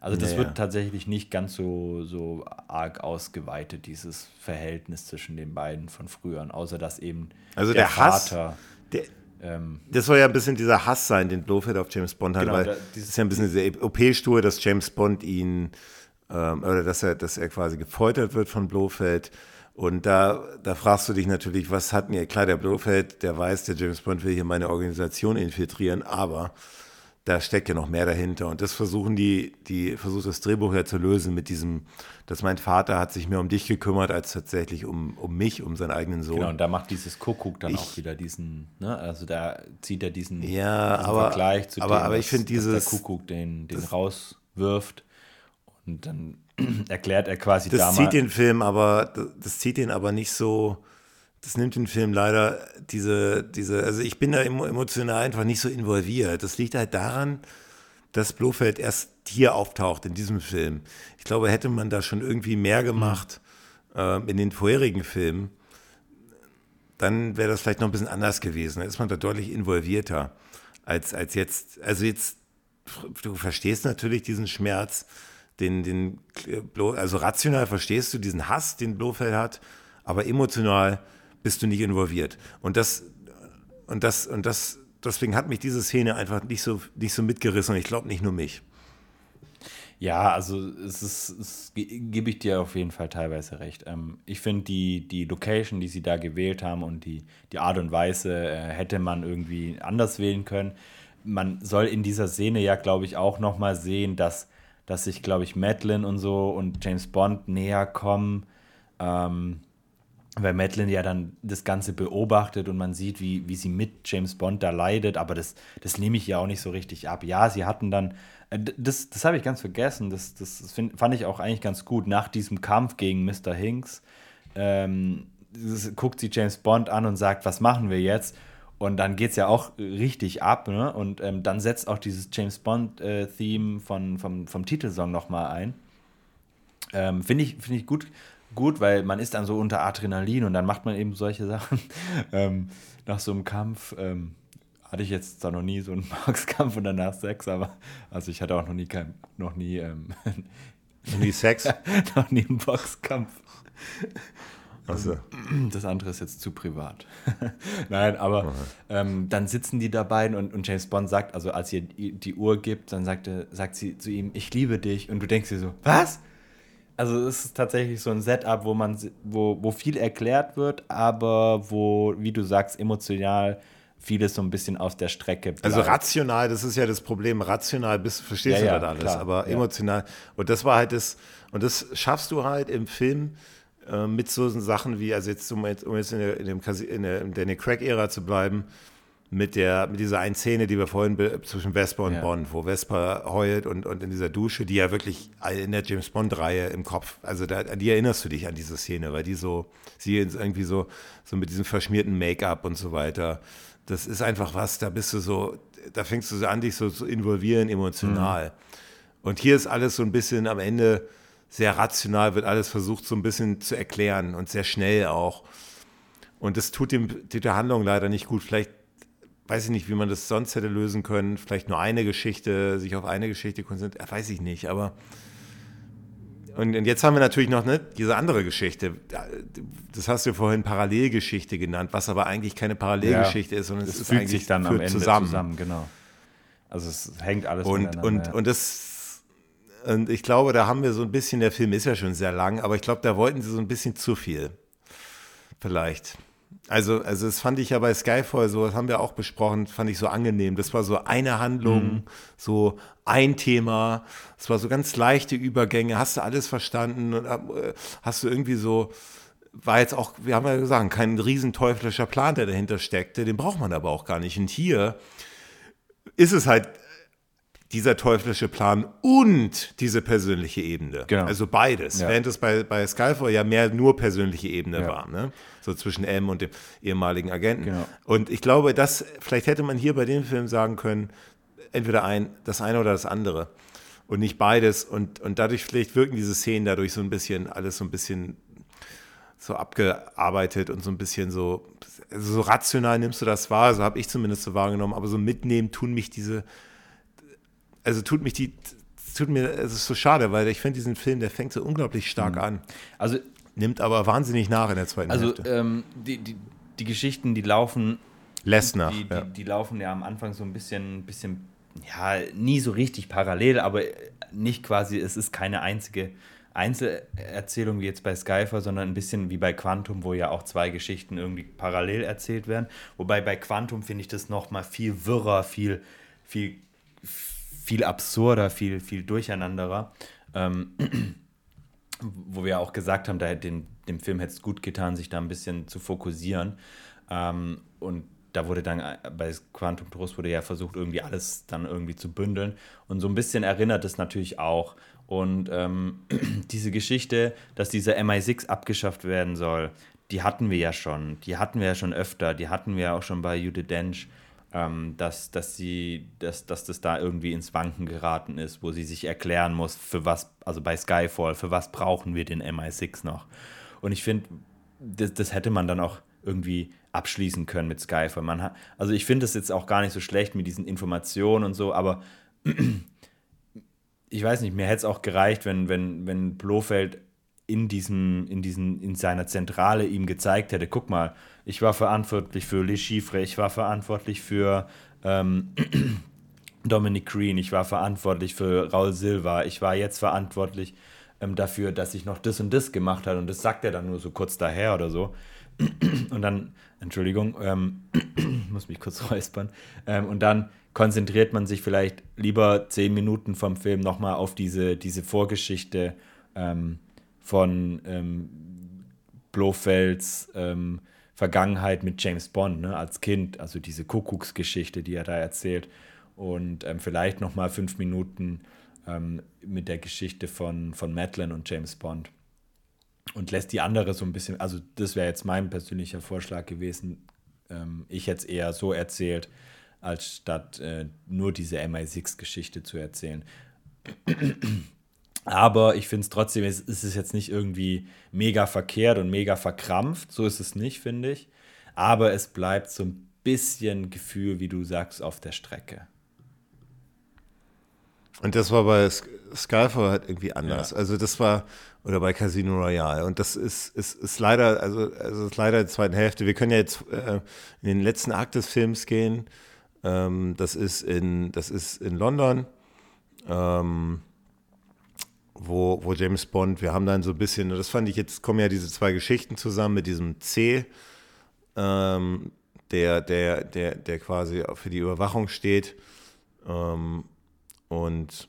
Also das naja. wird tatsächlich nicht ganz so, so arg ausgeweitet, dieses Verhältnis zwischen den beiden von früher, außer dass eben also der, der Vater. Hass, der, ähm, das soll ja ein bisschen dieser Hass sein, den Blofeld auf James Bond hat, genau, weil da, das ist ja ein bisschen diese OP-Stuhl, dass James Bond ihn, ähm, oder dass er, dass er quasi gefoltert wird von Blofeld und da, da fragst du dich natürlich, was hat mir, klar, der Blofeld, der weiß, der James Bond will hier meine Organisation infiltrieren, aber da steckt ja noch mehr dahinter. Und das versuchen die, die versucht das Drehbuch ja zu lösen mit diesem, dass mein Vater hat sich mehr um dich gekümmert, als tatsächlich um, um mich, um seinen eigenen Sohn. Genau, und da macht dieses Kuckuck dann ich, auch wieder diesen, ne, also da zieht er diesen, ja, diesen aber, Vergleich zu aber, dem, aber ich finde dieses, der Kuckuck den, den rauswirft und dann *clears throat* erklärt er quasi das damals. zieht den Film aber, das, das zieht den aber nicht so, das nimmt den Film leider diese, diese, also ich bin da emotional einfach nicht so involviert. Das liegt halt daran, dass Blofeld erst hier auftaucht in diesem Film. Ich glaube, hätte man da schon irgendwie mehr gemacht mhm. äh, in den vorherigen Filmen, dann wäre das vielleicht noch ein bisschen anders gewesen. Da ist man da deutlich involvierter als, als jetzt. Also jetzt, du verstehst natürlich diesen Schmerz, den, den, also rational verstehst du diesen Hass, den Blofeld hat, aber emotional bist du nicht involviert. Und das, und das, und das, deswegen hat mich diese Szene einfach nicht so, nicht so mitgerissen und ich glaube nicht nur mich. Ja, also es ist, es gebe ich dir auf jeden Fall teilweise recht. Ähm, ich finde die, die Location, die sie da gewählt haben und die, die Art und Weise äh, hätte man irgendwie anders wählen können. Man soll in dieser Szene ja, glaube ich, auch nochmal sehen, dass, dass sich, glaube ich, Madeline und so und James Bond näher kommen. Ähm, weil Madeline ja dann das Ganze beobachtet und man sieht, wie, wie sie mit James Bond da leidet, aber das, das nehme ich ja auch nicht so richtig ab. Ja, sie hatten dann äh, das, das habe ich ganz vergessen. Das, das find, fand ich auch eigentlich ganz gut. Nach diesem Kampf gegen Mr. Hinks ähm, guckt sie James Bond an und sagt, was machen wir jetzt? Und dann geht es ja auch richtig ab. Ne? Und ähm, dann setzt auch dieses James Bond-Theme äh, von, vom, vom Titelsong nochmal ein. Ähm, Finde ich, find ich gut, gut, weil man ist dann so unter Adrenalin und dann macht man eben solche *laughs* Sachen ähm, nach so einem Kampf. Ähm, hatte ich jetzt zwar noch nie so einen *laughs* Boxkampf und danach Sex, aber also ich hatte auch noch nie kein, noch nie, ähm, *laughs* noch nie Sex, noch nie einen Boxkampf. Also. Das andere ist jetzt zu privat. *laughs* Nein, aber ähm, dann sitzen die da beiden und, und James Bond sagt, also als ihr die Uhr gibt, dann sagt, er, sagt sie zu ihm, ich liebe dich. Und du denkst dir so, was? Also es ist tatsächlich so ein Setup, wo man, wo, wo viel erklärt wird, aber wo, wie du sagst, emotional vieles so ein bisschen aus der Strecke bleibt. Also rational, das ist ja das Problem. Rational bist, verstehst ja, du ja, das alles, klar, aber emotional. Und das war halt das, und das schaffst du halt im Film äh, mit so Sachen wie, also jetzt, um jetzt, um jetzt in, der, in, dem, in der, in der Crack-Ära zu bleiben, mit, der, mit dieser einen Szene, die wir vorhin zwischen Vesper und ja. Bond, wo Vesper heult und, und in dieser Dusche, die ja wirklich in der James Bond-Reihe im Kopf, also da, an die erinnerst du dich an diese Szene, weil die so, sie irgendwie so, so mit diesem verschmierten Make-up und so weiter das ist einfach was, da bist du so, da fängst du so an, dich so zu involvieren emotional. Mhm. Und hier ist alles so ein bisschen am Ende sehr rational, wird alles versucht so ein bisschen zu erklären und sehr schnell auch. Und das tut dem, der Handlung leider nicht gut. Vielleicht weiß ich nicht, wie man das sonst hätte lösen können. Vielleicht nur eine Geschichte, sich auf eine Geschichte konzentrieren, weiß ich nicht. Aber und, jetzt haben wir natürlich noch ne, diese andere Geschichte. Das hast du vorhin Parallelgeschichte genannt, was aber eigentlich keine Parallelgeschichte ja, ist, sondern es, es fügt sich dann am Ende zusammen. zusammen. Genau. Also es hängt alles und und und das und ich glaube, da haben wir so ein bisschen. Der Film ist ja schon sehr lang, aber ich glaube, da wollten sie so ein bisschen zu viel. Vielleicht. Also, also das fand ich ja bei Skyfall so, das haben wir auch besprochen, fand ich so angenehm. Das war so eine Handlung, mhm. so ein Thema. Es war so ganz leichte Übergänge. Hast du alles verstanden und äh, hast du irgendwie so, war jetzt auch, wir haben ja gesagt, kein riesen teuflischer Plan, der dahinter steckte. Den braucht man aber auch gar nicht. Und hier ist es halt dieser teuflische Plan und diese persönliche Ebene. Genau. Also beides. Ja. Während es bei, bei Skyfall ja mehr nur persönliche Ebene ja. war. Ne? So zwischen M und dem ehemaligen Agenten. Genau. Und ich glaube, das, vielleicht hätte man hier bei dem Film sagen können, entweder ein, das eine oder das andere. Und nicht beides. Und, und dadurch vielleicht wirken diese Szenen dadurch so ein bisschen, alles so ein bisschen so abgearbeitet und so ein bisschen so, also so rational nimmst du das wahr, so habe ich zumindest so wahrgenommen, aber so mitnehmen tun mich diese also tut mich die, tut mir, es ist so schade, weil ich finde diesen Film, der fängt so unglaublich stark mhm. an. Also nimmt aber wahnsinnig nach in der zweiten also, Hälfte. Also ähm, die, die, die Geschichten, die laufen. Lässt nach. Die, die, ja. die, laufen ja am Anfang so ein bisschen, bisschen, ja, nie so richtig parallel, aber nicht quasi, es ist keine einzige Einzelerzählung wie jetzt bei Skyfer, sondern ein bisschen wie bei Quantum, wo ja auch zwei Geschichten irgendwie parallel erzählt werden. Wobei bei Quantum finde ich das noch mal viel wirrer, viel, viel, viel absurder, viel, viel durcheinanderer. Ähm, *clears throat* wo wir auch gesagt haben, da den, dem Film hätte es gut getan, sich da ein bisschen zu fokussieren. Ähm, und da wurde dann bei Quantum Trost wurde ja versucht, irgendwie alles dann irgendwie zu bündeln. Und so ein bisschen erinnert es natürlich auch. Und ähm, *clears throat* diese Geschichte, dass dieser MI6 abgeschafft werden soll, die hatten wir ja schon. Die hatten wir ja schon öfter. Die hatten wir ja auch schon bei Jude Dench dass, dass, sie, dass, dass das da irgendwie ins Wanken geraten ist, wo sie sich erklären muss, für was, also bei Skyfall, für was brauchen wir den MI6 noch. Und ich finde, das, das hätte man dann auch irgendwie abschließen können mit Skyfall. Man hat, also ich finde es jetzt auch gar nicht so schlecht mit diesen Informationen und so, aber *clears throat* ich weiß nicht, mir hätte es auch gereicht, wenn, wenn, wenn Blofeld in diesem, in diesen, in seiner Zentrale ihm gezeigt hätte, guck mal, ich war verantwortlich für Le Chiffre, ich war verantwortlich für ähm, *clears throat* Dominic Green, ich war verantwortlich für Raul Silva, ich war jetzt verantwortlich ähm, dafür, dass ich noch das und das gemacht habe und das sagt er dann nur so kurz daher oder so. *clears throat* Und dann, Entschuldigung, ähm, *clears throat* muss mich kurz *laughs* räuspern, ähm, und dann konzentriert man sich vielleicht lieber zehn Minuten vom Film nochmal auf diese, diese Vorgeschichte ähm, von ähm, Blofelds ähm, Vergangenheit mit James Bond ne, als Kind, also diese Kuckucksgeschichte, die er da erzählt. Und ähm, vielleicht nochmal fünf Minuten ähm, mit der Geschichte von, von Madeline und James Bond. Und lässt die andere so ein bisschen, also das wäre jetzt mein persönlicher Vorschlag gewesen. Ähm, ich hätte es eher so erzählt, als statt äh, nur diese MI6-Geschichte zu erzählen. Aber ich finde es trotzdem, es ist jetzt nicht irgendwie mega verkehrt und mega verkrampft. So ist es nicht, finde ich. Aber es bleibt so ein bisschen Gefühl, wie du sagst, auf der Strecke. Und das war bei Skyfall halt irgendwie anders. Ja. Also das war, oder bei Casino Royale. Und das ist, ist, ist leider, also, also ist leider die zweite Hälfte. Wir können ja jetzt äh, in den letzten Akt des Films gehen. Ähm, das, ist in, das ist in London. Ähm, wo, wo James Bond, wir haben dann so ein bisschen, das fand ich jetzt, kommen ja diese zwei Geschichten zusammen mit diesem C, ähm, der, der, der, der quasi für die Überwachung steht. Ähm, und,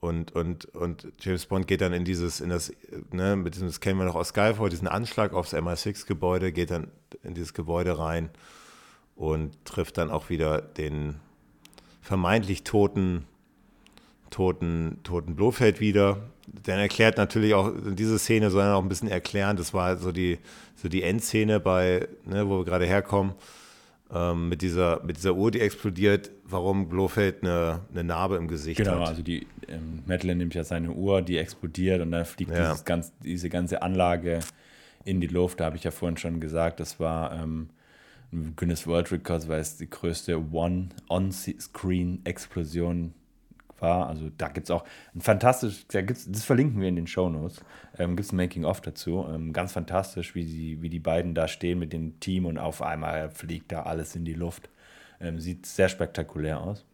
und, und, und James Bond geht dann in dieses, in das, ne, mit diesem, das kennen wir noch aus Skyfall, diesen Anschlag aufs MI6-Gebäude, geht dann in dieses Gebäude rein und trifft dann auch wieder den vermeintlich toten toten, toten Blofeld wieder. Dann erklärt natürlich auch, diese Szene soll dann auch ein bisschen erklären, das war so die, so die Endszene bei, ne, wo wir gerade herkommen, ähm, mit, dieser, mit dieser Uhr, die explodiert, warum Blofeld eine, eine Narbe im Gesicht genau, hat. Genau, also die ähm, Madeline nimmt ja seine Uhr, die explodiert und dann fliegt ja. ganz, diese ganze Anlage in die Luft. Da habe ich ja vorhin schon gesagt, das war ähm, Guinness World Records, weil es die größte One-On-Screen-Explosion war. Also da gibt es auch ein fantastisch, da gibt's, das verlinken wir in den Show Notes. Ähm, gibt es ein Making-of dazu. Ähm, ganz fantastisch, wie die, wie die beiden da stehen mit dem Team und auf einmal fliegt da alles in die Luft. Ähm, sieht sehr spektakulär aus.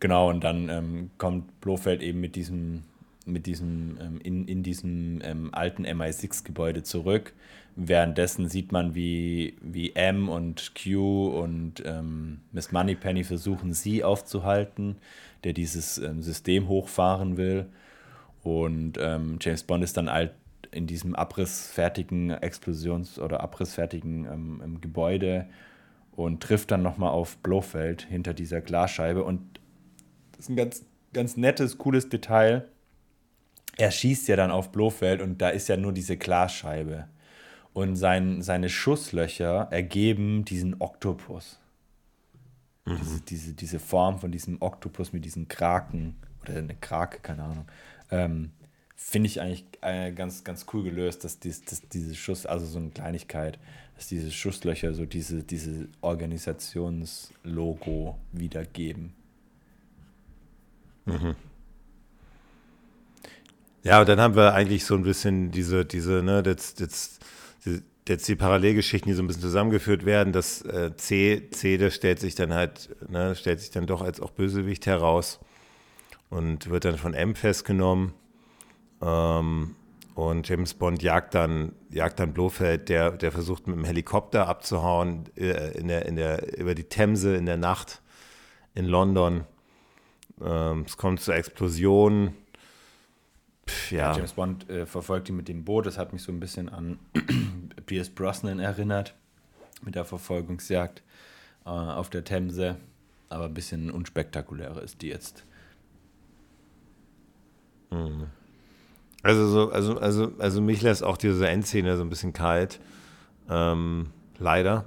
Genau, und dann ähm, kommt Blofeld eben mit diesem, mit diesem, ähm, in, in diesem ähm, alten MI6-Gebäude zurück. Währenddessen sieht man, wie, wie M und Q und ähm, Miss Moneypenny versuchen, sie aufzuhalten der dieses ähm, System hochfahren will. Und ähm, James Bond ist dann halt in diesem abrissfertigen Explosions- oder abrissfertigen ähm, Gebäude und trifft dann nochmal auf Blofeld hinter dieser Glasscheibe. Und das ist ein ganz, ganz nettes, cooles Detail. Er schießt ja dann auf Blofeld und da ist ja nur diese Glasscheibe. Und sein, seine Schusslöcher ergeben diesen Oktopus. Mhm. Diese, diese, diese Form von diesem Oktopus mit diesen Kraken oder eine Krake, keine Ahnung. Ähm, Finde ich eigentlich äh, ganz, ganz cool gelöst, dass, dies, dass diese Schuss, also so eine Kleinigkeit, dass diese Schusslöcher so diese, diese Organisationslogo wiedergeben. Mhm. Ja, und dann haben wir eigentlich so ein bisschen diese, diese, ne, jetzt, jetzt, diese, jetzt die Parallelgeschichten, die so ein bisschen zusammengeführt werden, das äh, C, C, das stellt sich dann halt, ne, stellt sich dann doch als auch Bösewicht heraus und wird dann von M festgenommen. Ähm, und James Bond jagt dann, jagt dann Blofeld, der, der versucht mit dem Helikopter abzuhauen äh, in der, in der, über die Themse in der Nacht in London. Ähm, es kommt zur Explosion Pff, ja. James Bond äh, verfolgt ihn mit dem Boot. Das hat mich so ein bisschen an *clears throat* Pierce Brosnan erinnert, mit der Verfolgungsjagd äh, auf der Themse. Aber ein bisschen unspektakulärer ist die jetzt. Mhm. Also, so, also, also, also mich lässt auch diese Endszene so ein bisschen kalt. Ähm, leider.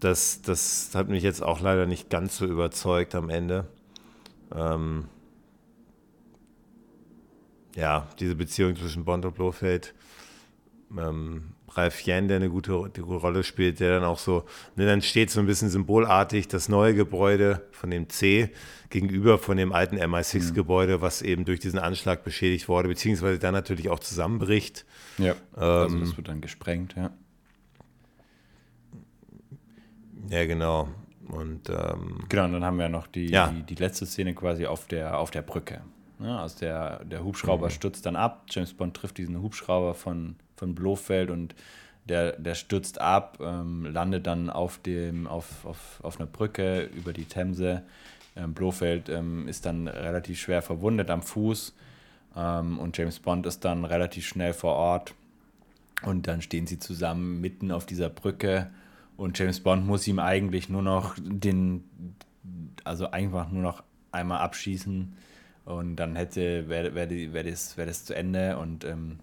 Das, das hat mich jetzt auch leider nicht ganz so überzeugt am Ende. Ähm, ja, diese Beziehung zwischen Bond und Blofeld, ähm, Ralph Yen, der eine gute, eine gute Rolle spielt, der dann auch so, ne, dann steht so ein bisschen symbolartig das neue Gebäude von dem C gegenüber von dem alten MI6-Gebäude, was eben durch diesen Anschlag beschädigt wurde, beziehungsweise dann natürlich auch zusammenbricht. Ja, also Ähm, das wird dann gesprengt, ja. Ja, genau. Und ähm, Genau, und dann haben wir noch die, Ja. die, die letzte Szene quasi auf der, auf der Brücke. Ja, also der, der Hubschrauber Mhm. stürzt dann ab. James Bond trifft diesen Hubschrauber von, von Blofeld und der, der stürzt ab, ähm, landet dann auf, dem, auf, auf, auf einer Brücke über die Themse. Ähm, Blofeld ähm, ist dann relativ schwer verwundet am Fuß ähm, und James Bond ist dann relativ schnell vor Ort. Und dann stehen sie zusammen mitten auf dieser Brücke und James Bond muss ihm eigentlich nur noch den, also einfach nur noch einmal abschießen und dann hätte, wäre wär, wär das, wär das zu Ende. Und ähm,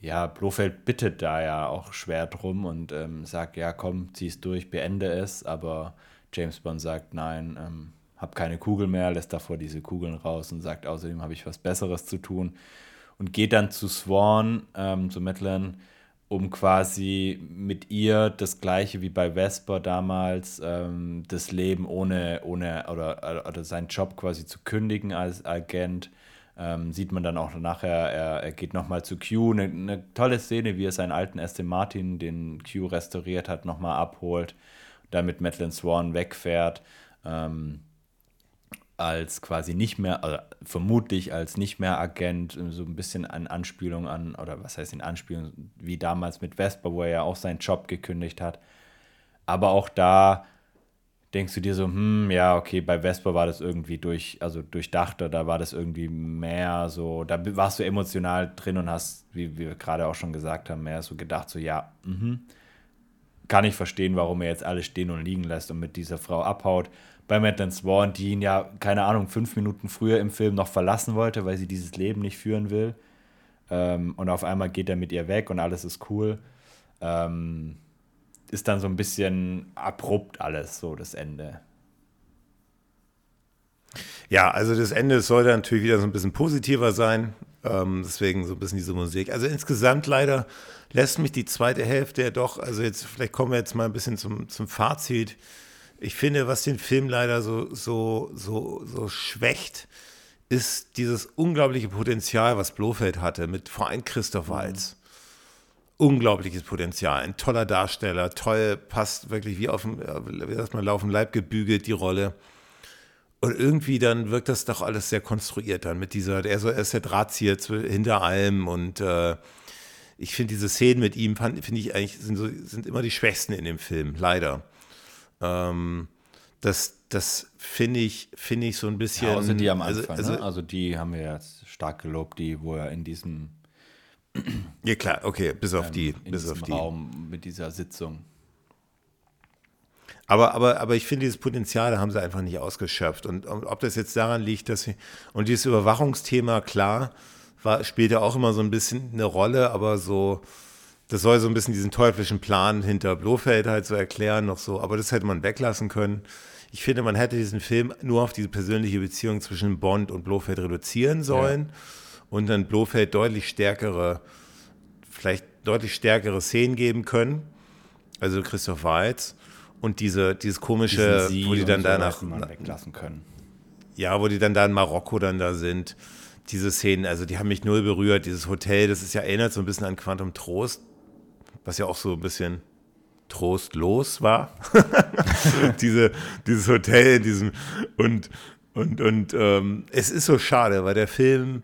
ja, Blofeld bittet da ja auch schwer drum und ähm, sagt, ja komm, zieh es durch, beende es, aber James Bond sagt, nein, ähm, hab keine Kugel mehr, lässt davor diese Kugeln raus und sagt, außerdem habe ich was Besseres zu tun. Und geht dann zu Swan, ähm, zu Madeline, um quasi mit ihr das gleiche wie bei Vesper damals, ähm, das Leben ohne, ohne oder, oder seinen Job quasi zu kündigen als Agent. Ähm, sieht man dann auch nachher, er, er geht nochmal zu Q, eine, eine tolle Szene, wie er seinen alten Aston Martin, den Q restauriert hat, nochmal abholt, dann mit Madeline Swan wegfährt. Ähm, als quasi nicht mehr, also vermutlich als nicht mehr Agent, so ein bisschen an Anspielung an, oder was heißt in Anspielung, wie damals mit Vesper, wo er ja auch seinen Job gekündigt hat. Aber auch da denkst du dir so, hm, ja, okay, bei Vesper war das irgendwie durch, also durchdachter, da war das irgendwie mehr so, da warst du emotional drin und hast, wie wir gerade auch schon gesagt haben, mehr so gedacht, so, ja, mhm, kann ich verstehen, warum er jetzt alles stehen und liegen lässt und mit dieser Frau abhaut. Bei Madeline Swan, die ihn ja, keine Ahnung, fünf Minuten früher im Film noch verlassen wollte, weil sie dieses Leben nicht führen will. Ähm, und auf einmal geht er mit ihr weg und alles ist cool. Ähm, ist dann so ein bisschen abrupt alles, so das Ende. Ja, also das Ende sollte natürlich wieder so ein bisschen positiver sein. Ähm, deswegen so ein bisschen diese Musik. Also insgesamt leider lässt mich die zweite Hälfte ja doch, also jetzt, vielleicht kommen wir jetzt mal ein bisschen zum, zum Fazit. Ich finde, was den Film leider so, so, so, so schwächt, ist dieses unglaubliche Potenzial, was Blofeld hatte, mit vor allem Christoph Waltz. Unglaubliches Potenzial, ein toller Darsteller, toll, passt wirklich wie auf dem, wie sagt man, laufen Leib gebügelt, die Rolle. Und irgendwie dann wirkt das doch alles sehr konstruiert dann mit dieser, er, so, er ist der Drahtzieher hinter allem und äh, ich finde diese Szenen mit ihm, finde ich eigentlich, sind, so, sind immer die schwächsten in dem Film, leider. Ähm, das das finde ich, finde ich so ein bisschen. Ja, außer die am also- Anfang. also, ne? also die haben wir jetzt stark gelobt, die, wo er in diesem, Ja, klar, okay, bis auf die, ähm, in bis auf die. Raum mit dieser Sitzung. Aber, aber, aber ich finde, dieses Potenzial da haben sie einfach nicht ausgeschöpft. Und, und ob das jetzt daran liegt, dass sie. Und dieses Überwachungsthema, klar, war, spielte auch immer so ein bisschen eine Rolle, aber so. Das soll so ein bisschen diesen teuflischen Plan hinter Blofeld halt so erklären, noch so. Aber das hätte man weglassen können. Ich finde, man hätte diesen Film nur auf diese persönliche Beziehung zwischen Bond und Blofeld reduzieren sollen und dann Blofeld deutlich stärkere, vielleicht deutlich stärkere Szenen geben können. Also Christoph Waltz und diese, dieses komische, wo die dann danach, weglassen können. ja, wo die dann da in Marokko dann da sind. Diese Szenen, also die haben mich null berührt. Dieses Hotel, das ist ja erinnert so ein bisschen an Quantum Trost, was ja auch so ein bisschen trostlos war. *laughs* Diese, dieses Hotel in diesem und und und ähm, es ist so schade, weil der Film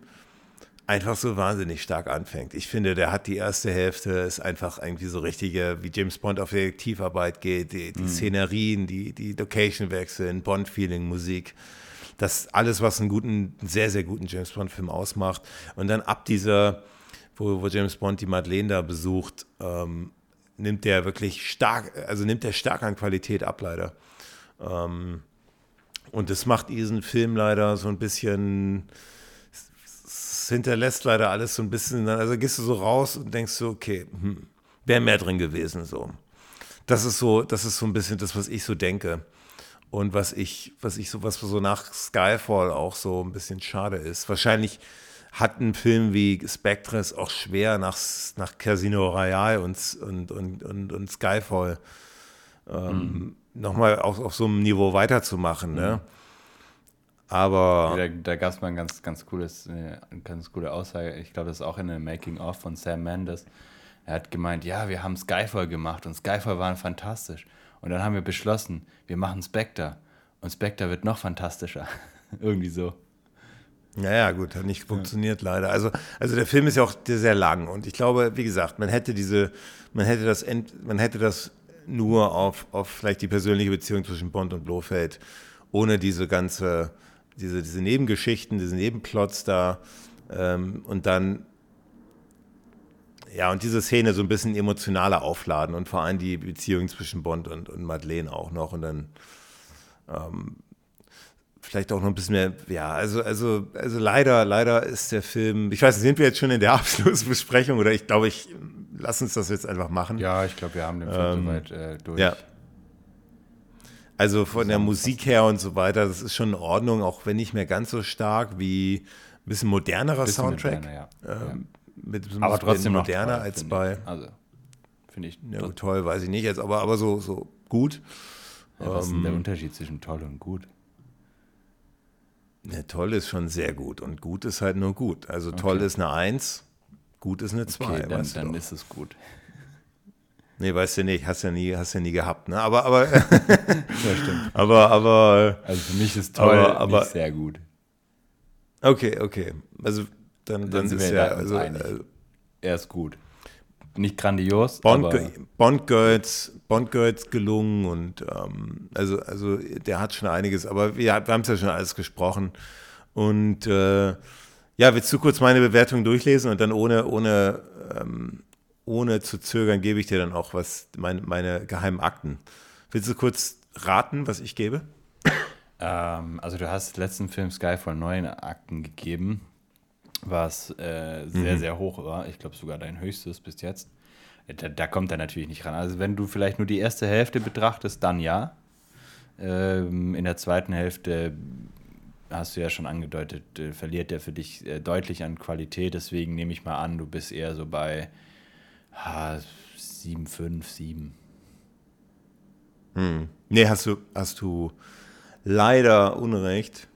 einfach so wahnsinnig stark anfängt. Ich finde, der hat die erste Hälfte, ist einfach irgendwie so richtige, wie James Bond auf Detektivarbeit geht, die, die Szenerien, die, die Location wechseln, Bond-Feeling, Musik. Das alles, was einen guten, einen sehr, sehr guten James Bond-Film ausmacht. Und dann ab dieser, wo, wo James Bond die Madeleine da besucht, ähm, nimmt der wirklich stark, also nimmt der stark an Qualität ab, leider. Ähm, und das macht diesen Film leider so ein bisschen, es hinterlässt leider alles so ein bisschen, also gehst du so raus und denkst so, okay, hm, wäre mehr drin gewesen so. Das ist so, das ist so ein bisschen das, was ich so denke. Und was ich, was ich so, was so nach Skyfall auch so ein bisschen schade ist. Wahrscheinlich hat ein Film wie Spectre es auch schwer nach, nach Casino Royale und, und, und, und, und Skyfall ähm, mhm. nochmal auf, auf so einem Niveau weiterzumachen. Ne? Mhm. Aber. Da, da gab es mal ein ganz, ganz cooles, eine ganz coole Aussage. Ich glaube, das ist auch in einem Making-of von Sam Mendes. Er hat gemeint, ja, wir haben Skyfall gemacht und Skyfall war fantastisch. Und dann haben wir beschlossen, wir machen Spectre. Und Spectre wird noch fantastischer. *laughs* Irgendwie so. Naja, gut, hat nicht funktioniert ja. leider. Also, also der Film ist ja auch sehr lang und ich glaube, wie gesagt, man hätte diese, man hätte das, man hätte das nur auf, auf vielleicht die persönliche Beziehung zwischen Bond und Blofeld, ohne diese ganze, diese, diese Nebengeschichten, diese Nebenplots da ähm, und dann ja, und diese Szene so ein bisschen emotionaler aufladen und vor allem die Beziehung zwischen Bond und, und Madeleine auch noch und dann ähm, vielleicht auch noch ein bisschen mehr, ja, also, also, also leider, leider ist der Film, ich weiß nicht, sind wir jetzt schon in der *laughs* Abschlussbesprechung oder ich glaube, ich lass uns das jetzt einfach machen. Ja, ich glaube, wir haben den Film ähm, soweit äh, durch. Ja. Also von der Musik her und so weiter, das ist schon in Ordnung, auch wenn nicht mehr ganz so stark wie ein bisschen modernerer bisschen Soundtrack. Moderner, ja. ähm, mit so aber trotzdem moderner toll, als bei. Also, finde ich. Ja, toll, weiß ich nicht jetzt, aber, aber so, so gut. Ja, was ist denn der ähm, Unterschied zwischen toll und gut? Ne, toll ist schon sehr gut und gut ist halt nur gut. Also okay. toll ist eine Eins, gut ist eine Zwei. Okay, dann, dann ist es gut. *laughs* Nee, weißt du nicht, hast ja nie, hast ja nie gehabt, ne? Aber, aber, *laughs* ja, stimmt. *laughs* aber, aber. Also für mich ist toll, aber, aber sehr gut. Okay, okay. Also dann, dann, dann sind ist wir ja, also, also, er ist gut nicht grandios. Bond, aber Bond Girls, Bond Girls gelungen und ähm, also, also der hat schon einiges, aber wir, wir haben es ja schon alles gesprochen. Und äh, ja, willst du kurz meine Bewertung durchlesen und dann ohne, ohne, ähm, ohne zu zögern gebe ich dir dann auch was, meine, meine geheimen Akten. Willst du kurz raten, was ich gebe? Ähm, also du hast letzten Film Skyfall neun Akten gegeben was äh, sehr, mhm. sehr hoch war. Ich glaube sogar dein höchstes bis jetzt. Da, da, kommt er natürlich nicht ran. Also wenn du vielleicht nur die erste Hälfte betrachtest, dann ja. Ähm, in der zweiten Hälfte hast du ja schon angedeutet, äh, verliert er für dich äh, deutlich an Qualität. Deswegen nehme ich mal an, du bist eher so bei ah, 7, 5, 7. Hm. Nee, hast du, hast du leider Unrecht.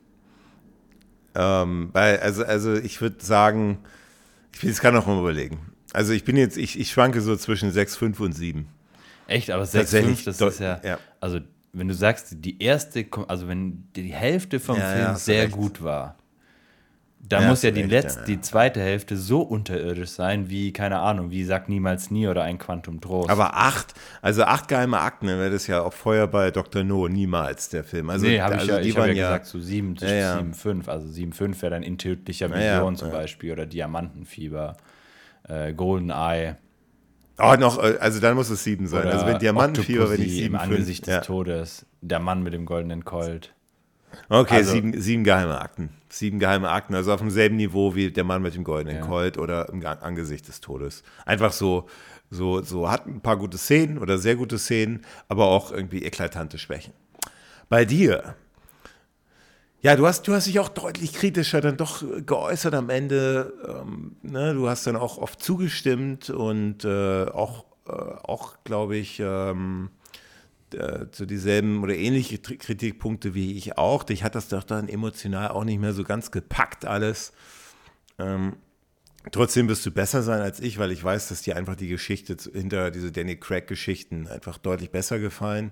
Ähm, weil, also, also ich würde sagen, ich will es gerade noch mal überlegen. Also ich bin jetzt, ich, ich schwanke so zwischen 6, 5 und 7. Echt, aber 6, 5, das ist ja, ja, also wenn du sagst, die erste, also wenn die Hälfte vom ja, Film ja, sehr recht. gut war, da ja, muss ja die letzte, ja. die zweite Hälfte so unterirdisch sein, wie, keine Ahnung, wie Sag niemals nie oder ein Quantum Trost. Aber acht, also acht geheime Akten, dann wäre das ja auch Feuer bei Dr. No, niemals der Film. Also, nee, habe ich also ja, ich hab ja gesagt, so sieben, ja, sieben, fünf. Also sieben, fünf wäre dann in tödlicher Vision zum Beispiel oder Diamantenfieber, äh, Golden Eye. Oh, noch, äh, also dann muss es sieben sein. Oder also wenn Diamantenfieber, wenn ich sieben, im Angesicht fünf, des Todes, der Mann mit dem goldenen Colt. Okay, also, sieben, sieben geheime Akten. Sieben geheime Akten, also auf demselben Niveau wie der Mann mit dem goldenen ja. Colt oder im Angesicht des Todes. Einfach so, so, so hat ein paar gute Szenen oder sehr gute Szenen, aber auch irgendwie eklatante Schwächen. Bei dir, ja, du hast, du hast dich auch deutlich kritischer dann doch geäußert am Ende. Ähm, ne? Du hast dann auch oft zugestimmt und äh, auch, äh, auch glaube ich, ähm, äh, zu dieselben oder ähnliche Kritikpunkte wie ich auch. Dich hat das doch dann emotional auch nicht mehr so ganz gepackt alles. Ähm, trotzdem wirst du besser sein als ich, weil ich weiß, dass dir einfach die Geschichte hinter diese Danny Craig-Geschichten einfach deutlich besser gefallen.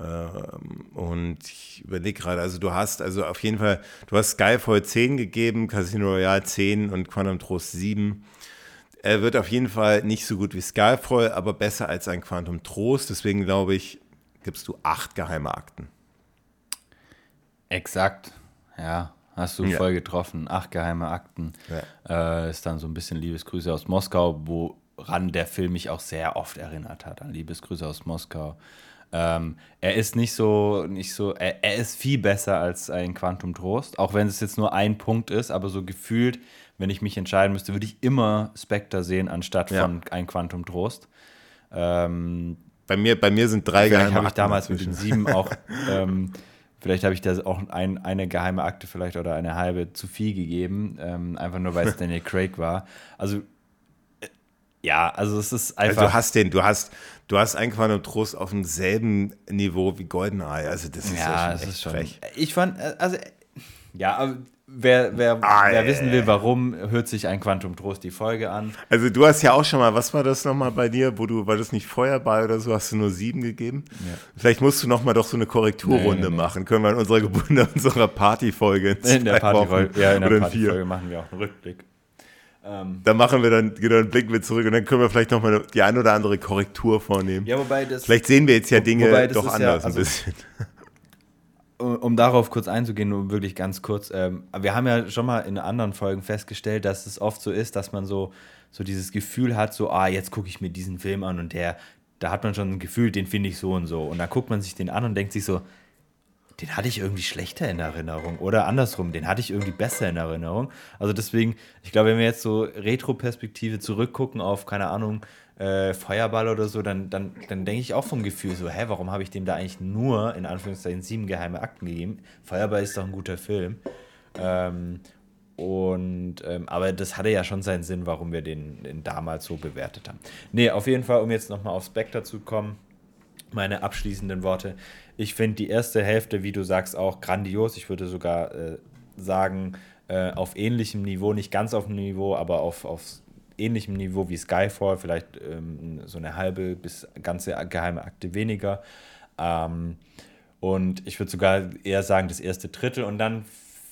Ähm, und ich überlege gerade, also du hast also auf jeden Fall, du hast Skyfall 10 gegeben, Casino Royale 10 und Quantum Trost 7. Er wird auf jeden Fall nicht so gut wie Skyfall, aber besser als ein Quantum Trost. Deswegen glaube ich, gibst du acht geheime Akten. Exakt, ja, hast du ja. voll getroffen. Acht geheime Akten. Ja. Äh, ist dann so ein bisschen Liebesgrüße aus Moskau, woran der Film mich auch sehr oft erinnert hat, an Liebesgrüße aus Moskau. Ähm, er ist nicht so, nicht so, er, er, ist viel besser als ein Quantum Trost, auch wenn es jetzt nur ein Punkt ist, aber so gefühlt, wenn ich mich entscheiden müsste, würde ich immer Spectre sehen anstatt ja. von ein Quantum Trost. Ähm, bei mir, bei mir sind drei Vielleicht habe ich damals mit den sieben auch, *laughs* ähm, Vielleicht habe ich da auch ein, eine geheime Akte vielleicht oder eine halbe zu viel gegeben, ähm, einfach nur weil es *laughs* Daniel Craig war. Also äh, ja, also es ist einfach. Also du hast den, du hast, du hast Einquantum Trost auf demselben Niveau wie Goldeneye. Also das ist ja, ja schon echt schon, frech. Ich fand, äh, also ja, aber Wer, wer, ah, wer wissen will, warum, hört sich ein Quantum Trost die Folge an. Also du hast ja auch schon mal, was war das nochmal bei dir, wo du, war das nicht Feuerball oder so, hast du nur sieben gegeben? Ja. Vielleicht musst du nochmal doch so eine Korrekturrunde nee, nee, nee. machen. Können wir in unserer, *laughs* in unserer Partyfolge in, in der Partyfolge, ja, in der Partyfolge machen wir auch einen Rückblick. Ähm, da machen wir dann, dann blicken wir zurück und dann können wir vielleicht nochmal die ein oder andere Korrektur vornehmen. Ja, wobei das. Vielleicht sehen wir jetzt ja Dinge doch anders ja, also, ein bisschen um darauf kurz einzugehen, nur wirklich ganz kurz. Ähm, wir haben ja schon mal in anderen Folgen festgestellt, dass es oft so ist, dass man so, so dieses Gefühl hat, so, ah, jetzt gucke ich mir diesen Film an und der, da hat man schon ein Gefühl, den finde ich so und so. Und dann guckt man sich den an und denkt sich so, den hatte ich irgendwie schlechter in Erinnerung. Oder andersrum, den hatte ich irgendwie besser in Erinnerung. Also deswegen, ich glaube, wenn wir jetzt so Retro-Perspektive zurückgucken auf, keine Ahnung, äh, Feuerball oder so, dann, dann, dann denke ich auch vom Gefühl so, hä, warum habe ich dem da eigentlich nur, in Anführungszeichen, sieben geheime Akten gegeben? Feuerball ist doch ein guter Film. Ähm, und, ähm, aber das hatte ja schon seinen Sinn, warum wir den, den damals so bewertet haben. Nee, auf jeden Fall, um jetzt nochmal auf Spectre zu kommen, meine abschließenden Worte. Ich finde die erste Hälfte, wie du sagst, auch grandios. Ich würde sogar äh, sagen, äh, auf ähnlichem Niveau, nicht ganz auf dem Niveau, aber auf, auf ähnlichem Niveau wie Skyfall, vielleicht ähm, so eine halbe bis ganze geheime Akte weniger. Ähm, und ich würde sogar eher sagen, das erste Drittel. Und dann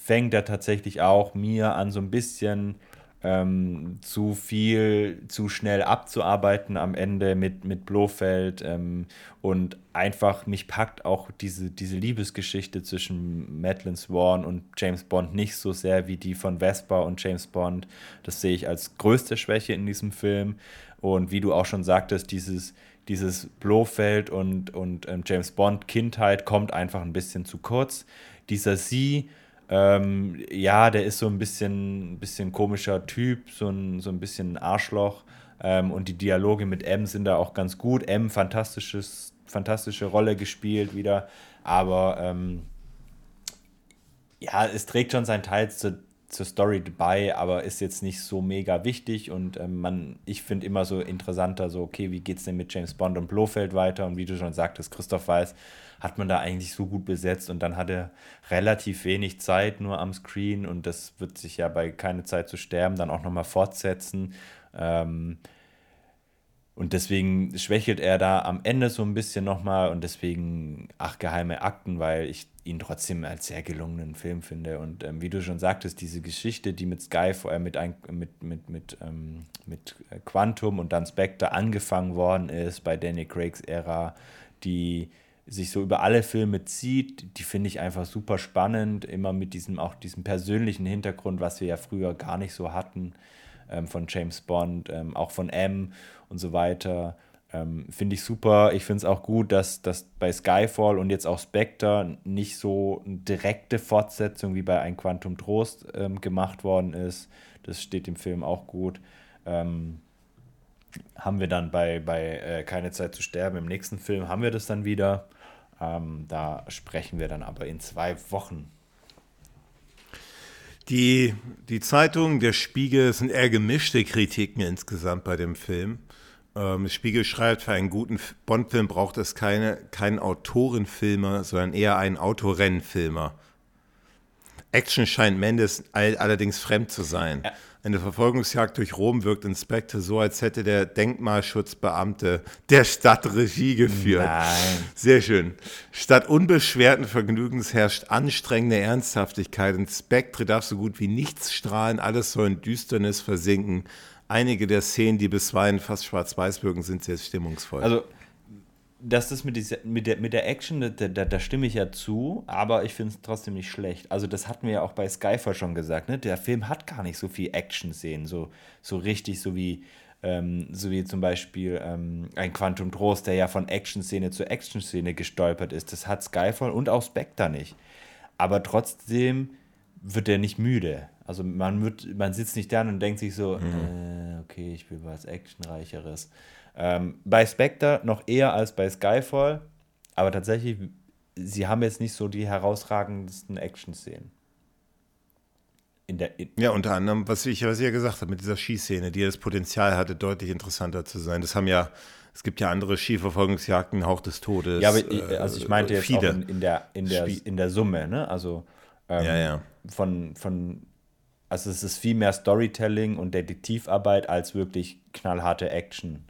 fängt er tatsächlich auch mir an, so ein bisschen ähm, zu viel, zu schnell abzuarbeiten am Ende mit, mit Blofeld ähm, und einfach mich packt auch diese, diese Liebesgeschichte zwischen Madeline Swan und James Bond nicht so sehr wie die von Vespa und James Bond. Das sehe ich als größte Schwäche in diesem Film. Und wie du auch schon sagtest, dieses, dieses Blofeld und, und ähm, James Bond Kindheit kommt einfach ein bisschen zu kurz. Dieser Sie, ähm, ja, der ist so ein bisschen, bisschen komischer Typ, so ein, so ein bisschen Arschloch. Ähm, und die Dialoge mit M sind da auch ganz gut. M, fantastisches, fantastische Rolle gespielt wieder. Aber ähm, ja, es trägt schon seinen Teil zu, zur Story bei, aber ist jetzt nicht so mega wichtig. Und ähm, man, ich finde immer so interessanter, so, okay, wie geht es denn mit James Bond und Blofeld weiter? Und wie du schon sagtest, Christoph Weiß hat man da eigentlich so gut besetzt und dann hat er relativ wenig Zeit nur am Screen und das wird sich ja bei Keine Zeit zu sterben dann auch nochmal fortsetzen. Ähm, und deswegen schwächelt er da am Ende so ein bisschen nochmal und deswegen, ach, geheime Akten, weil ich ihn trotzdem als sehr gelungenen Film finde. Und ähm, wie du schon sagtest, diese Geschichte, die mit Sky, äh, mit, mit, mit, mit, ähm, mit Quantum und dann Spectre angefangen worden ist bei Danny Craigs Ära, die sich so über alle Filme zieht, die finde ich einfach super spannend, immer mit diesem auch diesem persönlichen Hintergrund, was wir ja früher gar nicht so hatten, ähm, von James Bond, ähm, auch von M und so weiter. Ähm, finde ich super. Ich finde es auch gut, dass, dass bei Skyfall und jetzt auch Spectre nicht so eine direkte Fortsetzung wie bei Ein Quantum Trost ähm, gemacht worden ist. Das steht dem Film auch gut. Ähm, haben wir dann bei, bei äh, Keine Zeit zu sterben im nächsten Film, haben wir das dann wieder. Ähm, da sprechen wir dann aber in zwei Wochen. Die, die Zeitung, der Spiegel, sind eher gemischte Kritiken insgesamt bei dem Film. Ähm, Spiegel schreibt, für einen guten Bond-Film braucht es keine, keinen Autorenfilmer, sondern eher einen Autorennenfilmer. Action scheint Mendes allerdings fremd zu sein. Eine Verfolgungsjagd durch Rom wirkt Inspektor so, als hätte der Denkmalschutzbeamte der Stadt Regie geführt. Nein. Sehr schön. Statt unbeschwerten Vergnügens herrscht anstrengende Ernsthaftigkeit. Inspektor darf so gut wie nichts strahlen, alles soll in Düsternis versinken. Einige der Szenen, die bisweilen fast schwarz-weiß wirken, sind sehr stimmungsvoll. Also dass das mit, dieser, mit, der, mit der Action, da, da, da stimme ich ja zu, aber ich finde es trotzdem nicht schlecht. Also, das hatten wir ja auch bei Skyfall schon gesagt, ne? Der Film hat gar nicht so viel Action-Szenen, so, so richtig, so wie, ähm, so wie zum Beispiel ähm, ein Quantum Trost, der ja von Action-Szene zu Action-Szene gestolpert ist. Das hat Skyfall und auch Spectre nicht. Aber trotzdem wird er nicht müde. Also man, wird, man sitzt nicht da und denkt sich so, mhm. äh, okay, ich will was Actionreicheres. Ähm, bei Spectre noch eher als bei Skyfall, aber tatsächlich sie haben jetzt nicht so die herausragendsten Action-Szenen. In der, in ja, unter anderem, was ich, was ich ja gesagt habe, mit dieser Skiszene, die das Potenzial hatte, deutlich interessanter zu sein. Das haben ja, es gibt ja andere Skiverfolgungsjagden, Hauch des Todes. Ja, aber äh, also ich meinte jetzt viele. auch in, in, der, in, der, in der Summe, ne? Also ähm, ja, ja. Von, von, also es ist viel mehr Storytelling und Detektivarbeit als wirklich knallharte Action.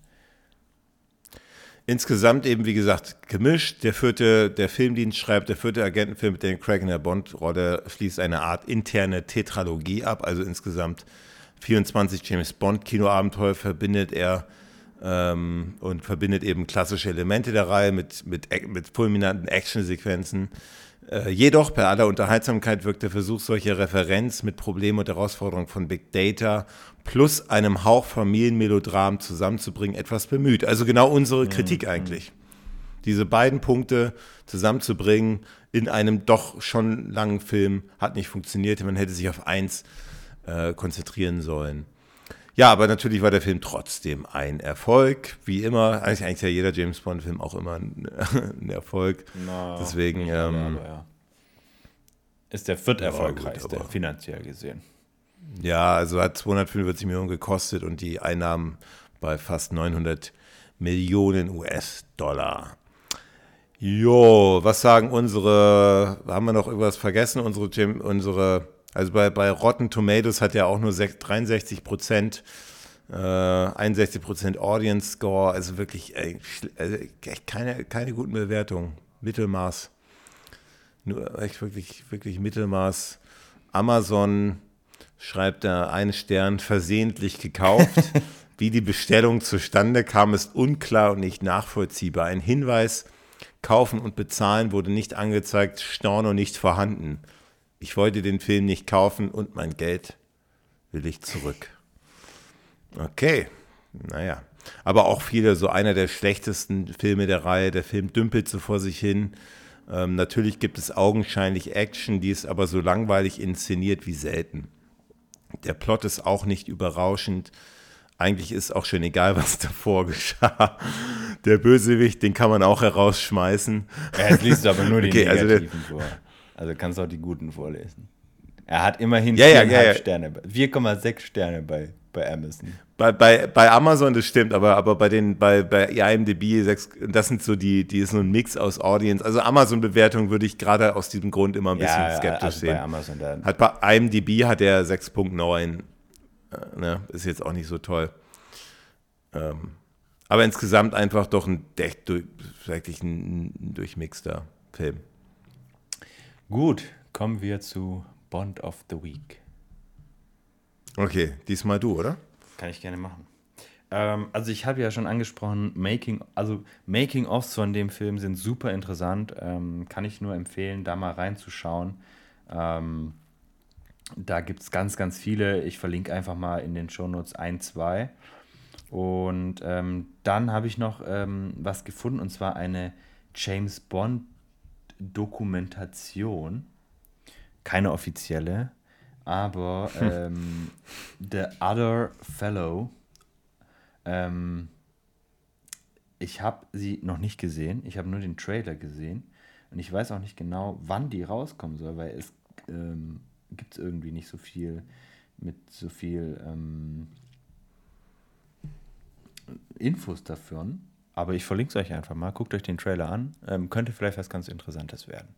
Insgesamt eben, wie gesagt, gemischt. Der vierte, der Filmdienst schreibt, der vierte Agentenfilm mit den Craig in der Bond-Rolle schließt eine Art interne Tetralogie ab. Also insgesamt 24 James Bond-Kinoabenteuer verbindet er ähm, und verbindet eben klassische Elemente der Reihe mit, mit, mit fulminanten Actionsequenzen. Äh, jedoch, bei aller Unterhaltsamkeit wirkt der Versuch solcher Referenz mit Problemen und Herausforderungen von Big Data plus einem Hauch Familienmelodram zusammenzubringen etwas bemüht. Also genau unsere mhm. Kritik eigentlich. Diese beiden Punkte zusammenzubringen in einem doch schon langen Film hat nicht funktioniert. Man hätte sich auf eins äh, konzentrieren sollen. Ja, aber natürlich war der Film trotzdem ein Erfolg, wie immer. Eigentlich, eigentlich ist ja jeder James Bond-Film auch immer ein, *laughs* ein Erfolg. No, Deswegen. Ähm, aber, ja. Ist der viert erfolgreichste, ja, finanziell gesehen. Ja, also hat 245 Millionen gekostet und die Einnahmen bei fast 900 Millionen US-Dollar. Jo, was sagen unsere, haben wir noch irgendwas vergessen? Unsere, unsere also bei, bei Rotten Tomatoes hat er auch nur 63 Prozent, äh, 61 Prozent Audience Score, also wirklich echt keine, keine guten Bewertungen. Mittelmaß. Nur echt wirklich, wirklich Mittelmaß. Amazon schreibt da einen Stern versehentlich gekauft. *laughs* Wie die Bestellung zustande kam, ist unklar und nicht nachvollziehbar. Ein Hinweis, kaufen und bezahlen wurde nicht angezeigt, Storno nicht vorhanden. Ich wollte den Film nicht kaufen und mein Geld will ich zurück. Okay, naja. Aber auch viele, so einer der schlechtesten Filme der Reihe. Der Film dümpelt so vor sich hin. Ähm, natürlich gibt es augenscheinlich Action, die ist aber so langweilig inszeniert wie selten. Der Plot ist auch nicht überrauschend. Eigentlich ist auch schon egal, *laughs* was davor geschah. Der Bösewicht, den kann man auch herausschmeißen. Ja, jetzt liest du aber nur *laughs* die okay, also Negativen also vor. Also kannst du auch die guten vorlesen. Er hat immerhin ja, 4,5 ja, ja, Sterne, 4,6 Sterne bei, bei Amazon. Bei, bei, bei Amazon, das stimmt, aber, aber bei den, bei, bei IMDb, 6, das sind so die, die ist so ein Mix aus Audience. Also Amazon-Bewertung würde ich gerade aus diesem Grund immer ein bisschen skeptisch also sehen. Bei Amazon dann. Hat bei IMDb hat er 6.9. Äh, ne, ist jetzt auch nicht so toll. Ähm, aber insgesamt einfach doch ein, echt, wirklich ein, ein durchmixter Film. Gut, kommen wir zu Bond of the Week. Okay, diesmal du, oder? Kann ich gerne machen. Ähm, also ich habe ja schon angesprochen, Making, also Making-ofs von dem Film sind super interessant. Ähm, kann ich nur empfehlen, da mal reinzuschauen. Ähm, da gibt es ganz, ganz viele. Ich verlinke einfach mal in den Shownotes ein, zwei. Und ähm, dann habe ich noch ähm, was gefunden, und zwar eine James Bond Dokumentation, keine offizielle, aber hm. *laughs* ähm, The Other Fellow. Ähm, ich habe sie noch nicht gesehen, ich habe nur den Trailer gesehen und ich weiß auch nicht genau, wann die rauskommen soll, weil es ähm, gibt irgendwie nicht so viel mit so viel ähm, Infos davon. Aber ich verlinke es euch einfach mal. Guckt euch den Trailer an. Ähm, könnte vielleicht was ganz Interessantes werden.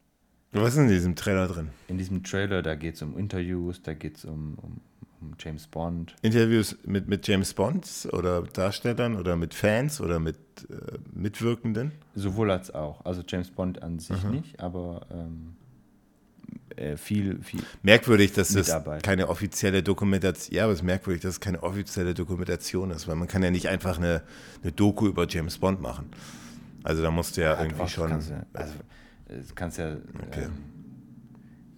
Was ist in diesem Trailer drin? In diesem Trailer, da geht es um Interviews, da geht es um, um, um, James Bond. Interviews mit, mit James Bonds oder Darstellern oder mit Fans oder mit äh, Mitwirkenden? Sowohl als auch. Also James Bond an sich mhm. nicht, aber ähm, äh, viel, viel. Merkwürdig, dass es keine offizielle Dokumentation, ja, aber es ist merkwürdig, dass es keine offizielle Dokumentation ist, weil man kann ja nicht einfach eine, eine Doku über James Bond machen. Also da musst du ja, ja irgendwie schon. Kannst ja, also, kannst ja, okay. ähm,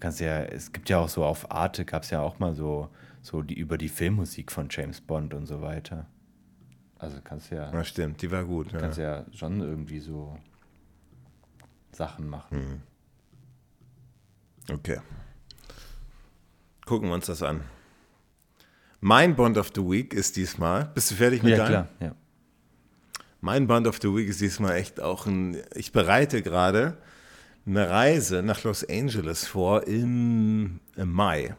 kannst ja, es gibt ja auch so auf Arte gab es ja auch mal so, so die über die Filmmusik von James Bond und so weiter. Also kannst ja. Ja, stimmt, die war gut. Kannst ja, ja schon irgendwie so Sachen machen. Mhm. Okay. Gucken wir uns das an. Mein Bond of the Week ist diesmal. Bist du fertig mit ja, deinem? Klar, ja. Mein Bond of the Week ist diesmal echt auch ein. Ich bereite gerade eine Reise nach Los Angeles vor im, im Mai.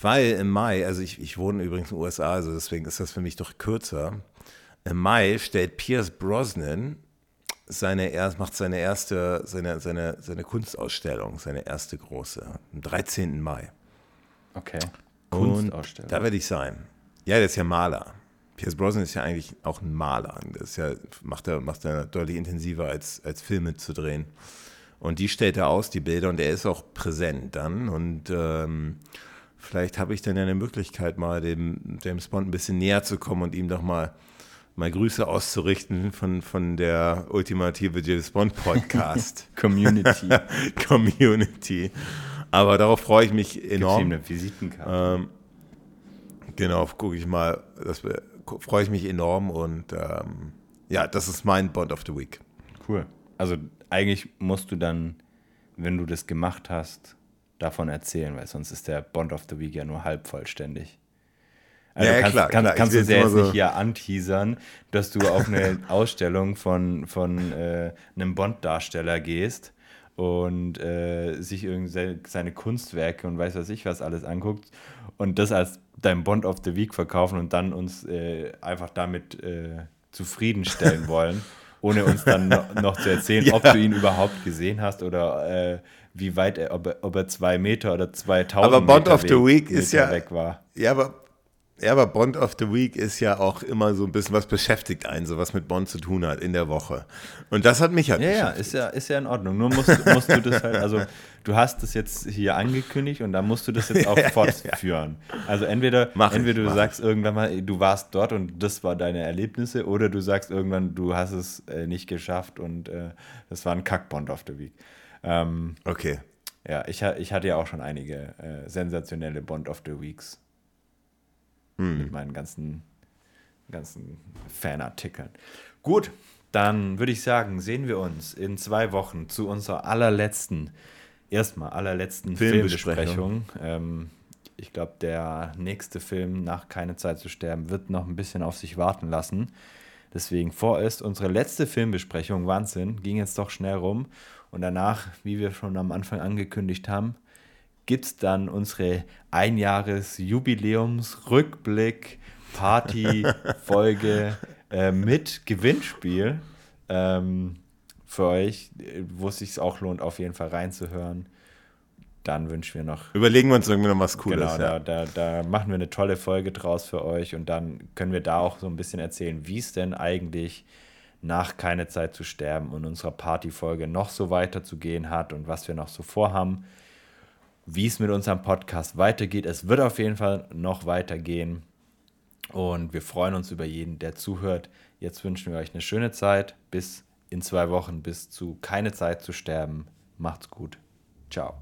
Weil im Mai, also ich, ich wohne übrigens in den USA, also deswegen ist das für mich doch kürzer. Im Mai stellt Pierce Brosnan seine erst, macht seine erste, seine, seine, seine Kunstausstellung, seine erste große, am 13. Mai. Okay. Kunstausstellung. Und da werde ich sein. Ja, der ist ja Maler. Pierce Brosnan ist ja eigentlich auch ein Maler. Das ja, macht er, macht er deutlich intensiver als, als Filme zu drehen. Und die stellt er aus, die Bilder, und er ist auch präsent dann. Und ähm, vielleicht habe ich dann ja eine Möglichkeit, mal dem James Bond ein bisschen näher zu kommen und ihm doch mal, mal Grüße auszurichten von, von der ultimative James Bond Podcast. *laughs* Community. *laughs* Community. Aber darauf freue ich mich enorm. Gibt's ihm eine Visitenkarte. Ähm, genau, gucke ich mal. Das freue ich mich enorm und ähm, ja, das ist mein Bond of the Week. Cool. Also eigentlich musst du dann, wenn du das gemacht hast, davon erzählen, weil sonst ist der Bond of the Week ja nur halb vollständig. Also ja, kannst, klar, kannst, klar. kannst du sehr jetzt so nicht hier anteasern, dass du auf eine *laughs* Ausstellung von, von äh, einem Bond-Darsteller gehst und äh, sich seine Kunstwerke und weiß was ich was alles anguckt und das als dein Bond of the Week verkaufen und dann uns äh, einfach damit äh, zufriedenstellen *laughs* wollen, ohne uns dann no noch zu erzählen, ja. ob du ihn überhaupt gesehen hast oder äh, wie weit er, ob er, ob er zwei Meter oder 2000 aber Bond Meter of the Week Meter ist ja weg war. Ja, aber ja, aber Bond of the Week ist ja auch immer so ein bisschen was beschäftigt einen, so was mit Bond zu tun hat in der Woche. Und das hat mich halt Ja, ja, ist ja, ist ja in Ordnung. Nur musst, musst du das halt, also du hast das jetzt hier angekündigt und da musst du das jetzt auch *laughs* fortführen. Also entweder, mach entweder ich, du sagst ich. irgendwann mal, du warst dort und das war deine Erlebnisse, oder du sagst irgendwann, du hast es äh, nicht geschafft und äh, das war ein Kack-Bond of the Week. Ähm, okay. Ja, ich, ich hatte ja auch schon einige äh, sensationelle Bond of the Weeks hm. Mit meinen ganzen, ganzen Fanartikeln. Gut, dann würde ich sagen, sehen wir uns in zwei Wochen zu unserer allerletzten, erstmal allerletzten Filmbesprechung. Filmbesprechung. Ähm, ich glaube, der nächste Film nach Keine Zeit zu sterben wird noch ein bisschen auf sich warten lassen. Deswegen vorerst unsere letzte Filmbesprechung, Wahnsinn, ging jetzt doch schnell rum. Und danach, wie wir schon am Anfang angekündigt haben, gibt es dann unsere Einjahres-Jubiläums-Rückblick, Party-Folge *laughs* äh, mit Gewinnspiel ähm, für euch, wo es sich auch lohnt, auf jeden Fall reinzuhören. Dann wünschen wir noch. Überlegen wir uns irgendwie noch was Cooles. Genau, ja. da, da, da machen wir eine tolle Folge draus für euch und dann können wir da auch so ein bisschen erzählen, wie es denn eigentlich nach Keine Zeit zu sterben und unserer Partyfolge noch so weiterzugehen hat und was wir noch so vorhaben wie es mit unserem Podcast weitergeht. Es wird auf jeden Fall noch weitergehen. Und wir freuen uns über jeden, der zuhört. Jetzt wünschen wir euch eine schöne Zeit. Bis in zwei Wochen, bis zu keine Zeit zu sterben. Macht's gut. Ciao.